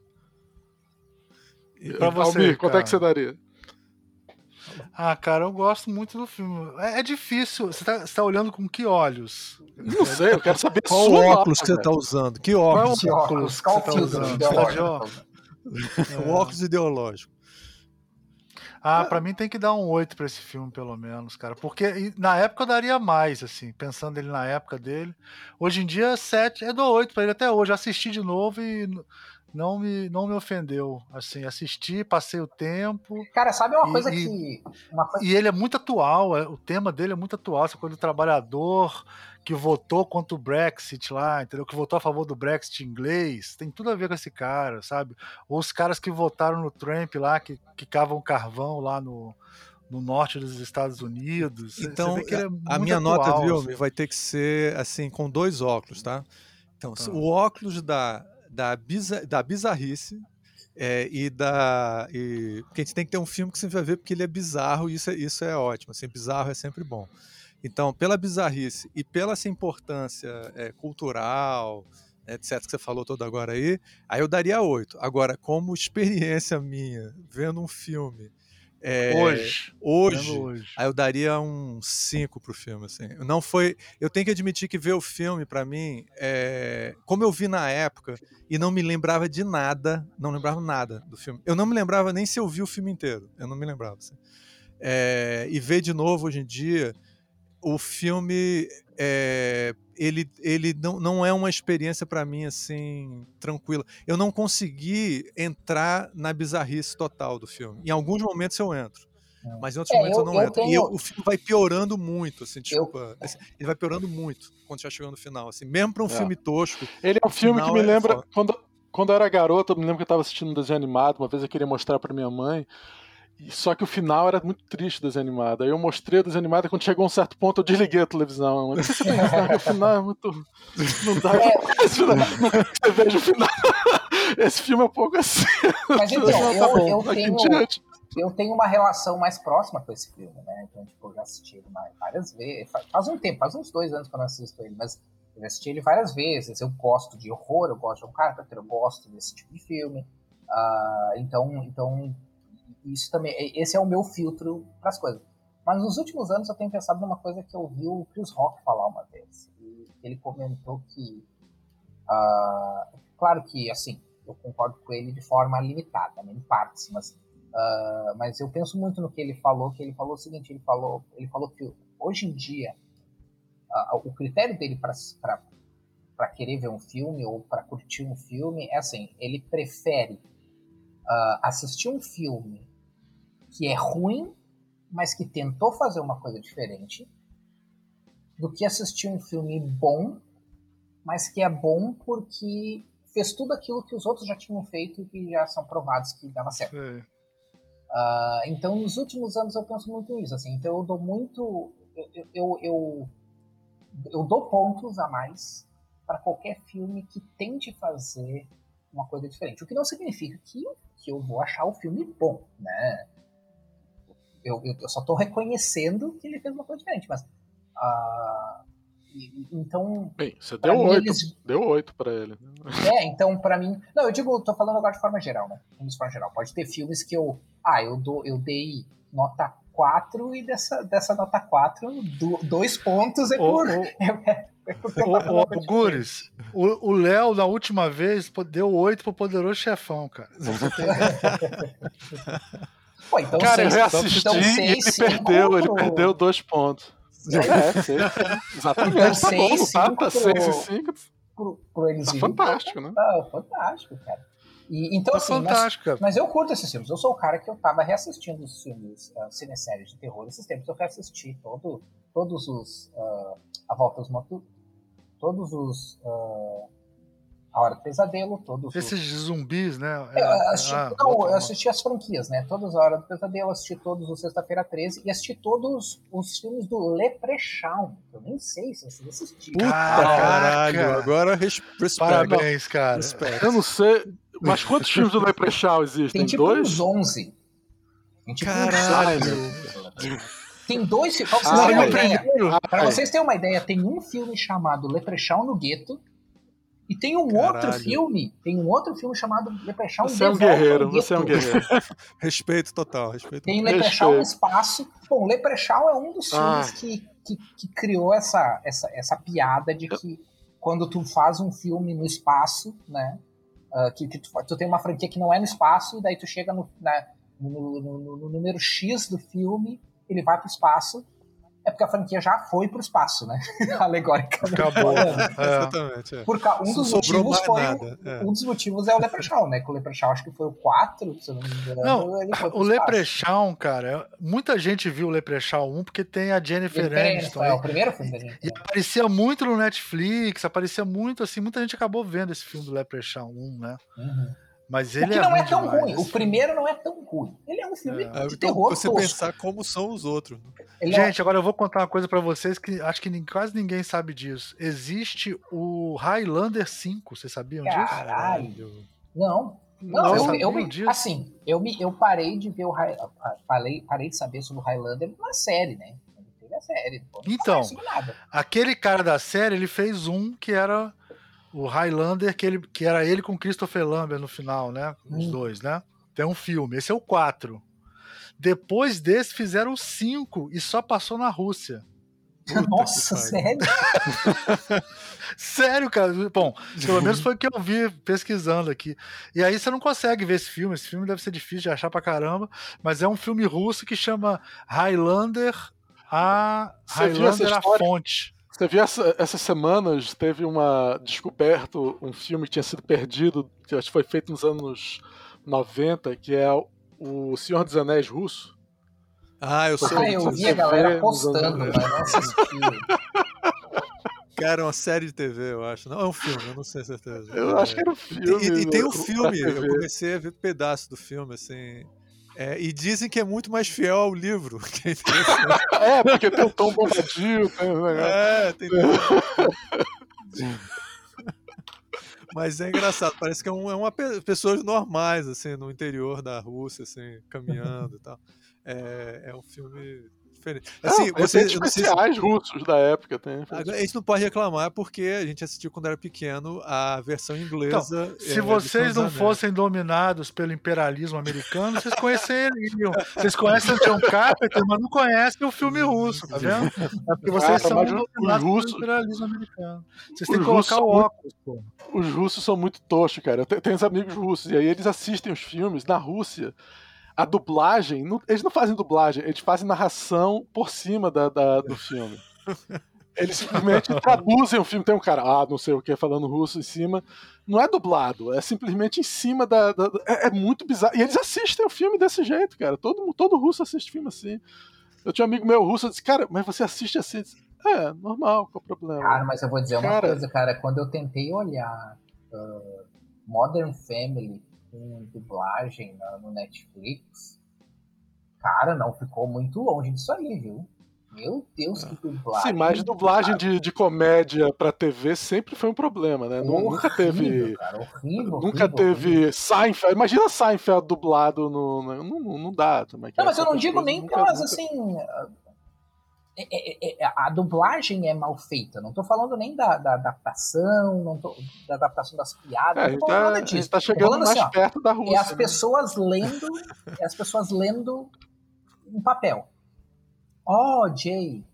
E- Pra você, Almir, quanto é que você daria? Ah, cara, eu gosto muito do filme. É, é difícil. Você tá, você tá olhando com que olhos? Não sei, eu quero saber Qual sua óculos que você tá usando? Que Qual é óculos? o Que óculos, óculos qual que você tá usando? ideológico tá [LAUGHS] usando? O óculos ideológico. Ah, pra mim tem que dar um 8 pra esse filme, pelo menos, cara. Porque na época eu daria mais, assim, pensando ele na época dele. Hoje em dia, 7, eu dou 8 pra ele até hoje. Assisti de novo e não me, não me ofendeu. Assim, assisti, passei o tempo. Cara, sabe uma E- coisa e- que. Uma coisa E ele é muito atual, é- o tema dele é muito atual, essa coisa do trabalhador que votou contra o Brexit lá, entendeu? Que votou a favor do Brexit inglês, tem tudo a ver com esse cara, sabe? Ou os caras que votaram no Trump lá, que, que cavam carvão lá no, no norte dos Estados Unidos. Então, é a minha nota, atual, viu, assim. Vai ter que ser assim, com dois óculos, tá? Então, Tá. o óculos da, da, da bizarrice é, e da. E, porque a gente tem que ter um filme que você vai ver porque ele é bizarro e isso é, isso é ótimo. Assim, bizarro é sempre bom. Então, pela bizarrice e pela essa importância é, cultural, etc., que você falou todo agora aí, aí eu daria oito. Agora, como experiência minha, vendo um filme. É, Hoje. hoje hoje. Aí eu daria um 5 pro filme, assim. Não foi. Eu tenho que admitir que ver o filme, pra mim, é... como eu vi na época e não me lembrava de nada, não lembrava nada do filme. Eu não me lembrava nem se eu vi o filme inteiro. Eu não me lembrava. Assim. É, E ver de novo hoje em dia, o filme. é, Ele, ele não, não é uma experiência pra mim assim tranquila. Eu não consegui entrar na bizarrice total do filme. Em alguns momentos eu entro. Mas em outros É, momentos eu, eu- não eu entro. E tenho- eu- o filme vai piorando muito, assim, desculpa. assim, ele vai piorando muito quando já chegando no final. Assim, mesmo para um É. filme tosco. Ele é um filme que me é lembra. Quando, quando eu era garoto, eu me lembro que eu tava assistindo um desenho animado, uma vez eu queria mostrar pra minha mãe. Só que o final era muito triste. Aí eu mostrei animado e quando chegou a um certo ponto eu desliguei a televisão. Eu disse, "Você tem razão, que o final é muito. Não dá pra esse final- Você veja o final. Esse filme é um pouco assim. Mas então, Tá eu, bom, eu tenho, eu tenho uma relação mais próxima com esse filme, né? Então, tipo, eu já assisti ele várias vezes. Faz, um tempo, faz uns dois anos que eu não assisto ele, mas eu já assisti ele várias vezes. Eu gosto de horror, eu gosto de um Carpenter, eu gosto desse tipo de filme. Ah, então, então, isso também. Esse é o meu filtro para as coisas. Mas nos últimos anos eu tenho pensado numa coisa que eu vi o Chris Rock falar uma vez. Ele comentou que. ah, claro que, assim, eu concordo com ele de forma limitada, né, em partes, mas, ah, mas eu penso muito no que ele falou, que ele falou o seguinte, ele falou, ele falou que hoje em dia ah, o critério dele para querer ver um filme ou para curtir um filme é assim, ele prefere ah, assistir um filme que é ruim, mas que tentou fazer uma coisa diferente, do que assistir um filme bom, mas que é bom porque fez tudo aquilo que os outros já tinham feito e que já são provados que dava certo. Ah, então, nos últimos anos eu penso muito nisso, assim. Então, eu dou muito, eu, eu, eu, eu dou pontos a mais para qualquer filme que tente fazer uma coisa diferente. O que não significa que, que eu vou achar o filme bom, né? Eu, eu, eu só estou reconhecendo que ele fez uma coisa diferente, mas e- e- então Bem, você deu oito. eles- Deu oito pra ele. é, então pra mim. Não, eu digo, tô falando agora de forma geral, né? De forma geral. Pode ter filmes que eu. Ah, eu, dou, eu dei nota 4 e dessa, dessa nota 4, do, dois pontos é por. ô, [LAUGHS] é, é ô, diferente. Gures, o o Léo, na última vez, deu 8 pro Poderoso Chefão, cara. [LAUGHS] Pô, então Cara, eu seis, reassisti então e seis, ele cinco perdeu, ele pro- perdeu dois pontos. É, seis, exatamente. Então, tá seis, tá, cinco tá pro- 6 e 5. pro, pro eles Tá irem. fantástico, né? Tá fantástico, cara. E, então, Tá assim, mas, mas eu curto esses filmes. Eu sou o cara que eu tava reassistindo os filmes, uh, cineséries de terror esses tempos. Eu reassisti todo, todos os. ah, a Volta dos Mortos. Todos os. ah, a Hora do Pesadelo, todos Esses os. zumbis, né? Eu É, assisti, ah, não, eu assisti as franquias, né? Todos a Hora do Pesadelo, assisti todos os Sexta-feira 13 e assisti todos os filmes do Leprechaun. Eu nem sei se vocês assistiram. Puta, Caralho, agora res- respeito. Parabéns, cara. Respeito. Eu não sei. Mas quantos filmes do Leprechaun existem? Tem tipo Dois? uns 11. Tem tipo uns Caralho. 11. [LAUGHS] Tem dois filmes. Pra vocês Ah, terem uma é. ideia, pra Ah, vocês terem uma ideia, tem um filme chamado Leprechaun no Gueto. E tem um outro Caralho. filme, tem um outro filme chamado Leprechaun Você é um guerreiro, você é um guerreiro. Respeito total, respeito Tem. Leprechaun no espaço. Bom, Leprechaun é um dos Ah. filmes que, que, que criou essa, essa, essa piada de que quando tu faz um filme no espaço, né? ah, que, que tu, tu tem uma franquia que não é no espaço, e daí tu chega no, na- no- no- no número X do filme, ele vai pro espaço. É porque a franquia já foi pro espaço, né? [LAUGHS] Alegoricamente. Acabou. falando. É. Exatamente. é. Por ca- um dos sobrou motivos foi é. um dos motivos é o Leprechaun, né? Que o Leprechaun acho que foi o 4, se eu não me engano. Não, ele foi pro o espaço. Leprechaun, cara, muita gente viu o Leprechaun 1 porque tem a Jennifer Aniston. É o primeiro filme da gente. E aparecia muito no Netflix, aparecia muito assim, muita gente acabou vendo esse filme do Leprechaun 1, né? Uhum. Mas O ele que é não é tão demais, ruim. O primeiro não é tão ruim. Ele é um filme É. De então, terror você tosco. pensar como são os outros. Ele é- Gente, agora eu vou contar uma coisa pra vocês que acho que quase ninguém sabe disso. Existe o Highlander 5, vocês sabiam disso? Caralho. Não. Não, Não, eu, eu, me- disso? assim, eu, me, eu parei de ver o ah, parei, parei de saber sobre o Highlander na série, né? Teve a série. Então. Aquele cara da série, ele fez um que era o Highlander, que, ele, que era ele com Christopher Lambert no final, né? Os Hum. dois, né? Tem um filme. Esse é o 4. Depois desse, fizeram o 5 e só passou na Rússia. Puta Nossa, sério? [LAUGHS] Sério, cara. Bom, pelo menos foi o que eu vi pesquisando aqui. E aí você não consegue ver esse filme. Esse filme deve ser difícil de achar pra caramba. Mas é um filme russo que chama Highlander a Você Highlander a fonte. Você viu essa- essas semanas, teve uma descoberto, um filme que tinha sido perdido, que acho que foi feito nos anos 90, que é o Senhor dos Anéis russo. Ah, eu sou. Ah, eu vi a galera postando, mas não assisti. Cara, é uma série de TV, eu acho. Não, é um filme, eu não sei certeza. Eu acho que era um filme. E, e tem um filme, eu comecei a ver pedaço do filme, assim. É, e dizem que é muito mais fiel ao livro. [LAUGHS] É. [LAUGHS] É, porque tem o Tom Bombadil, tem é, tem Mas é engraçado, parece que é, um, é uma pe- pessoas normais, assim, no interior da Rússia, assim, caminhando e tal. É, é um filme diferente. Assim, Não, você, sei se- especiais russos da época tem. Agora, a gente não pode reclamar porque a gente assistiu quando era pequeno a versão inglesa. Se é, vocês de Senhor dos não fossem dominados pelo imperialismo americano, vocês conheceriam. Vocês conhecem o John Carpenter, mas não conhecem o filme russo, tá vendo? É porque vocês Cara, são mas os dominados russos- pelo imperialismo americano. Vocês os têm que colocar o são muito- óculos, pô. Os russos são muito toscos, cara. Eu te- tenho uns amigos russos, e aí eles assistem os filmes na Rússia. A dublagem, não- eles não fazem dublagem, eles fazem narração por cima da, da- do filme. Eles simplesmente [LAUGHS] traduzem o filme. Tem um cara, ah, não sei o que, falando russo em cima. Não é dublado, é simplesmente em cima da. da- é, é muito bizarro. E eles assistem o filme desse jeito, cara. Todo, todo russo assiste filme assim. Eu tinha um amigo meu russo, eu disse, cara, mas você assiste assim? Disse, é, normal, qual o problema? Cara, mas eu vou dizer uma Cara. coisa, cara. Quando eu tentei olhar ah, Modern Family com dublagem na- no Netflix, cara, não ficou muito longe disso aí, viu? Meu Deus, que dublagem. Sim, mas dublagem de, de comédia pra TV sempre foi um problema, né? Nu- Nunca teve. Horrível, Cara, horrível, Nunca horrível, teve horrível. Seinfeld. Imagina Seinfeld dublado no. Não, não, dá também. Não, mas eu não digo coisas nem nunca- pelas, nunca- assim. Ah, é- é- é- a dublagem é mal feita. Não tô falando nem da, da adaptação, não tô, da adaptação das piadas. É, não tô tá, falando disso. tá chegando falando mais assim, ó, perto da Rússia. É as né? pessoas lendo. É as pessoas lendo um papel. Oh, Jay.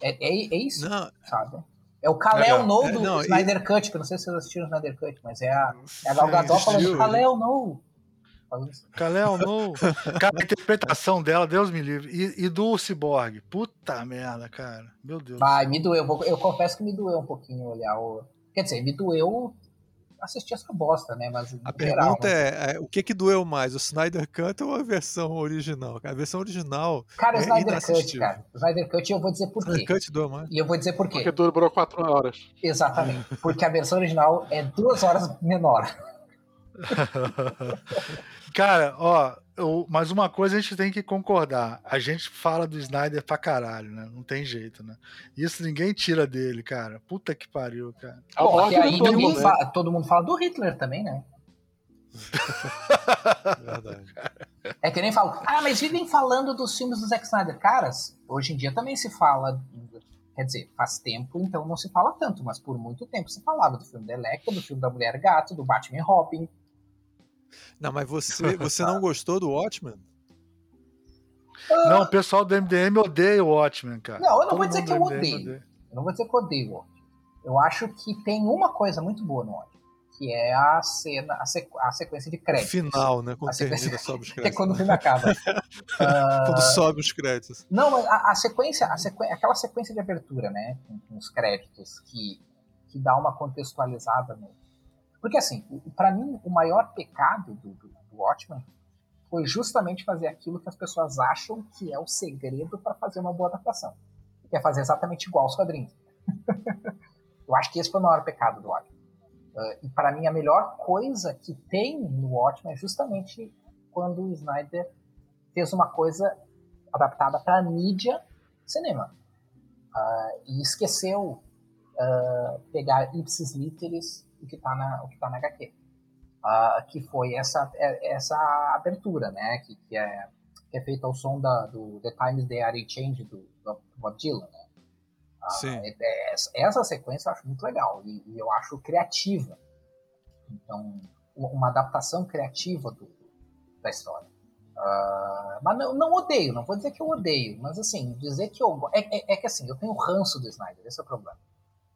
É, é, é isso, Não, sabe? É o Kalel É, No é, do não, e- Snyder Cut, que eu não sei se vocês assistiram o Snyder Cut, mas é a, é a Gal Gadot falando Kalel No. Kalel, não. [LAUGHS] Cara, a interpretação dela, Deus me livre. E, e do Cyborg. Puta merda, cara. Meu Deus. Vai, me doeu. Eu confesso que me doeu um pouquinho olhar o. Quer dizer, me doeu assistir essa bosta, né? Mas a geral, pergunta né? é, é, o que que doeu mais, o Snyder Cut ou a versão original? A versão original, Cara, o é Snyder Cut, cara. O Snyder Cut, eu vou dizer por Snyder quê. Cut doeu mais? E eu vou dizer por quê. Porque durou quatro horas. Exatamente. Porque a versão original é duas horas menor. [LAUGHS] Cara, ó, eu- mas uma coisa a gente tem que concordar. A gente fala do Snyder pra caralho, né? Não tem jeito, né? Isso ninguém tira dele, cara. Puta que pariu, cara. Que aí do todo mundo, fala, todo mundo fala do Hitler também, né? Verdade. [LAUGHS] É que nem falo, ah, mas vivem falando dos filmes do Zack Snyder. Caras, hoje em dia também se fala. Quer dizer, faz tempo, então não se fala tanto, mas por muito tempo se falava do filme da Electra, do filme da Mulher Gato, do Batman Robin. Não, mas você, [LAUGHS] você não gostou do Watchmen? Não, o pessoal do MDM odeia o Watchmen, cara. Não, eu não Todo vou dizer que eu odeio. odeia. Eu não vou dizer que eu odeio o Watchmen. Eu acho que tem uma coisa muito boa no Watchmen, que é a cena, a, sequ- a sequência de créditos. Final, né? Quando A sequência- termina, [LAUGHS] sobe os É créditos. quando o filme acaba. [LAUGHS] Ah, Quando sobe os créditos. Não, mas a, a sequência, a sequ... aquela sequência de abertura, né? Com, com os créditos que, que dá uma contextualizada no. Porque assim, pra mim, o maior pecado do, do, do Watchmen foi justamente fazer aquilo que as pessoas acham que é o segredo para fazer uma boa adaptação. Que é fazer exatamente igual aos quadrinhos. [LAUGHS] Eu acho que esse foi o maior pecado do Watchmen. Ah, e para mim, a melhor coisa que tem no Watchmen é justamente quando o Snyder fez uma coisa adaptada para mídia cinema. Ah, e esqueceu ah, pegar ipsis literis o que está na, o que tá na HQ. Ah, que foi essa, é- essa abertura, né? Que, que, é, que é feita ao som da, do The Times They Are Change do, do Bob Dylan. Né? Ah, Sim. é- é- essa- sequência eu acho muito legal e, e eu acho criativa. Então, uma adaptação criativa do, da história. Ah, mas não, não odeio, não vou dizer que eu odeio, mas assim, dizer que eu. É, é, é que assim, eu tenho ranço do Snyder, esse é o problema.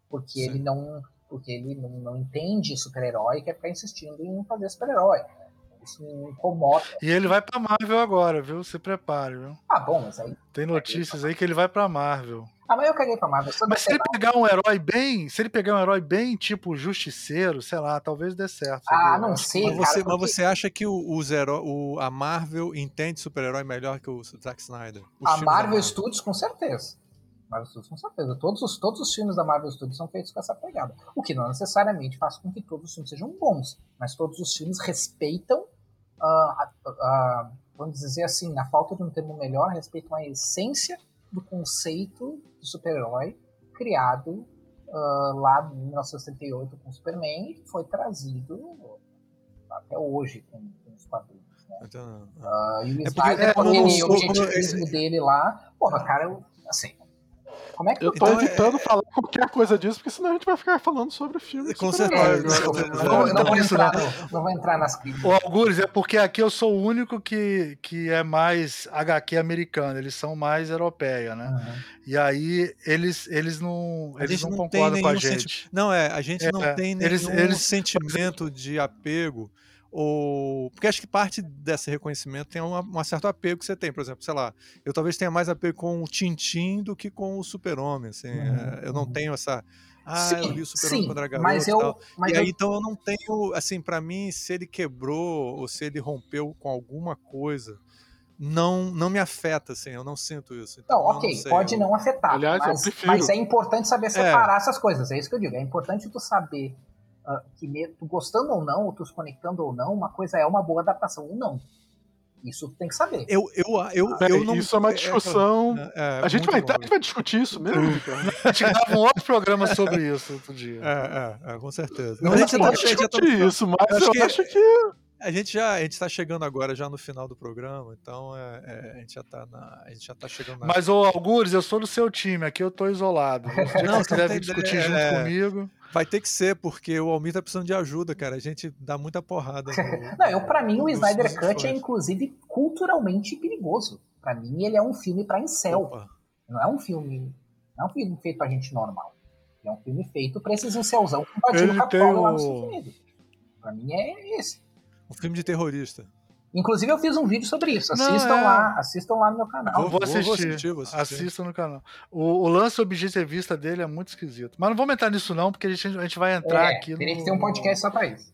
Porque Sim. ele não. Porque ele não, não entende super-herói e quer ficar insistindo em fazer super-herói. Isso me incomoda. E ele vai pra Marvel agora, viu? Se prepare, viu? Ah, bom, mas aí. Tem notícias aí que ele vai pra Marvel. Ah, mas eu caguei pra Marvel. Mas se ele pegar um herói bem, se ele pegar um herói bem tipo justiceiro, sei lá, talvez dê certo. Ah, sabia? não sei, Mas cara, você, mas porque- você acha que o, os heró- o- a Marvel entende super-herói melhor que o Zack Snyder? A da Marvel Studios, com certeza. Marvel Studios, com certeza. Todos os, todos os filmes da Marvel Studios são feitos com essa pegada. O que não necessariamente faz com que todos os filmes sejam bons, mas todos os filmes respeitam, uh, a, a, vamos dizer assim, na falta de um termo melhor, respeitam a essência do conceito de super-herói criado uh, lá em 1978 com Superman e foi trazido até hoje com, com os quadrinhos. Né? Então, uh, e o é Snyder, é, com o objetivismo dele lá, porra, cara, eu, assim, como é que eu tô então, evitando é... falar qualquer coisa disso, porque senão a gente vai ficar falando sobre o filme. Com certeza. Não, não, vou entrar, não vou entrar nas críticas. O Algures, é porque aqui eu sou o único que, que é mais HQ americano, eles são mais europeia, né? Uhum. E aí eles, eles não, eles não, não concordam com a gente. Senti... Não, é, a gente é, não tem nenhum eles, eles... sentimento de apego ou porque acho que parte desse reconhecimento tem um, um certo apego que você tem, por exemplo, sei lá, eu talvez tenha mais apego com o Tintin do que com o Super-Homem, assim, uhum. é, eu não uhum. tenho essa ah, sim, eu li o Super-Homem quando era garoto mas eu, e tal. Mas e aí, eu... então, eu não tenho, assim, para mim, se ele quebrou ou se ele rompeu com alguma coisa, não não me afeta, assim, eu não sinto isso. Então, não, ok, não sei, pode eu... não afetar, Aliás, mas, mas, é importante saber é. separar é. essas coisas, é isso que eu digo, é importante tu saber uh, que me, tu gostando ou não, ou tu se conectando ou não, uma coisa é uma boa adaptação ou não. Isso tu tem que saber. Eu, eu, eu, eu não... Isso é uma é, é, discussão. É, é, a, gente vai, a gente vai discutir isso mesmo. [LAUGHS] a gente grava um outro programa sobre isso outro dia. É, é, com certeza. Não, a gente não tá, discutir tá... isso, mas eu, eu acho que... A gente já a gente está chegando agora já no final do programa, então é, é, a gente já está a gente já tá chegando. Na... Mas ô Algures, eu sou do seu time, aqui eu tô isolado. Se não, você deve discutir junto comigo. Vai ter que ser, porque o Almir tá precisando de ajuda, cara. A gente dá muita porrada. No, [LAUGHS] não, eu, pra mim, o Snyder Cut é, inclusive, culturalmente perigoso. Pra mim, ele é um filme pra incel. Opa. Não é um filme. Não é um filme feito pra gente normal. É um filme feito pra esses incelzão que invadiram o Capitólio lá nos Estados Unidos. Pra mim é esse. Um filme de terrorista. Inclusive eu fiz um vídeo sobre isso. Assistam não, é... lá, assistam lá no meu canal. Vou, vou, assistir, vou assistir, vou assistir. Assistam no canal. O, o lance objetivista dele é muito esquisito. Mas não vamos entrar nisso não, porque a gente, a gente vai entrar é, aqui Teria no... que ter um podcast só pra isso.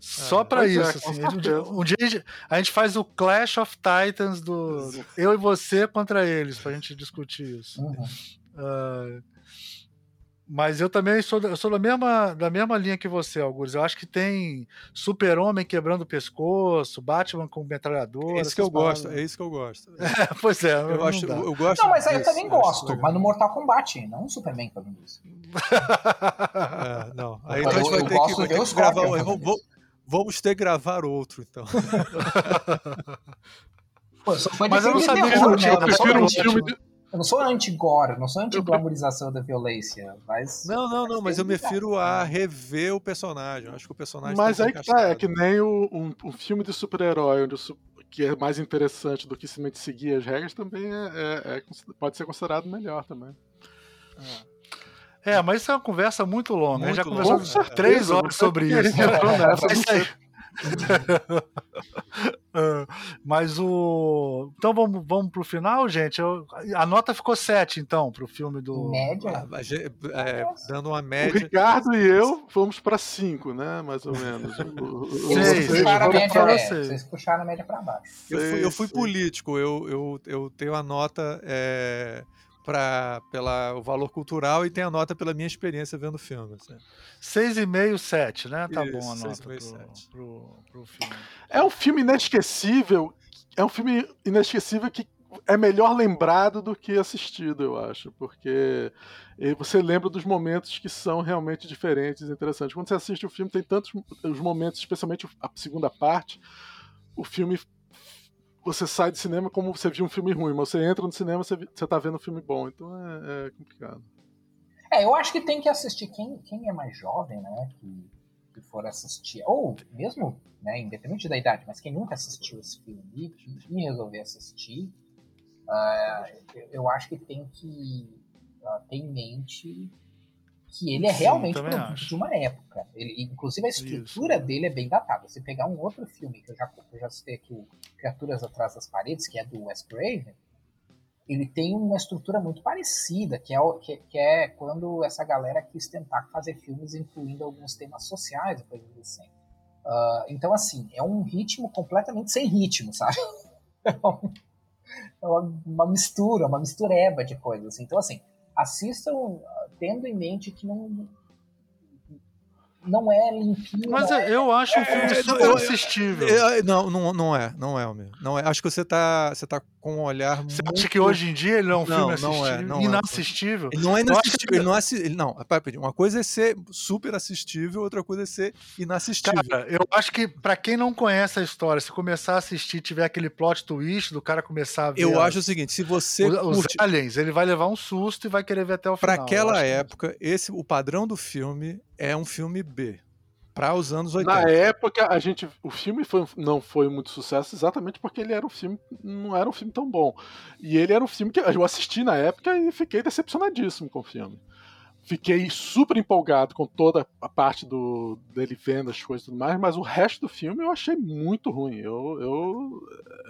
Só é, pra isso, é, assim. Um dia, um dia a, gente, a gente faz o Clash of Titans do eu e você contra eles, pra gente discutir isso. Uhum. Uh, mas eu também sou, eu sou da, mesma, da mesma linha que você, Augusto. Eu acho que tem Super-Homem quebrando o pescoço, Batman com metralhadora. É isso que eu gosto, é isso que eu gosto. [LAUGHS] É, pois é, eu, acho, eu gosto. Não, mas aí eu também gosto, mas no Mortal Kombat, não no Superman fazendo isso. é, não, [LAUGHS] aí então a gente vai ter que, vai ter que gravar. Vamos, vamos ter que gravar outro, então. [LAUGHS] Pô, eu mas eu não sabia que não tinha. Eu prefiro um filme. De eu não sou anti-gore, não sou anti-glamorização da violência, mas. Não, não, não, mas eu me refiro a rever o personagem. Eu acho que o personagem. Mas aí que tá, é que nem o, um, um filme de super-herói, onde o, que é mais interessante do que simplesmente seguir as regras, também é, é, é pode ser considerado melhor também. É. é. mas isso é uma conversa muito longa. Muito a gente já conversou três horas sobre isso. Ah, [LAUGHS] mas o. Então vamos, vamos pro final, gente. Eu... A nota ficou 7, então, pro filme do. Média? Ah, é, dando uma média. O Ricardo e eu fomos pra 5, né? Mais ou menos. Vocês puxaram a média, é, vocês puxaram a média pra baixo. Eu fui, eu fui político, eu, eu, eu tenho a nota. É pra, pela o valor cultural e tem a nota pela minha experiência vendo o filme. Assim. 6,5, 7, né? Tá Isso, bom a nota pro, pro, pro, filme. É um filme inesquecível. É um filme inesquecível que é melhor lembrado do que assistido, eu acho, porque você lembra dos momentos que são realmente diferentes e interessantes. Quando você assiste o filme, tem tantos os momentos, especialmente a segunda parte, o filme você sai do cinema como você viu um filme ruim, mas você entra no cinema você, você tá vendo um filme bom, então é, é complicado. É, eu acho que tem que assistir quem, quem é mais jovem, né, que, que for assistir, ou mesmo, né, independente da idade, mas quem nunca assistiu esse filme e, resolver assistir, uh, eu acho que tem que uh, ter em mente que ele é Sim, realmente produto de uma época. Ele, inclusive a estrutura Isso. dele é bem datada. Se pegar um outro filme que eu já, eu já citei aqui, Criaturas Atrás das Paredes, que é do Wes Craven, ele tem uma estrutura muito parecida, que é, que, que é quando essa galera quis tentar fazer filmes incluindo alguns temas sociais coisas assim. Uh, então, assim, é um ritmo completamente sem ritmo, sabe? [LAUGHS] É uma, uma mistura, uma mistureba de coisas. Então, assim, assistam tendo em mente que não não é limpinho. Mas é- eu acho um filme É, super eu- assistível. É, Não, não, não é, não é, Almir. Não é. Acho que você tá, você tá com um olhar Você muito... acha que hoje em dia ele é um Não, filme não é, não é. inassistível? Ele não é Eu inassistível. Ele não, é, assi- ele não, uma coisa é ser super assistível, outra coisa é ser inassistível. Cara, eu acho que pra quem não conhece a história, se começar a assistir tiver aquele plot twist do cara começar a ver eu as- acho o seguinte, se você os, os curte aliens, ele vai levar um susto e vai querer ver até o para final. Eu aquela acho que- época, esse o padrão do filme é um filme B. Para os anos 80. Na época, a gente, o filme foi- não foi muito sucesso exatamente porque ele era um filme, não era um filme tão bom. E ele era um filme que eu assisti na época e fiquei decepcionadíssimo com o filme. Fiquei super empolgado com toda a parte do dele vendo as coisas e tudo mais, mas o resto do filme eu achei muito ruim. Eu, eu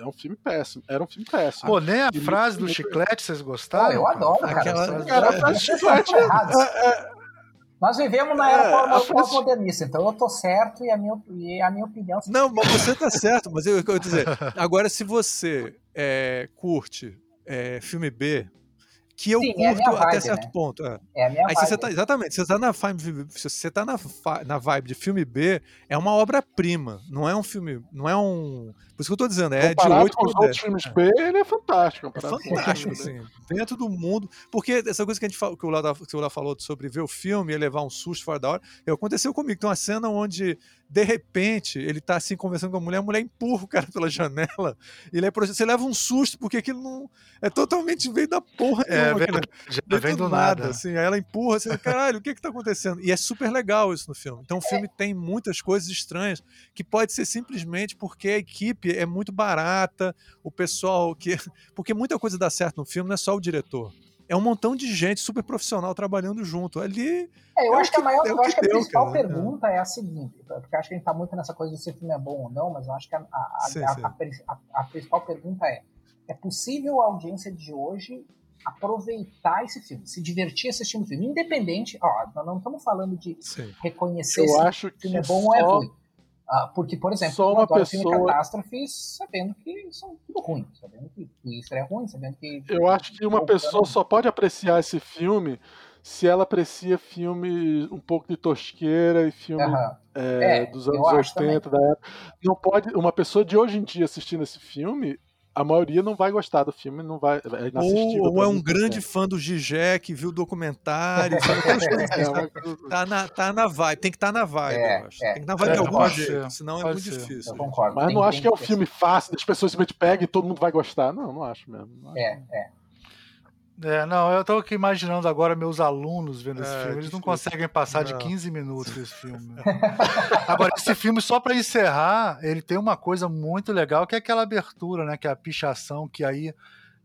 é um filme péssimo. Era um filme péssimo. Pô, nem a E frase do chiclete vocês gostaram? eu cara? adoro, cara. Aquela- Cara, frase de [LAUGHS] pessoas Nós vivemos na era É, pós-modernista, então eu tô certo e a minha, e a minha opinião. Não, mas você tá certo, mas eu, eu quero dizer, agora se você é, curte é, filme B, que eu Sim, é a curto até vibe, certo né? ponto, é. É a minha Aí se você vibe. tá, exatamente, se você tá na vibe, se você tá na, fa- na vibe de filme B, é uma obra-prima, não é um filme, não é um, por isso que eu tô dizendo, é de comparado 8 com os outros filmes B, ele é fantástico. É fantástico, B. assim, dentro do mundo. Porque essa coisa que, a gente que o o Léo falou sobre ver o filme e levar um susto fora da hora, é, aconteceu comigo. Tem uma cena onde, de repente, ele tá assim conversando com a mulher, a mulher empurra o cara pela janela, e ele é proje- você leva um susto, porque aquilo não. É totalmente veio da porra. É, vem, já vem do nada. assim. Aí ela empurra, assim, caralho, o que que tá acontecendo? E é super legal isso no filme. Então o filme tem muitas coisas estranhas que pode ser simplesmente porque a equipe é muito barata, o pessoal que. Porque muita coisa dá certo no filme, não é só o diretor. É um montão de gente super profissional trabalhando junto. Ali. É, eu É acho que a maior, é eu acho que que a deu, principal cara. pergunta é a seguinte, porque eu acho que a gente tá muito nessa coisa de se o filme é bom ou não, mas eu acho que a, a- Sim, a- sim. a pri- a- a principal pergunta é: é possível a audiência de hoje aproveitar esse filme, se divertir assistindo o filme, independente, ó, nós não estamos falando de Sim. reconhecer Eu se acho o que filme é bom ou é ruim. Ah, porque, por exemplo, só eu uma pessoa- catástrofes sabendo que são tudo ruim, sabendo que Twister é ruim, sabendo que. Eu acho que uma pessoa só pode apreciar esse filme se ela aprecia filme um pouco de tosqueira e filme Aham. é, É, dos anos acho 80 da época. Não pode, uma pessoa de hoje em dia assistindo esse filme, a maioria não vai gostar do filme, não vai, é Ou, ou é um grande tempo. fã do Gigé que viu o documentário. assim, [LAUGHS] É, uma Tá na, tá na vibe, tem que estar na vibe, É, eu acho. é. Tem que estar na vibe É, de algum jeito, ser, senão é muito ser. difícil. Eu concordo. Mas Tem- não acho que é um filme fácil, das pessoas simplesmente pegam e todo mundo vai gostar. Não, não acho mesmo. Não acho. É, é. É, não, eu tô aqui imaginando agora meus alunos vendo esse É, filme. Eles não difícil. conseguem passar de Não. 15 minutos esse filme. [LAUGHS] agora, esse filme, só pra encerrar, ele tem uma coisa muito legal, que é aquela abertura, né? Que é a pichação, que aí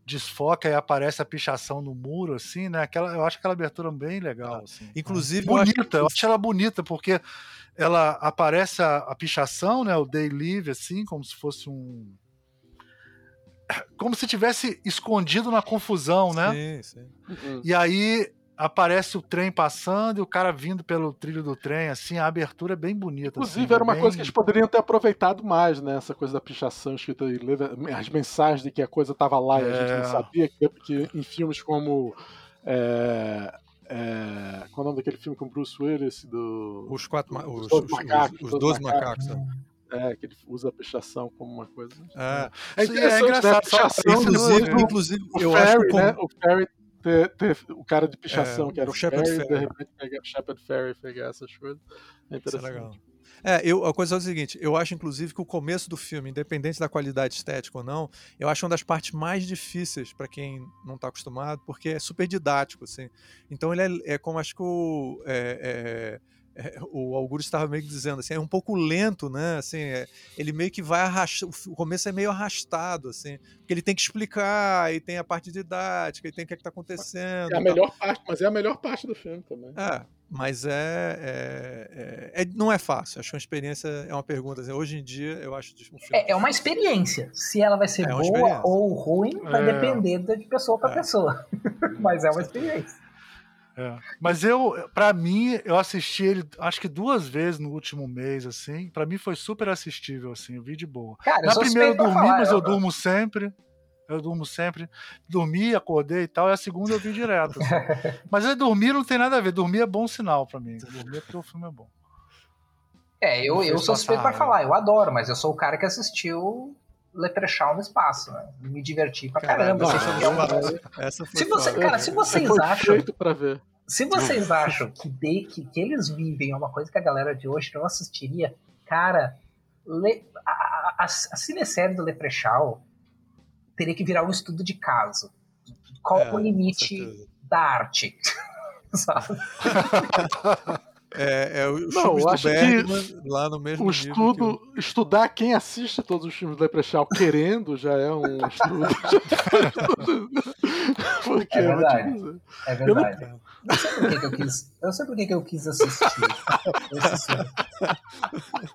desfoca e aparece a pichação no muro, assim, né? Aquela, eu acho aquela abertura bem legal. Assim. Inclusive, eu acho bonita, eu acho ela bonita, porque ela aparece a, a pichação, né? O day live, assim, como se fosse um. Como se tivesse escondido na confusão, né? Sim, sim. Uhum. E aí aparece o trem passando e o cara vindo pelo trilho do trem, assim, a abertura é bem bonita. Inclusive, assim, era uma bem- coisa que eles poderiam ter aproveitado mais, né? Essa coisa da pichação escrita aí, leva- as mensagens de que a coisa estava lá e a gente É. não sabia, que, que em filmes como. É, é, qual é o nome daquele filme com Bruce Willis? Do, Os quatro ma- os, Os macacos, os os doze doze macacos. macacos. né? É, que ele usa a pichação como uma coisa. É. É Isso é interessante, né? engraçado, do- Inclusive, inclusive o eu acho Ferry, né? como- O Ferry ter, ter o cara de pichação, É, que era o o Shepard Ferry, de repente pegar Shepard Ferry pegar essas coisas. É Isso é interessante. legal. É, eu, a coisa é o seguinte, eu acho inclusive que o começo do filme, independente da qualidade estética ou não, eu acho uma das partes mais difíceis para quem não está acostumado, porque é super didático, assim. Então ele é, é como acho que o, é, é, é, o Augusto estava meio que dizendo, assim, é um pouco lento, né? Assim, é, ele meio que vai arrastar, o começo é meio arrastado, assim, porque ele tem que explicar, e tem a parte didática, e tem o que está acontecendo. É a e tal. melhor parte, mas é a melhor parte do filme também. É, mas é, é- é- é- não é fácil. Acho que uma experiência é uma pergunta. assim, hoje em dia, eu acho um filme. É, é uma experiência. Se ela vai ser É boa ou ruim, vai É. depender de pessoa para É. pessoa. [LAUGHS] Mas é uma experiência. É. Mas eu, pra mim, eu assisti ele acho que duas vezes no último mês, assim. Pra mim foi super assistível, assim, eu vi de boa. Cara, eu Na sou primeira eu dormi, falar, mas eu durmo sempre. Eu durmo sempre. Dormi, acordei e tal, e a segunda eu vi direto. assim. [LAUGHS] Mas aí dormir não tem nada a ver. Dormir é bom sinal pra mim. Dormir é porque o filme é bom. É, eu, eu sou suspeito pra falar, eu adoro, mas eu sou o cara que assistiu Leprechaun no espaço, né? Me diverti pra caramba. não, assim, é Essa foi Se você, cara, se vocês Foi acham, pra ver. se vocês acham que, de, que, que eles vivem é uma coisa que a galera de hoje não assistiria, cara, le- a, a, a, a cinesérie do Leprechaun teria que virar um estudo de caso. Qual É, o limite da arte? [LAUGHS] Sabe? [LAUGHS] É, é os Não, filmes eu do acho que Bergman lá no mesmo O estudo, estudar quem assiste todos os filmes do Leprechaun querendo já é um [LAUGHS] estudo. Porque, É eu vou te verdade. É Eu não- verdade. Eu sei por que, que eu quis. Eu sei por que, que eu quis assistir. esse filme.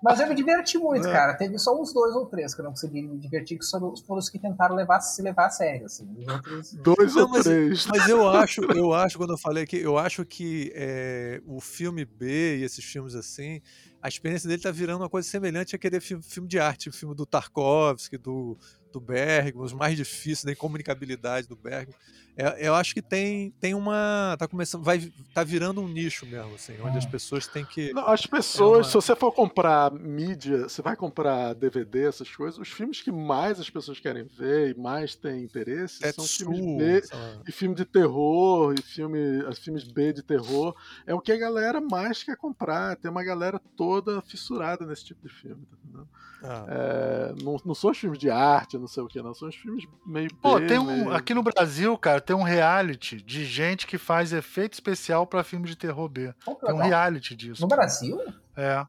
Mas eu me diverti muito, É. cara. Teve só uns dois ou três que eu não consegui me divertir, que foram, foram os que tentaram levar, se levar a sério. Assim. Os outros. dois Não, ou mas- três. Mas eu acho, eu acho, quando eu falei aqui, eu acho que é, o filme B e esses filmes assim, a experiência dele tá virando uma coisa semelhante àquele filme, filme de arte, o filme do Tarkovsky, do, do Bergman, os mais difíceis da incomunicabilidade do Bergman. É, eu acho que tem, tem uma. tá começando. Vai, tá virando um nicho mesmo, assim, onde as pessoas têm que. Não, as pessoas, É uma- se você for comprar mídia, você vai comprar DVD, essas coisas, os filmes que mais as pessoas querem ver e mais têm interesse são os filmes Tetsu, B lá. e filme de terror, e filme, filmes B de terror, é o que a galera mais quer comprar. Tem uma galera toda fissurada nesse tipo de filme. tá? Ah, É, não, não são os filmes de arte, não sei o que, não. São os filmes meio Pô, B, tem um. meio- Aqui no Brasil, cara, tem um reality de gente que faz efeito especial pra filme de terror B. Que Tem um reality disso. No Brasil? É.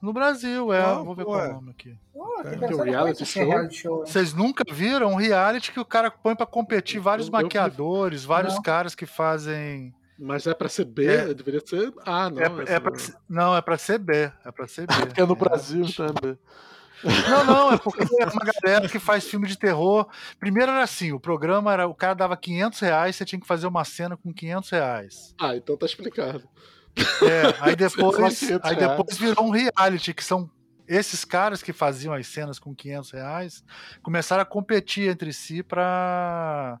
No Brasil, é. Ah, Vou ver pô, qual é é. o nome aqui. Pô, que Tem um reality show? reality show. Vocês nunca viram um reality que o cara põe pra competir vários Eu- eu- maquiadores, vários Não. caras que fazem. Mas é pra ser B, É. deveria ser A, não. É, é pra, não. é pra ser B. É pra ser B. [LAUGHS] É no Brasil, então é. Não, não, é porque é uma galera que faz filme de terror. Primeiro era assim: o programa era. O cara dava 500 reais, você tinha que fazer uma cena com 500 reais. Ah, então tá explicado. É, aí [LAUGHS] depois, 500 aí depois virou um reality, que são esses caras que faziam as cenas com 500 reais, começaram a competir entre si pra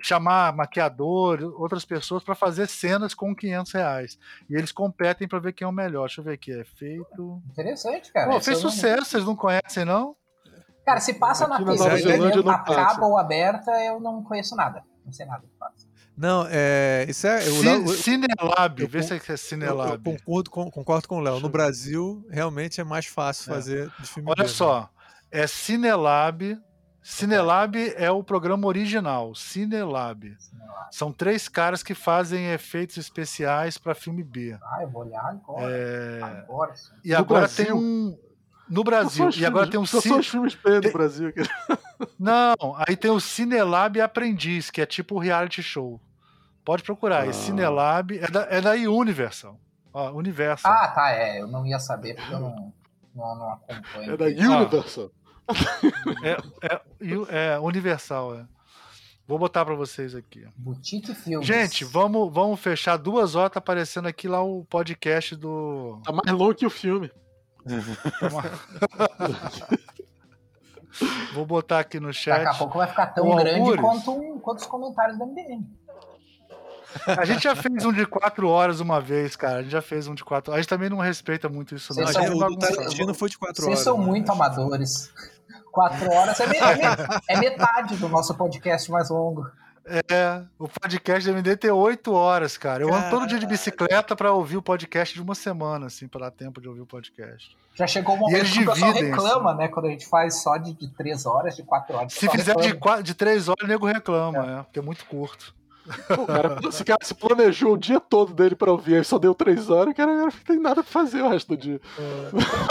chamar maquiador, outras pessoas pra fazer cenas com 500 reais. E eles competem pra ver quem é o melhor. Deixa eu ver aqui, é feito... Interessante, cara. Pô, fez eu não- sucesso, vocês não conhecem, não? Cara, se passa na Aqui na TV, Nova Zelândia não acaba passa. ou aberta, eu não conheço nada. Não sei nada que passa. Não, é. Isso é. o Ci- Léo- Cinelab, eu vê se é eu, eu Cinelab. concordo com, concordo com o Léo. No eu. Brasil, realmente é mais fácil É. fazer de filme Olha só, é Cinelab. Cinelab é o programa original, Cinelab. São três caras que fazem efeitos especiais para filme B. Ah, eu vou olhar agora. É, Agora sim. E No agora Brasil? tem um no Brasil e agora filmes- tem um só Ci- são os filmes B do tem- Brasil. que- [LAUGHS] não, aí tem o Cinelab Aprendiz, que é tipo o reality show. Pode procurar, Ah. é Cinelab, é da, é da Universal. Ó, Universal. Ah, tá, é. Eu não ia saber porque eu não, não, não acompanho. É da Universal. É, Yu- é Universal, é. Vou botar para vocês aqui. Boutique Filmes. Gente, vamos, vamos fechar duas horas. Tá aparecendo aqui lá o podcast do. Tá mais longo que o filme. Vou botar aqui no Daqui a chat. pouco vai ficar tão O grande quanto, um- quanto os comentários do MDM. A gente já fez um de quatro horas uma vez, cara. A gente já fez um de quatro. A gente também não respeita muito isso, não. Vocês A são gente o é bagunçado. Tarantino foi de quatro Vocês horas. são né? muito amadores. Quatro horas é, me- é me- é metade do nosso podcast mais longo. É, o podcast do MD tem oito horas, cara. Eu ando todo dia de bicicleta pra ouvir o podcast de uma semana, assim, pra dar tempo de ouvir o podcast. Já chegou o momento que o pessoal reclama, né? Quando a gente faz só de, de três horas, de quatro horas. o Se fizer de, quatro, de três horas, o nego reclama, é, porque é muito curto. O cara, esse cara se planejou o dia todo dele pra ouvir, aí só deu três horas, o cara agora não tem nada pra fazer o resto do dia.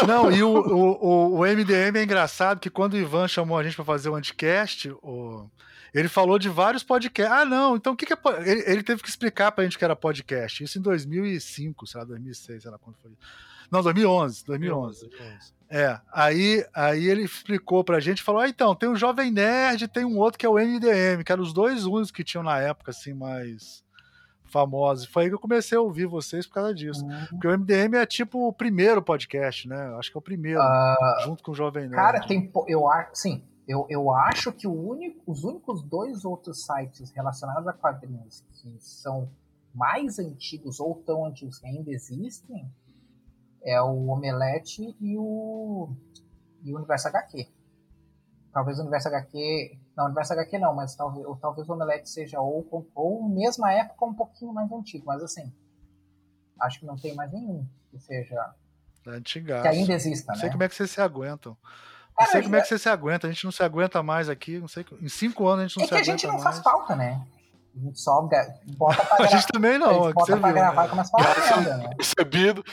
Não, e o, o, o, MDM é engraçado que quando o Ivan chamou a gente pra fazer o Anticast, o, ele falou de vários podcasts. Ah, não, então o que, que é. Ele, ele teve que explicar pra gente que era podcast. Isso em 2005, sei lá, 2006, sei lá quando foi. Não, 2011, 2011. É, aí, aí ele explicou pra gente, falou, ah, então, tem o Jovem Nerd e tem um outro que é o MDM, que eram os dois únicos que tinham na época, assim, mais famosos. Foi aí que eu comecei a ouvir vocês por causa disso. Hum, Porque o MDM é tipo o primeiro podcast, né? Acho que é o primeiro, ah, junto com o Jovem Nerd. Cara, tem. Eu acho. Sim, Eu, eu acho que o único, os únicos dois outros sites relacionados a quadrinhos que são mais antigos ou tão antigos que ainda existem é o Omelete e o, e o Universo HQ. Talvez o Universo HQ. Não, o Universo HQ não, mas talvez, ou, talvez o Omelete seja ou, ou mesma época um pouquinho mais antigo, mas assim. Acho que não tem mais nenhum que seja. Antigaço. Que ainda exista, Não sei né? como é que vocês se aguentam. Não Cara, sei como é que vocês se aguentam. A gente não se aguenta mais aqui. Não sei, em cinco anos a gente não É se que a aguenta gente não mais. faz pauta, né? A gente só bota pra [LAUGHS] A gravar. gente também a não, gente é que bota você pra viu. gravar e começa a falar merda, né? [LAUGHS] Recebido.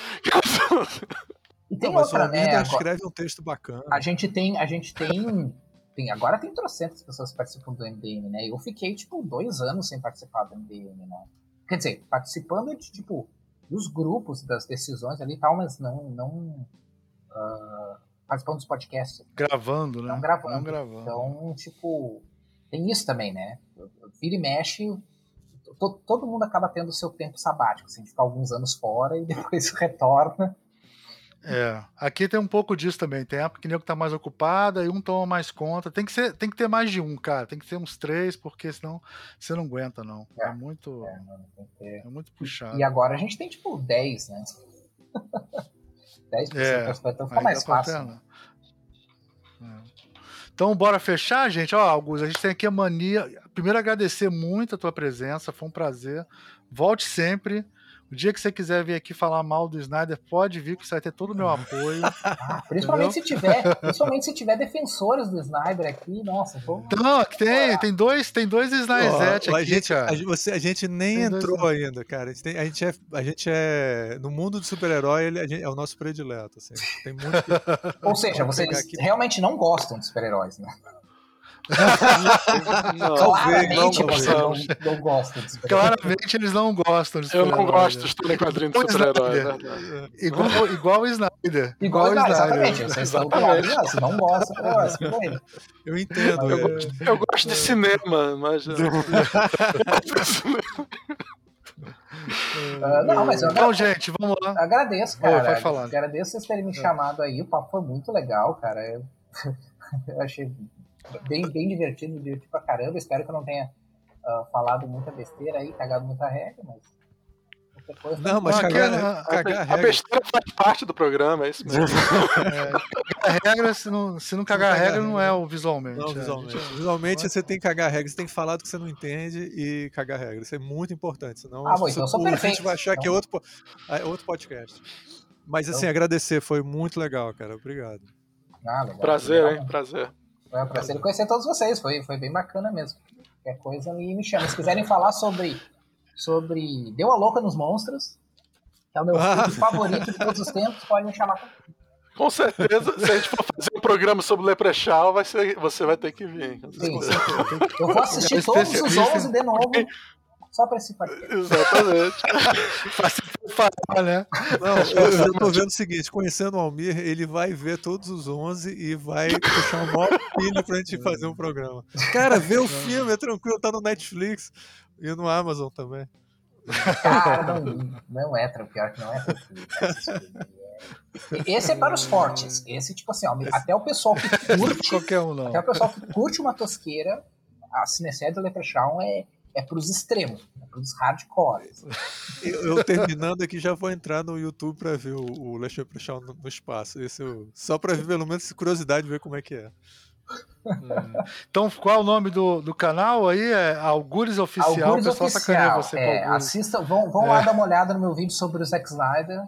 E [LAUGHS] tem mas o outra, né? Agora- escreve um texto bacana. A gente tem, a gente tem, tem agora tem trocentas pessoas que participam do MDM, né? Eu fiquei, tipo, dois anos sem participar do MDM, né? Quer dizer, participando de, tipo, dos grupos, das decisões ali e tal, mas não, não ah, participando dos podcasts. Gravando, né? Não gravando. Não gravando. Então, tipo, tem isso também, né? Vira e mexe, to- todo mundo acaba tendo o seu tempo sabático, assim, ficar alguns anos fora e [LAUGHS] depois retorna. É, aqui tem um pouco disso também. Tem época que o nego tá mais ocupada e um toma mais conta. Tem que, ser, tem que ter mais de um, cara. Tem que ter uns três, porque senão você não aguenta, não. É, É. muito, É, mano, ter- é muito puxado. E agora a gente tem, tipo, 10, né? [LAUGHS] 10 É, pessoas, então fica mais fácil. alternar. Então, bora fechar, gente? Ó, Augusto, a gente tem aqui a mania. Primeiro, agradecer muito a tua presença, foi um prazer. Volte sempre. O dia que você quiser vir aqui falar mal do Snyder, pode vir, que você vai ter todo o meu apoio. Ah, principalmente, se tiver, principalmente se tiver defensores do Snyder aqui, nossa, pô. Então, aqui tem, tem dois, tem dois Snyder Ó, a, aqui, gente, cara. a, gente- você- a gente nem Tem dois entrou ainda, cara. A gente, tem- a gente é, a gente é. No mundo do super-herói, ele a gente- é o nosso predileto. Assim. Tem muito que- Ou seja, [LAUGHS] vocês aqui. realmente não gostam de super-heróis, né? Não, [LAUGHS] Claramente não, talvez. não, não gostam. Claramente eles não gostam de eu não gosto né? de história em quadrinho de Igual o super-herói, é verdade. Igual, igual o Snyder. Igual, o não, Snyder. exatamente. Vocês estão Exatamente. se não que bom. Eu entendo. Eu é- gosto, eu gosto de cinema, mas. [LAUGHS] Ah, não, mas eu Então, gente, vamos lá. agradeço, Oi, cara. falar. Agradeço vocês terem me chamado aí. O papo foi muito legal, cara. Eu, [LAUGHS] eu achei bem, bem divertido, me diverti pra caramba. Espero que eu não tenha ah, falado muita besteira aí, cagado muita regra, mas. coisa- Não, mas Não, cagar, é- cagar A regra. besteira faz parte do programa, é isso mesmo. [LAUGHS] [LAUGHS] A regra, se não, se não cagar a cagar regra, a não é o visualmente. Não, é. visualmente. Visualmente você tem que cagar regra, você tem que falar do que você não entende e cagar regra. Isso é muito importante. Senão Ah, bom, você- então eu sou o ouvinte perfeito. vai achar que é Então- outro, é outro podcast. Mas assim, Então- agradecer, foi muito legal, cara. Obrigado. Legal, Prazer, legal. hein? Prazer. Foi um prazer conhecer todos vocês, foi, foi bem bacana mesmo. Qualquer coisa me, me chama. Se quiserem falar sobre, sobre Deu a Louca nos Monstros, que é o meu Ah. filme favorito de todos os tempos, pode me chamar. Com certeza, se a gente for fazer um programa sobre Leprechaun, vai ser, você vai ter que vir. Sim, sim. Eu vou assistir todos os Especialista. 11 de novo, só pra esse podcast. Exatamente. [LAUGHS] Falar, né? Não, eu, eu tô vendo o seguinte, conhecendo o Almir, ele vai ver todos os 11 e vai puxar o maior pilha pra gente fazer um programa. Cara, vê o filme, é tranquilo, tá no Netflix e no Amazon também. Cara, não, não é tão pior que não é tranquilo. esse é- é para os fortes. Esse, tipo assim, ó, até o pessoal que [LAUGHS] curte, Qualquer um, não. até o pessoal que curte uma tosqueira, a Cinesérie do Leprechaun é, é pros extremos, é pros hardcores. Eu, eu terminando aqui já vou entrar no YouTube pra ver o, o Leste Leprechaun no, no espaço. Esse eu- só pra ver pelo menos curiosidade ver como é que é. Então, qual é o nome do, do canal aí? É Algures Oficial. Algures o pessoal sacaneia oficial. você É, assistam, vão, vão lá dar uma olhada no meu vídeo sobre o Zack Snyder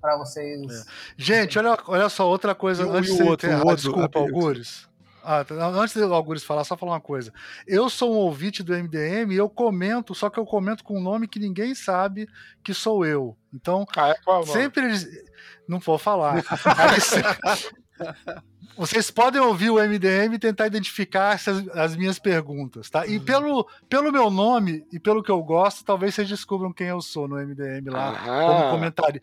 pra vocês. Gente, olha, olha só, outra coisa. E o- antes e o de você outro, enterrar, o outro, desculpa, Algures. Ah, tá, antes do Algures falar, só falar uma coisa. Eu sou um ouvinte do MDM e eu comento, só que eu comento com um nome que ninguém sabe que sou eu. Então, Ah, é sempre eles. Não vou falar. [LAUGHS] Vocês podem ouvir o MDM e tentar identificar essas, as minhas perguntas, tá? E pelo, pelo meu nome e pelo que eu gosto, talvez vocês descubram quem eu sou no MDM lá como Ah, comentário.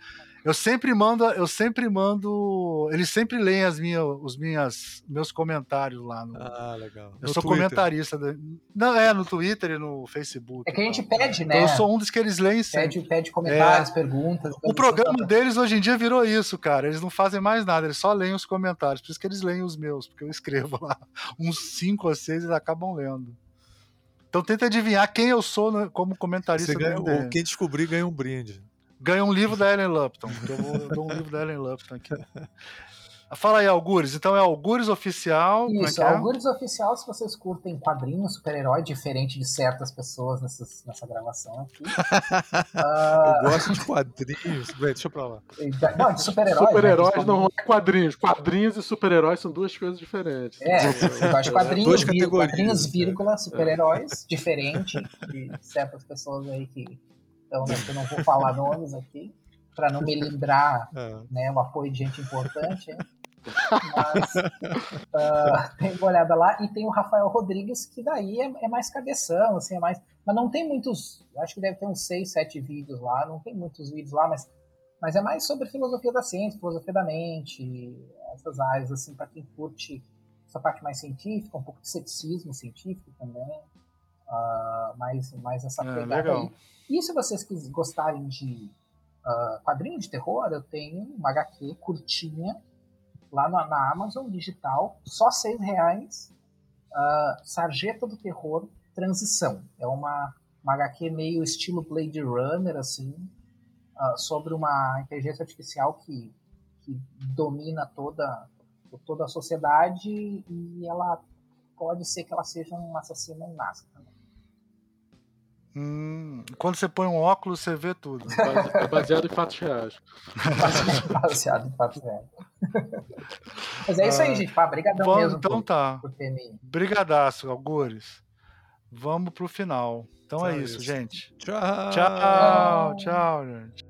Eu sempre mando, eu sempre mando, eles sempre leem as minhas, os minhas, meus comentários lá. No, Ah, legal. eu No sou Twitter. comentarista, do- não é no Twitter e no Facebook. É que a gente então. pede, Então né? eu sou um dos que eles leem sempre. Pede, pede comentários, perguntas. O programa deles hoje em dia virou isso, cara. Eles não fazem mais nada, eles só leem os comentários por isso que eles leem os meus, porque eu escrevo lá [LAUGHS] uns 5 ou 6 eles acabam lendo. Então tenta adivinhar quem eu sou né, como comentarista Você ganha, ou quem descobrir ganha um brinde. Ganha um livro da Ellen Lupton. Eu, vou, eu dou um livro da Ellen Lupton aqui. Fala aí, Algures. Então é Algures Oficial. é Isso, que é? Algures Oficial, se vocês curtem quadrinhos, super-herói, diferente de certas pessoas nessas- nessa gravação aqui. [LAUGHS] Ah, Eu gosto de quadrinhos. Bem, deixa pra lá. não, de super-heróis. Super-heróis né, não é quadrinhos. Quadrinhos e super-heróis são duas coisas diferentes. É, eu gosto de quadrinhos, Duas vir- categorias, quadrinhos, né? vírgula, super-heróis, diferente de certas pessoas aí que. Então, né, eu não vou falar nomes aqui, para não me lembrar É. né, um apoio de gente importante. hein? Mas ah, tem uma olhada lá e tem o Rafael Rodrigues, que daí é, é mais cabeção, assim, é mais. Mas não tem muitos. Acho que deve ter uns 6, 7 vídeos lá, não tem muitos vídeos lá, mas, mas é mais sobre filosofia da ciência, filosofia da mente, essas áreas, assim, para quem curte essa parte mais científica, um pouco de ceticismo científico também. ah, mais, mais essa É, pegada legal. aí. E se vocês gostarem de ah, quadrinho de terror, eu tenho uma HQ curtinha lá na, na Amazon digital, só seis reais. ah, Sarjeta do Terror Transição. É uma, uma HQ meio estilo Blade Runner, assim, ah, sobre uma inteligência artificial que, que domina toda, toda a sociedade e ela pode ser que ela seja um assassino em massa também. Hum, quando você põe um óculos, você vê tudo. Base- É baseado em fatos reais. [LAUGHS] Baseado em fatos reais. Mas é isso aí, Ah, gente. Pá, brigadão Vamos, mesmo então por, tá. por Brigadaço, Algures. Vamos pro final. Então é Então é isso, isso. gente. Tchau. Tchau, tchau, gente.